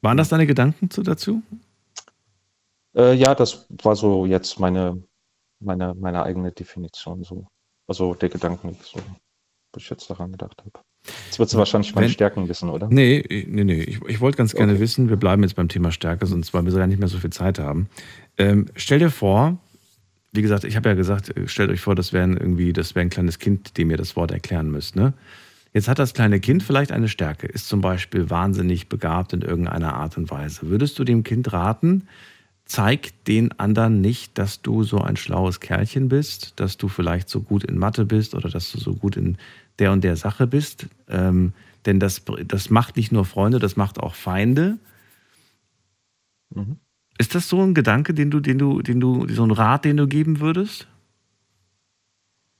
Waren das deine Gedanken zu, dazu? Äh, ja, das war so jetzt meine, meine, meine eigene Definition. So. Also der Gedanken, so, was ich jetzt daran gedacht habe. Jetzt wird sie wahrscheinlich meine Wenn- Stärken wissen, oder? Nee, nee, nee. Ich, ich wollte ganz gerne wissen, wir bleiben jetzt beim Thema Stärke, sonst weil wir gar nicht mehr so viel Zeit haben. Ähm, stell dir vor, wie gesagt, ich habe ja gesagt, äh, stellt euch vor, das wäre irgendwie, das wäre ein kleines Kind, dem ihr das Wort erklären müsst. Ne? Jetzt hat das kleine Kind vielleicht eine Stärke, ist zum Beispiel wahnsinnig begabt in irgendeiner Art und Weise. Würdest du dem Kind raten, zeig den anderen nicht, dass du so ein schlaues Kerlchen bist, dass du vielleicht so gut in Mathe bist oder dass du so gut in der und der Sache bist. Ähm, denn das, das macht nicht nur Freunde, das macht auch Feinde. Mhm. Ist das so ein Gedanke, den du, den du, den du, so ein Rat, den du geben würdest?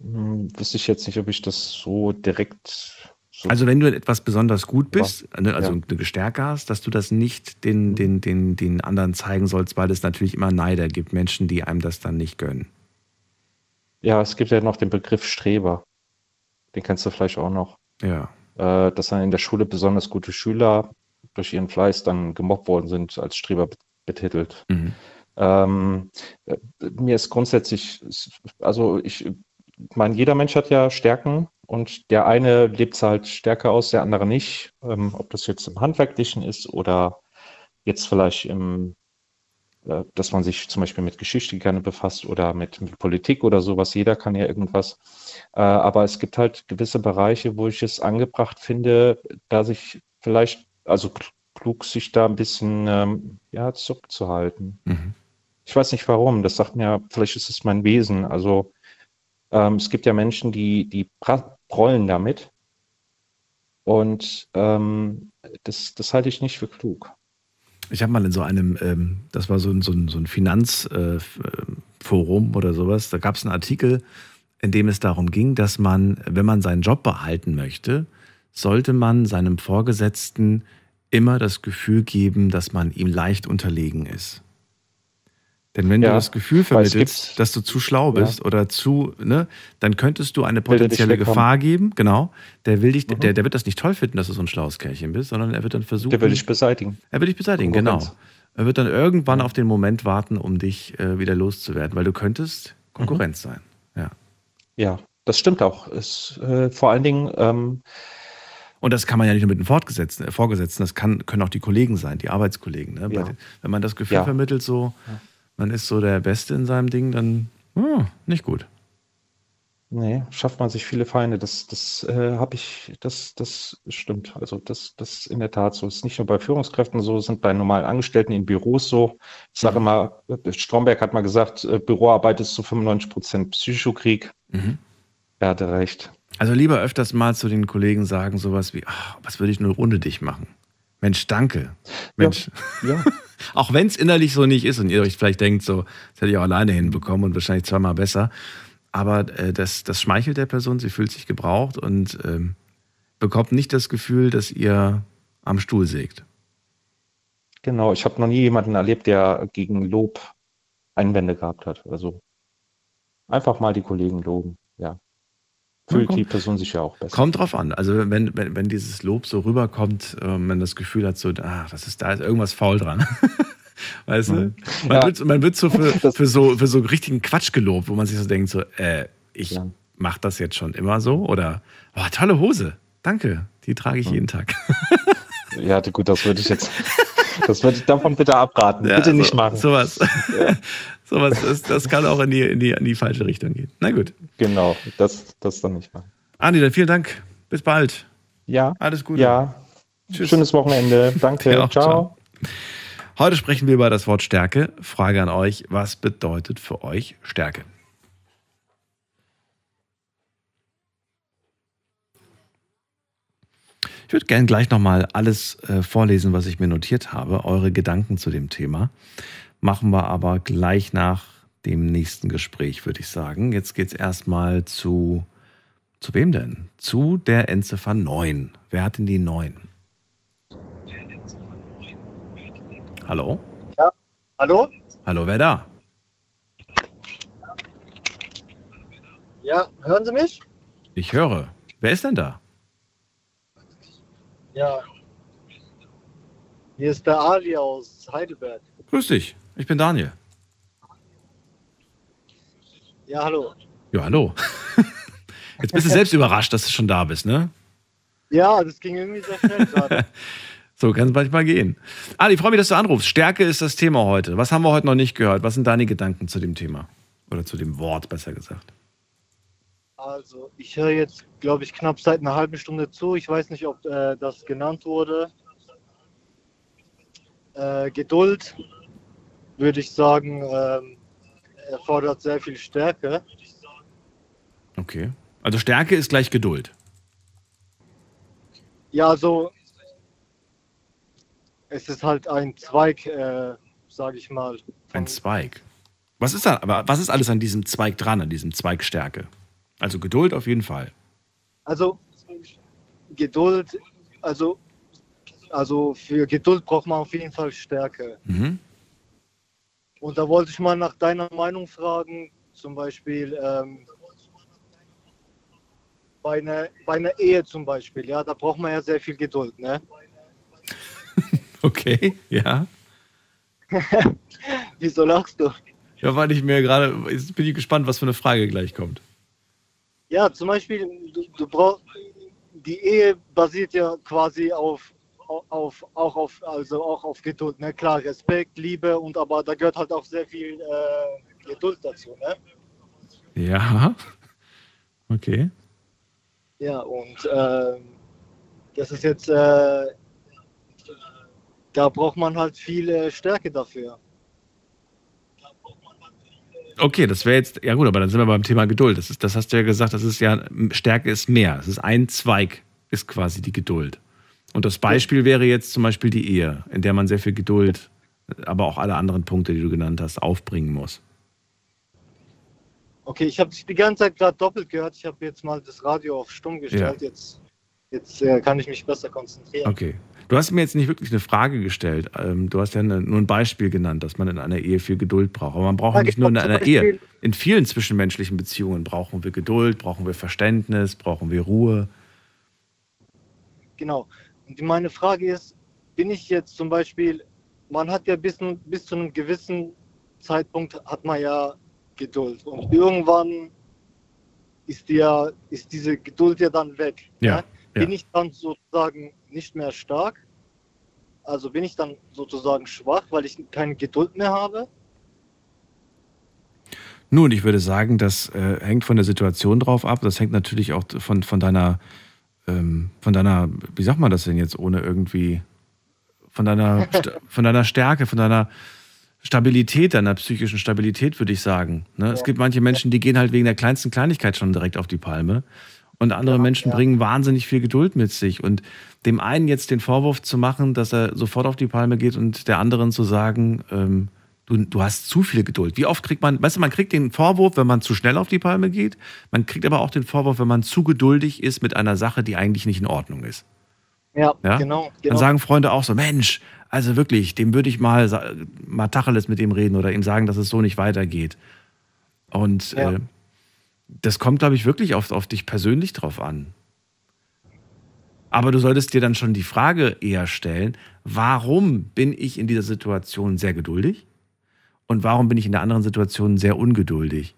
Hm, wüsste ich jetzt nicht, ob ich das so direkt. So Also wenn du in etwas besonders gut bist, ne, also ja. Mhm. eine Stärke hast, dass du das nicht den, den, den, den anderen zeigen sollst, weil es natürlich immer Neider gibt, Menschen, die einem das dann nicht gönnen. Ja, es gibt ja noch den Begriff Streber. Den kennst du vielleicht auch noch. Ja. Äh, dass dann in der Schule besonders gute Schüler durch ihren Fleiß dann gemobbt worden sind, als Streber be betitelt. Ähm, äh, mir ist grundsätzlich, also ich meine, jeder Mensch hat ja Stärken und der eine lebt es halt stärker aus, der andere nicht. Ähm, ob das jetzt im Handwerklichen ist oder jetzt vielleicht im, äh, dass man sich zum Beispiel mit Geschichte gerne befasst oder mit, mit Politik oder sowas. Jeder kann ja irgendwas. Äh, aber es gibt halt gewisse Bereiche, wo ich es angebracht finde, da sich vielleicht, also klug, sich da ein bisschen ähm, ja, zurückzuhalten. Ich weiß nicht warum, das sagt mir, vielleicht ist es mein Wesen. Also ähm, es gibt ja Menschen, die, die prollen damit. Und ähm, das, das halte ich nicht für klug. Ich habe mal in so einem, ähm, das war so ein, so ein, so ein Finanzforum äh, Forum oder sowas, da gab es einen Artikel, in dem es darum ging, dass man, wenn man seinen Job behalten möchte, sollte man seinem Vorgesetzten immer das Gefühl geben, dass man ihm leicht unterlegen ist. Denn wenn Ja, du das Gefühl vermittelst, dass du zu schlau bist Ja. oder zu, ne, dann könntest du eine potenzielle. Gefahr geben. Genau. Der will dich, Mhm. der, der wird das nicht toll finden, dass du so ein schlaues Kerlchen bist, sondern er wird dann versuchen. Der will dich beseitigen. Er will dich beseitigen, genau. Konkurrenz. Er wird dann irgendwann auf den Moment warten, um dich äh, wieder loszuwerden, weil du könntest Konkurrenz Mhm. sein. Ja. Ja, das stimmt auch. Es, äh, vor allen Dingen, ähm, Und das kann man ja nicht nur mit den Fortgesetzten, äh, Vorgesetzten, das kann, können auch die Kollegen sein, die Arbeitskollegen. Ne? Ja. Wenn man das Gefühl Ja. vermittelt, so, man ist so der Beste in seinem Ding, dann hm, nicht gut. nee, schafft man sich viele Feinde. Das, das äh, habe ich, das, das stimmt. Also das, das ist in der Tat so. Es ist nicht nur bei Führungskräften so, es sind bei normalen Angestellten in Büros so. Ich sage immer, Stromberg hat mal gesagt, äh, Büroarbeit ist zu 95 Prozent Psychokrieg. Mhm. Er hatte recht. Also lieber öfters mal zu den Kollegen sagen, sowas wie, ach, was würde ich nur ohne dich machen? Mensch, danke. Mensch. Ja. (laughs) auch wenn es innerlich so nicht ist und ihr euch vielleicht denkt, so, das hätte ich auch alleine hinbekommen und wahrscheinlich zweimal besser. Aber äh, das, das schmeichelt der Person, sie fühlt sich gebraucht und ähm, bekommt nicht das Gefühl, dass ihr am Stuhl sägt. Genau, ich habe noch nie jemanden erlebt, der gegen Lob Einwände gehabt hat. Also einfach mal die Kollegen loben. Ja. Fühlt Ja, die kommt- Person sich ja auch besser. Kommt drauf an. Also wenn, wenn, wenn dieses Lob so rüberkommt, ähm, man das Gefühl hat, so, ah, das ist, da ist irgendwas faul dran. (laughs) weißt du? Mhm. Man, Ja. wird, man wird so für, (laughs) für so für so richtigen Quatsch gelobt, wo man sich so denkt, so, äh, ich mach das jetzt schon immer so oder oh, tolle Hose. Danke, die trage ich jeden Tag. (laughs) Ja, gut, das würde ich jetzt, das würde ich davon bitte abraten. Ja, bitte so- nicht machen. Sowas. Sowas das, das kann auch in die, in, die, in die falsche Richtung gehen. Na gut. Genau, das, das dann nicht machen. Andi, dann vielen Dank. Bis bald. Ja. Alles Gute. Ja. Tschüss. Schönes Wochenende. Danke. (laughs) Auch. ciao. Heute sprechen wir über das Wort Stärke. Frage an euch, was bedeutet für euch Stärke? Ich würde gerne gleich nochmal alles äh, vorlesen, was ich mir notiert habe, eure Gedanken zu dem Thema. Machen wir aber gleich nach dem nächsten Gespräch, würde ich sagen. Jetzt geht es erstmal zu, zu wem denn? Zu der Endziffer 9. Wer hat denn die 9? Hallo? Ja, hallo? Hallo, wer da? Ja, hören Sie mich? Ich höre. Wer ist denn da? Ja. Hier ist der Ali aus Heidelberg. Grüß dich, ich bin Daniel. Ja, hallo. Ja, hallo. (laughs) Jetzt bist du selbst überrascht, dass du schon da bist, ne? Ja, das ging irgendwie sehr schnell gerade. (laughs) So kann es manchmal gehen. Ali, ich freue mich, dass du anrufst. Stärke ist das Thema heute. Was haben wir heute noch nicht gehört? Was sind deine Gedanken zu dem Thema? Oder zu dem Wort, besser gesagt. Also, ich höre jetzt, glaube ich, knapp seit einer halben Stunde zu. Ich weiß nicht, ob äh, das genannt wurde. Äh, Geduld, würde ich sagen, ähm, erfordert sehr viel Stärke. Okay. Also Stärke ist gleich Geduld. Ja, also, es ist halt ein Zweig, äh, sage ich mal. Ein Zweig. Was ist da, aber was ist alles an diesem Zweig dran, an diesem Zweig Stärke? Also Geduld auf jeden Fall. Also Geduld, also, also für Geduld braucht man auf jeden Fall Stärke. Mhm. Und da wollte ich mal nach deiner Meinung fragen, zum Beispiel ähm, bei, einer, bei einer Ehe zum Beispiel, ja, da braucht man ja sehr viel Geduld, ne? (laughs) Okay, ja. (laughs) Wieso lachst du? Ja, weil ich mir gerade, jetzt bin ich gespannt, was für eine Frage gleich kommt. Ja, zum Beispiel, du, du brauchst, die Ehe basiert ja quasi auf, auf, auch auf, also auch auf Geduld, ne? Klar, Respekt, Liebe und aber da gehört halt auch sehr viel äh, Geduld dazu, ne? Ja. Okay. Ja, und äh, das ist jetzt, äh, da braucht man halt viel äh, Stärke dafür. Okay, das wäre jetzt, ja gut, aber dann sind wir beim Thema Geduld. Das, ist, das hast du ja gesagt, das ist ja, Stärke ist mehr. Das ist ein Zweig, ist quasi die Geduld. Und das Beispiel wäre jetzt zum Beispiel die Ehe, in der man sehr viel Geduld, aber auch alle anderen Punkte, die du genannt hast, aufbringen muss. Okay, ich habe dich die ganze Zeit gerade doppelt gehört. Ich habe jetzt mal das Radio auf stumm gestellt. Ja. Jetzt, jetzt äh, kann ich mich besser konzentrieren. Okay. Du hast mir jetzt nicht wirklich eine Frage gestellt. Ähm, Du hast ja eine, nur ein Beispiel genannt, dass man in einer Ehe viel Geduld braucht. Aber man braucht Ja, nicht nur in genau, zum einer Ehe. In vielen zwischenmenschlichen Beziehungen brauchen wir Geduld, brauchen wir Verständnis, brauchen wir Ruhe. Genau. Und meine Frage ist, bin ich jetzt zum Beispiel, man hat ja bis, bis zu einem gewissen Zeitpunkt hat man ja Geduld. Und irgendwann ist, die ja, ist diese Geduld ja dann weg. Ja, ne? ja. Bin ich dann sozusagen nicht mehr stark? Also bin ich dann sozusagen schwach, weil ich keine Geduld mehr habe? Nun, ich würde sagen, das äh, hängt von der Situation drauf ab. Das hängt natürlich auch von, von deiner, ähm, von deiner, wie sagt man das denn jetzt, ohne irgendwie, von deiner, von deiner Stärke, von deiner Stabilität, deiner psychischen Stabilität, würde ich sagen. Ne? Es gibt manche Menschen, die gehen halt wegen der kleinsten Kleinigkeit schon direkt auf die Palme. Und andere Menschen bringen wahnsinnig viel Geduld mit sich. Und dem einen jetzt den Vorwurf zu machen, dass er sofort auf die Palme geht und der anderen zu sagen, ähm, du, du hast zu viel Geduld. Wie oft kriegt man, weißt du, man kriegt den Vorwurf, wenn man zu schnell auf die Palme geht. Man kriegt aber auch den Vorwurf, wenn man zu geduldig ist mit einer Sache, die eigentlich nicht in Ordnung ist. Ja, Ja? genau. Dann genau. sagen Freunde auch so, Mensch, also wirklich, dem würde ich mal, mal Tacheles mit ihm reden oder ihm sagen, dass es so nicht weitergeht. Und Ja. äh, das kommt, glaube ich, wirklich auf, auf dich persönlich drauf an. Aber du solltest dir dann schon die Frage eher stellen, warum bin ich in dieser Situation sehr geduldig und warum bin ich in der anderen Situation sehr ungeduldig?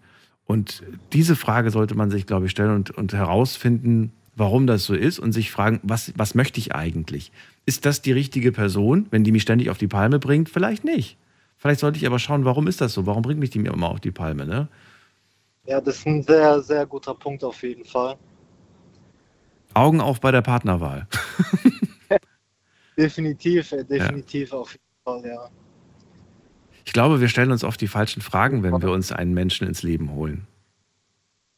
Und diese Frage sollte man sich, glaube ich, stellen und, und herausfinden, warum das so ist und sich fragen, was, was möchte ich eigentlich? Ist das die richtige Person, wenn die mich ständig auf die Palme bringt? Vielleicht nicht. Vielleicht sollte ich aber schauen, warum ist das so? Warum bringt mich die mir immer auf die Palme? Ne? Ja, das ist ein sehr, sehr guter Punkt auf jeden Fall. Augen auf bei der Partnerwahl. (laughs) Definitiv, äh, definitiv auf jeden Fall, ja. Ich glaube, wir stellen uns oft die falschen Fragen, wenn wir uns einen Menschen ins Leben holen.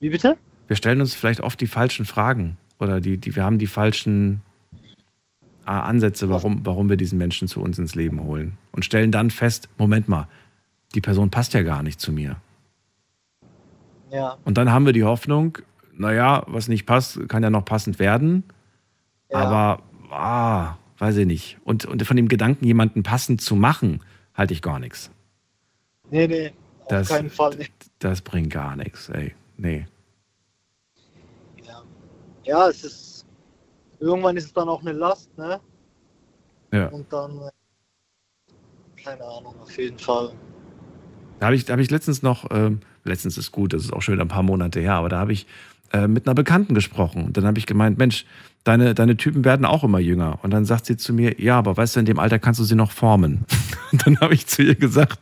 Wie bitte? Wir stellen uns vielleicht oft die falschen Fragen oder die, die, wir haben die falschen äh, Ansätze, warum, warum wir diesen Menschen zu uns ins Leben holen. Und stellen dann fest, Moment mal, die Person passt ja gar nicht zu mir. Ja, Und dann haben wir die Hoffnung, naja, was nicht passt, kann ja noch passend werden. Aber, ah, weiß ich nicht. Und, und von dem Gedanken, jemanden passend zu machen, halte ich gar nichts. Nee, nee, auf Das, keinen Fall nicht. das bringt gar nichts, ey. Nee. Ja, es ist, irgendwann ist es dann auch eine Last, ne? Ja. Und dann, äh, keine Ahnung, auf jeden Fall. Da habe ich, hab ich letztens noch, ähm, letztens ist gut, das ist auch schon wieder ein paar Monate her, aber da habe ich äh, mit einer Bekannten gesprochen. Und dann habe ich gemeint, Mensch, deine, deine Typen werden auch immer jünger. Und dann sagt sie zu mir, ja, aber weißt du, in dem Alter kannst du sie noch formen. (laughs) Und dann habe ich zu ihr gesagt,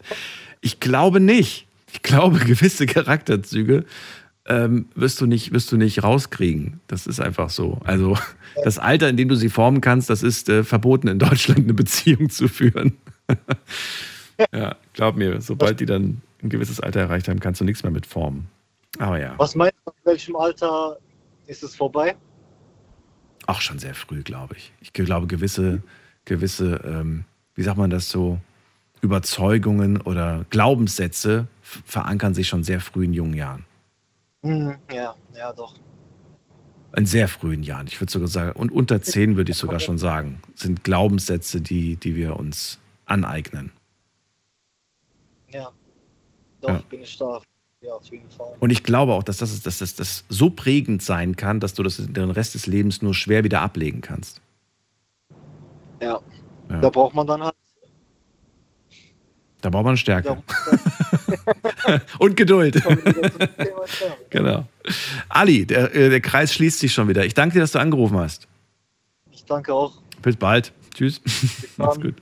ich glaube nicht. Ich glaube, (laughs) gewisse Charakterzüge ähm, wirst, du nicht, wirst du nicht rauskriegen. Das ist einfach so. Also (laughs) das Alter, in dem du sie formen kannst, das ist äh, verboten in Deutschland, eine Beziehung zu führen. (laughs) ja, glaub mir, sobald die dann ein gewisses Alter erreicht haben, kannst du nichts mehr mit formen. Aber ja, Was meinst du, in welchem Alter ist es vorbei? auch schon sehr früh, glaube ich. Ich glaube, gewisse, gewisse, ähm, wie sagt man das so, Überzeugungen oder Glaubenssätze verankern sich schon sehr früh in jungen Jahren. Hm, ja, ja, doch. In sehr frühen Jahren. Ich würde sogar sagen, und unter zehn würde ich sogar schon sagen, sind Glaubenssätze, die, die wir uns aneignen. Ja, doch, Ja. bin ich da. Ja, auf jeden Fall. Und ich glaube auch, dass das, dass das, das so prägend sein kann, dass du das den Rest des Lebens nur schwer wieder ablegen kannst. Ja. Ja. Da braucht man dann halt Da braucht man Stärke. (laughs) Und Geduld. (laughs) genau. Ali, der, äh, der Kreis schließt sich schon wieder. Ich danke dir, dass du angerufen hast. Ich danke auch. Bis bald. Tschüss. (laughs) Mach's gut.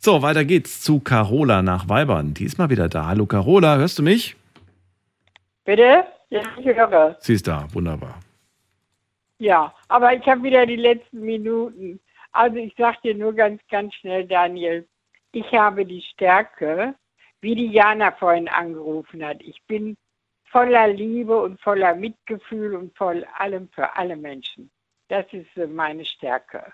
So, weiter geht's zu Carola nach Weibern. Die ist mal wieder da. Hallo Carola, hörst du mich? Bitte? Ja, ich höre. Sie ist da, wunderbar. Ja, aber ich habe wieder die letzten Minuten. Also ich sage dir nur ganz, ganz schnell, Daniel, ich habe die Stärke, wie die Jana vorhin angerufen hat. Ich bin voller Liebe und voller Mitgefühl und voll allem für alle Menschen. Das ist äh, meine Stärke.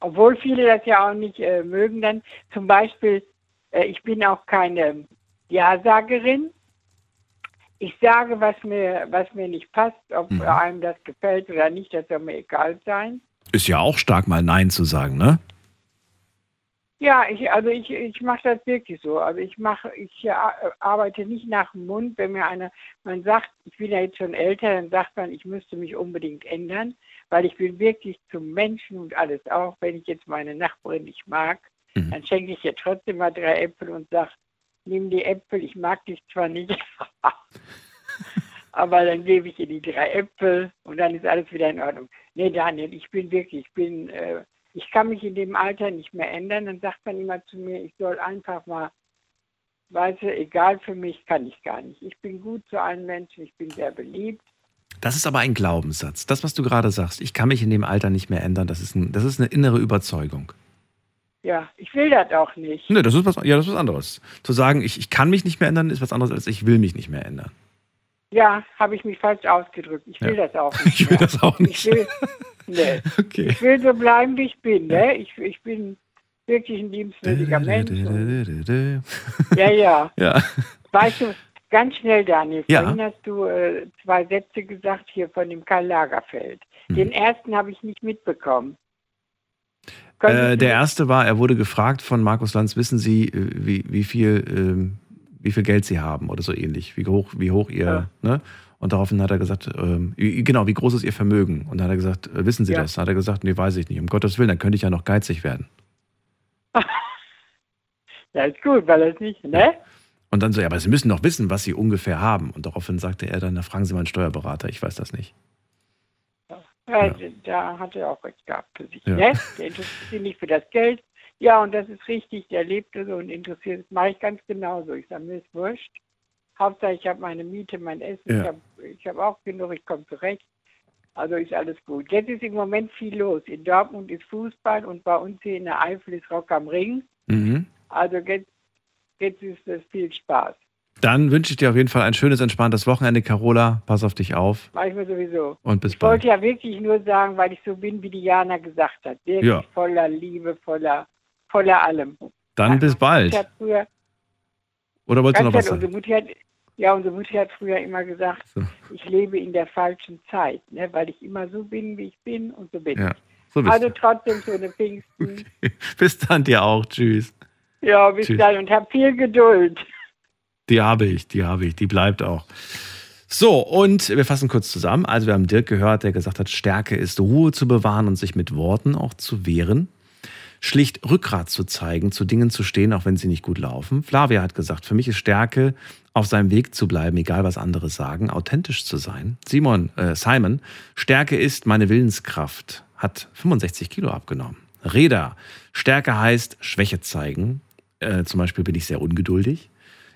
Obwohl viele das ja auch nicht äh, mögen dann. Zum Beispiel, äh, ich bin auch keine Ja-Sagerin. Ich sage, was mir, was mir nicht passt, ob Mhm. einem das gefällt oder nicht, das soll mir egal sein. Ist ja auch stark, mal Nein zu sagen, ne? Ja, ich, also ich, ich mache das wirklich so. Also ich mache, ich äh, arbeite nicht nach dem Mund, wenn mir einer, man sagt, ich bin ja jetzt schon älter, dann sagt man, ich müsste mich unbedingt ändern, weil ich bin wirklich zum Menschen und alles auch. Wenn ich jetzt meine Nachbarin nicht mag, dann schenke ich ihr trotzdem mal drei Äpfel und sage, nimm die Äpfel, ich mag dich zwar nicht, (laughs) aber dann gebe ich ihr die drei Äpfel und dann ist alles wieder in Ordnung. Nee, Daniel, ich bin wirklich, ich bin, äh, ich kann mich in dem Alter nicht mehr ändern. Dann sagt man immer zu mir, ich soll einfach mal, weißt du, egal für mich, kann ich gar nicht. Ich bin gut zu allen Menschen, ich bin sehr beliebt. Das ist aber ein Glaubenssatz. Das, was du gerade sagst, ich kann mich in dem Alter nicht mehr ändern, das ist, ein, das ist eine innere Überzeugung. Ja, ich will das auch nicht. Ne, das ist was, ja, das ist was anderes. Zu sagen, ich, ich kann mich nicht mehr ändern, ist was anderes, als ich will mich nicht mehr ändern. Ja, habe ich mich falsch ausgedrückt. Ich will Ja. das auch (laughs) nicht. Ich will das auch nicht. Ich will, nee. (laughs) Okay. ich will so bleiben, wie ich bin. Ne? Ich, ich bin wirklich ein liebenswürdiger Mensch. Ja, ja. (laughs) Ja. Weißt du, ganz schnell, Daniel, Ja. vorhin hast du äh, zwei Sätze gesagt hier von dem Karl Lagerfeld. Mhm. Den ersten habe ich nicht mitbekommen. Äh, der erste war, er wurde gefragt von Markus Lanz, wissen Sie, äh, wie, wie, viel, ähm, wie viel Geld Sie haben oder so ähnlich, wie hoch, wie hoch Ihr, Ja. ne? Und daraufhin hat er gesagt, ähm, genau, wie groß ist Ihr Vermögen? Und dann hat er gesagt, äh, wissen Sie Ja. das? Dann hat er gesagt, nee, weiß ich nicht. Um Gottes Willen, dann könnte ich ja noch geizig werden. (laughs) Ja, ist gut, weil es nicht, ne? Und dann so, ja, aber Sie müssen doch wissen, was Sie ungefähr haben. Und daraufhin sagte er dann, na, fragen Sie mal einen Steuerberater, ich weiß das nicht. Ja. Da hat er auch recht gehabt für sich. Ja. Ne? Der interessiert sich nicht für das Geld. Ja, und das ist richtig, der lebt so und interessiert, das mache ich ganz genauso. Ich sage, mir ist wurscht. Hauptsache, ich habe meine Miete, mein Essen, Ja. ich habe ich hab auch genug, ich komme zurecht. Also ist alles gut. Jetzt ist im Moment viel los. In Dortmund ist Fußball und bei uns hier in der Eifel ist Rock am Ring. Mhm. Also jetzt, jetzt ist es viel Spaß. Dann wünsche ich dir auf jeden Fall ein schönes, entspanntes Wochenende, Carola. Pass auf dich auf Mache ich mir sowieso. und bis Ich bald. wollte ja wirklich nur sagen, weil ich so bin, wie Diana gesagt hat. Wirklich Ja. voller Liebe, voller, voller allem. Dann bis Mutti bald. hat früher, Oder wolltest du noch was ehrlich, sagen? unsere Mutti hat, ja, unsere Mutti hat früher immer gesagt, ich lebe in der falschen Zeit, ne, weil ich immer so bin, wie ich bin und so bin Ja, so also du. trotzdem schöne Pfingsten. (laughs) Bis dann dir auch. Tschüss. Ja, bis Tschüss. dann und hab viel Geduld. Die habe ich, die habe ich, die bleibt auch. So, und wir fassen kurz zusammen. Also wir haben Dirk gehört, der gesagt hat, Stärke ist Ruhe zu bewahren und sich mit Worten auch zu wehren. Schlicht Rückgrat zu zeigen, zu Dingen zu stehen, auch wenn sie nicht gut laufen. Flavia hat gesagt, für mich ist Stärke, auf seinem Weg zu bleiben, egal was andere sagen, authentisch zu sein. Simon, äh, Simon, Stärke ist meine Willenskraft, hat 65 Kilo abgenommen. Reda, Stärke heißt Schwäche zeigen. Äh, zum Beispiel bin ich sehr ungeduldig.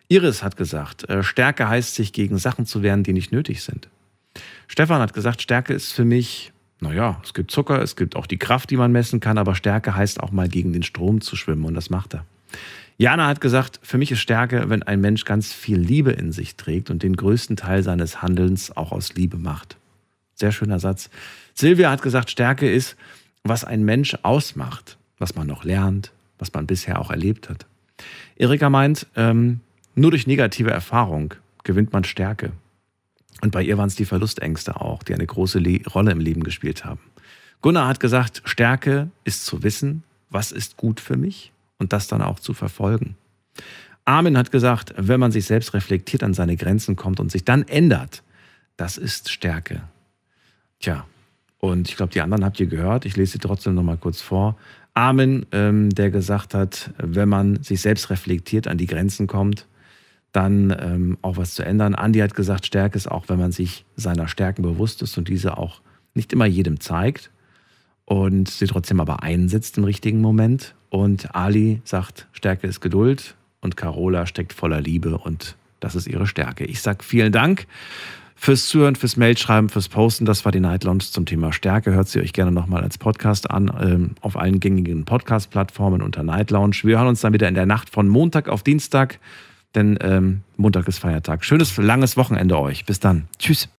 Iris hat gesagt, äh, Stärke heißt, sich gegen Sachen zu wehren, die nicht nötig sind. Stefan hat gesagt, Stärke ist für mich, naja, es gibt Zucker, es gibt auch die Kraft, die man messen kann, aber Stärke heißt auch mal gegen den Strom zu schwimmen und das macht er. Jana hat gesagt, für mich ist Stärke, wenn ein Mensch ganz viel Liebe in sich trägt und den größten Teil seines Handelns auch aus Liebe macht. Sehr schöner Satz. Silvia hat gesagt, Stärke ist, was ein Mensch ausmacht, was man noch lernt, was man bisher auch erlebt hat. Erika meint, ähm, nur durch negative Erfahrung gewinnt man Stärke. Und bei ihr waren es die Verlustängste auch, die eine große Le Rolle im Leben gespielt haben. Gunnar hat gesagt, Stärke ist zu wissen, was ist gut für mich und das dann auch zu verfolgen. Armin hat gesagt, wenn man sich selbst reflektiert, an seine Grenzen kommt und sich dann ändert, das ist Stärke. Tja, und ich glaube, die anderen habt ihr gehört. Ich lese sie trotzdem noch mal kurz vor. Armin, ähm, der gesagt hat, wenn man sich selbst reflektiert, an die Grenzen kommt, dann ähm, auch was zu ändern. Andi hat gesagt, Stärke ist auch, wenn man sich seiner Stärken bewusst ist und diese auch nicht immer jedem zeigt und sie trotzdem aber einsetzt im richtigen Moment. Und Ali sagt, Stärke ist Geduld und Carola steckt voller Liebe und das ist ihre Stärke. Ich sage vielen Dank fürs Zuhören, fürs Mailschreiben, fürs Posten. Das war die Night Lounge zum Thema Stärke. Hört sie euch gerne nochmal als Podcast an, ähm, auf allen gängigen Podcast-Plattformen unter Night Lounge. Wir hören uns dann wieder in der Nacht von Montag auf Dienstag, denn ähm, Montag ist Feiertag. Schönes, langes Wochenende euch. Bis dann. Tschüss.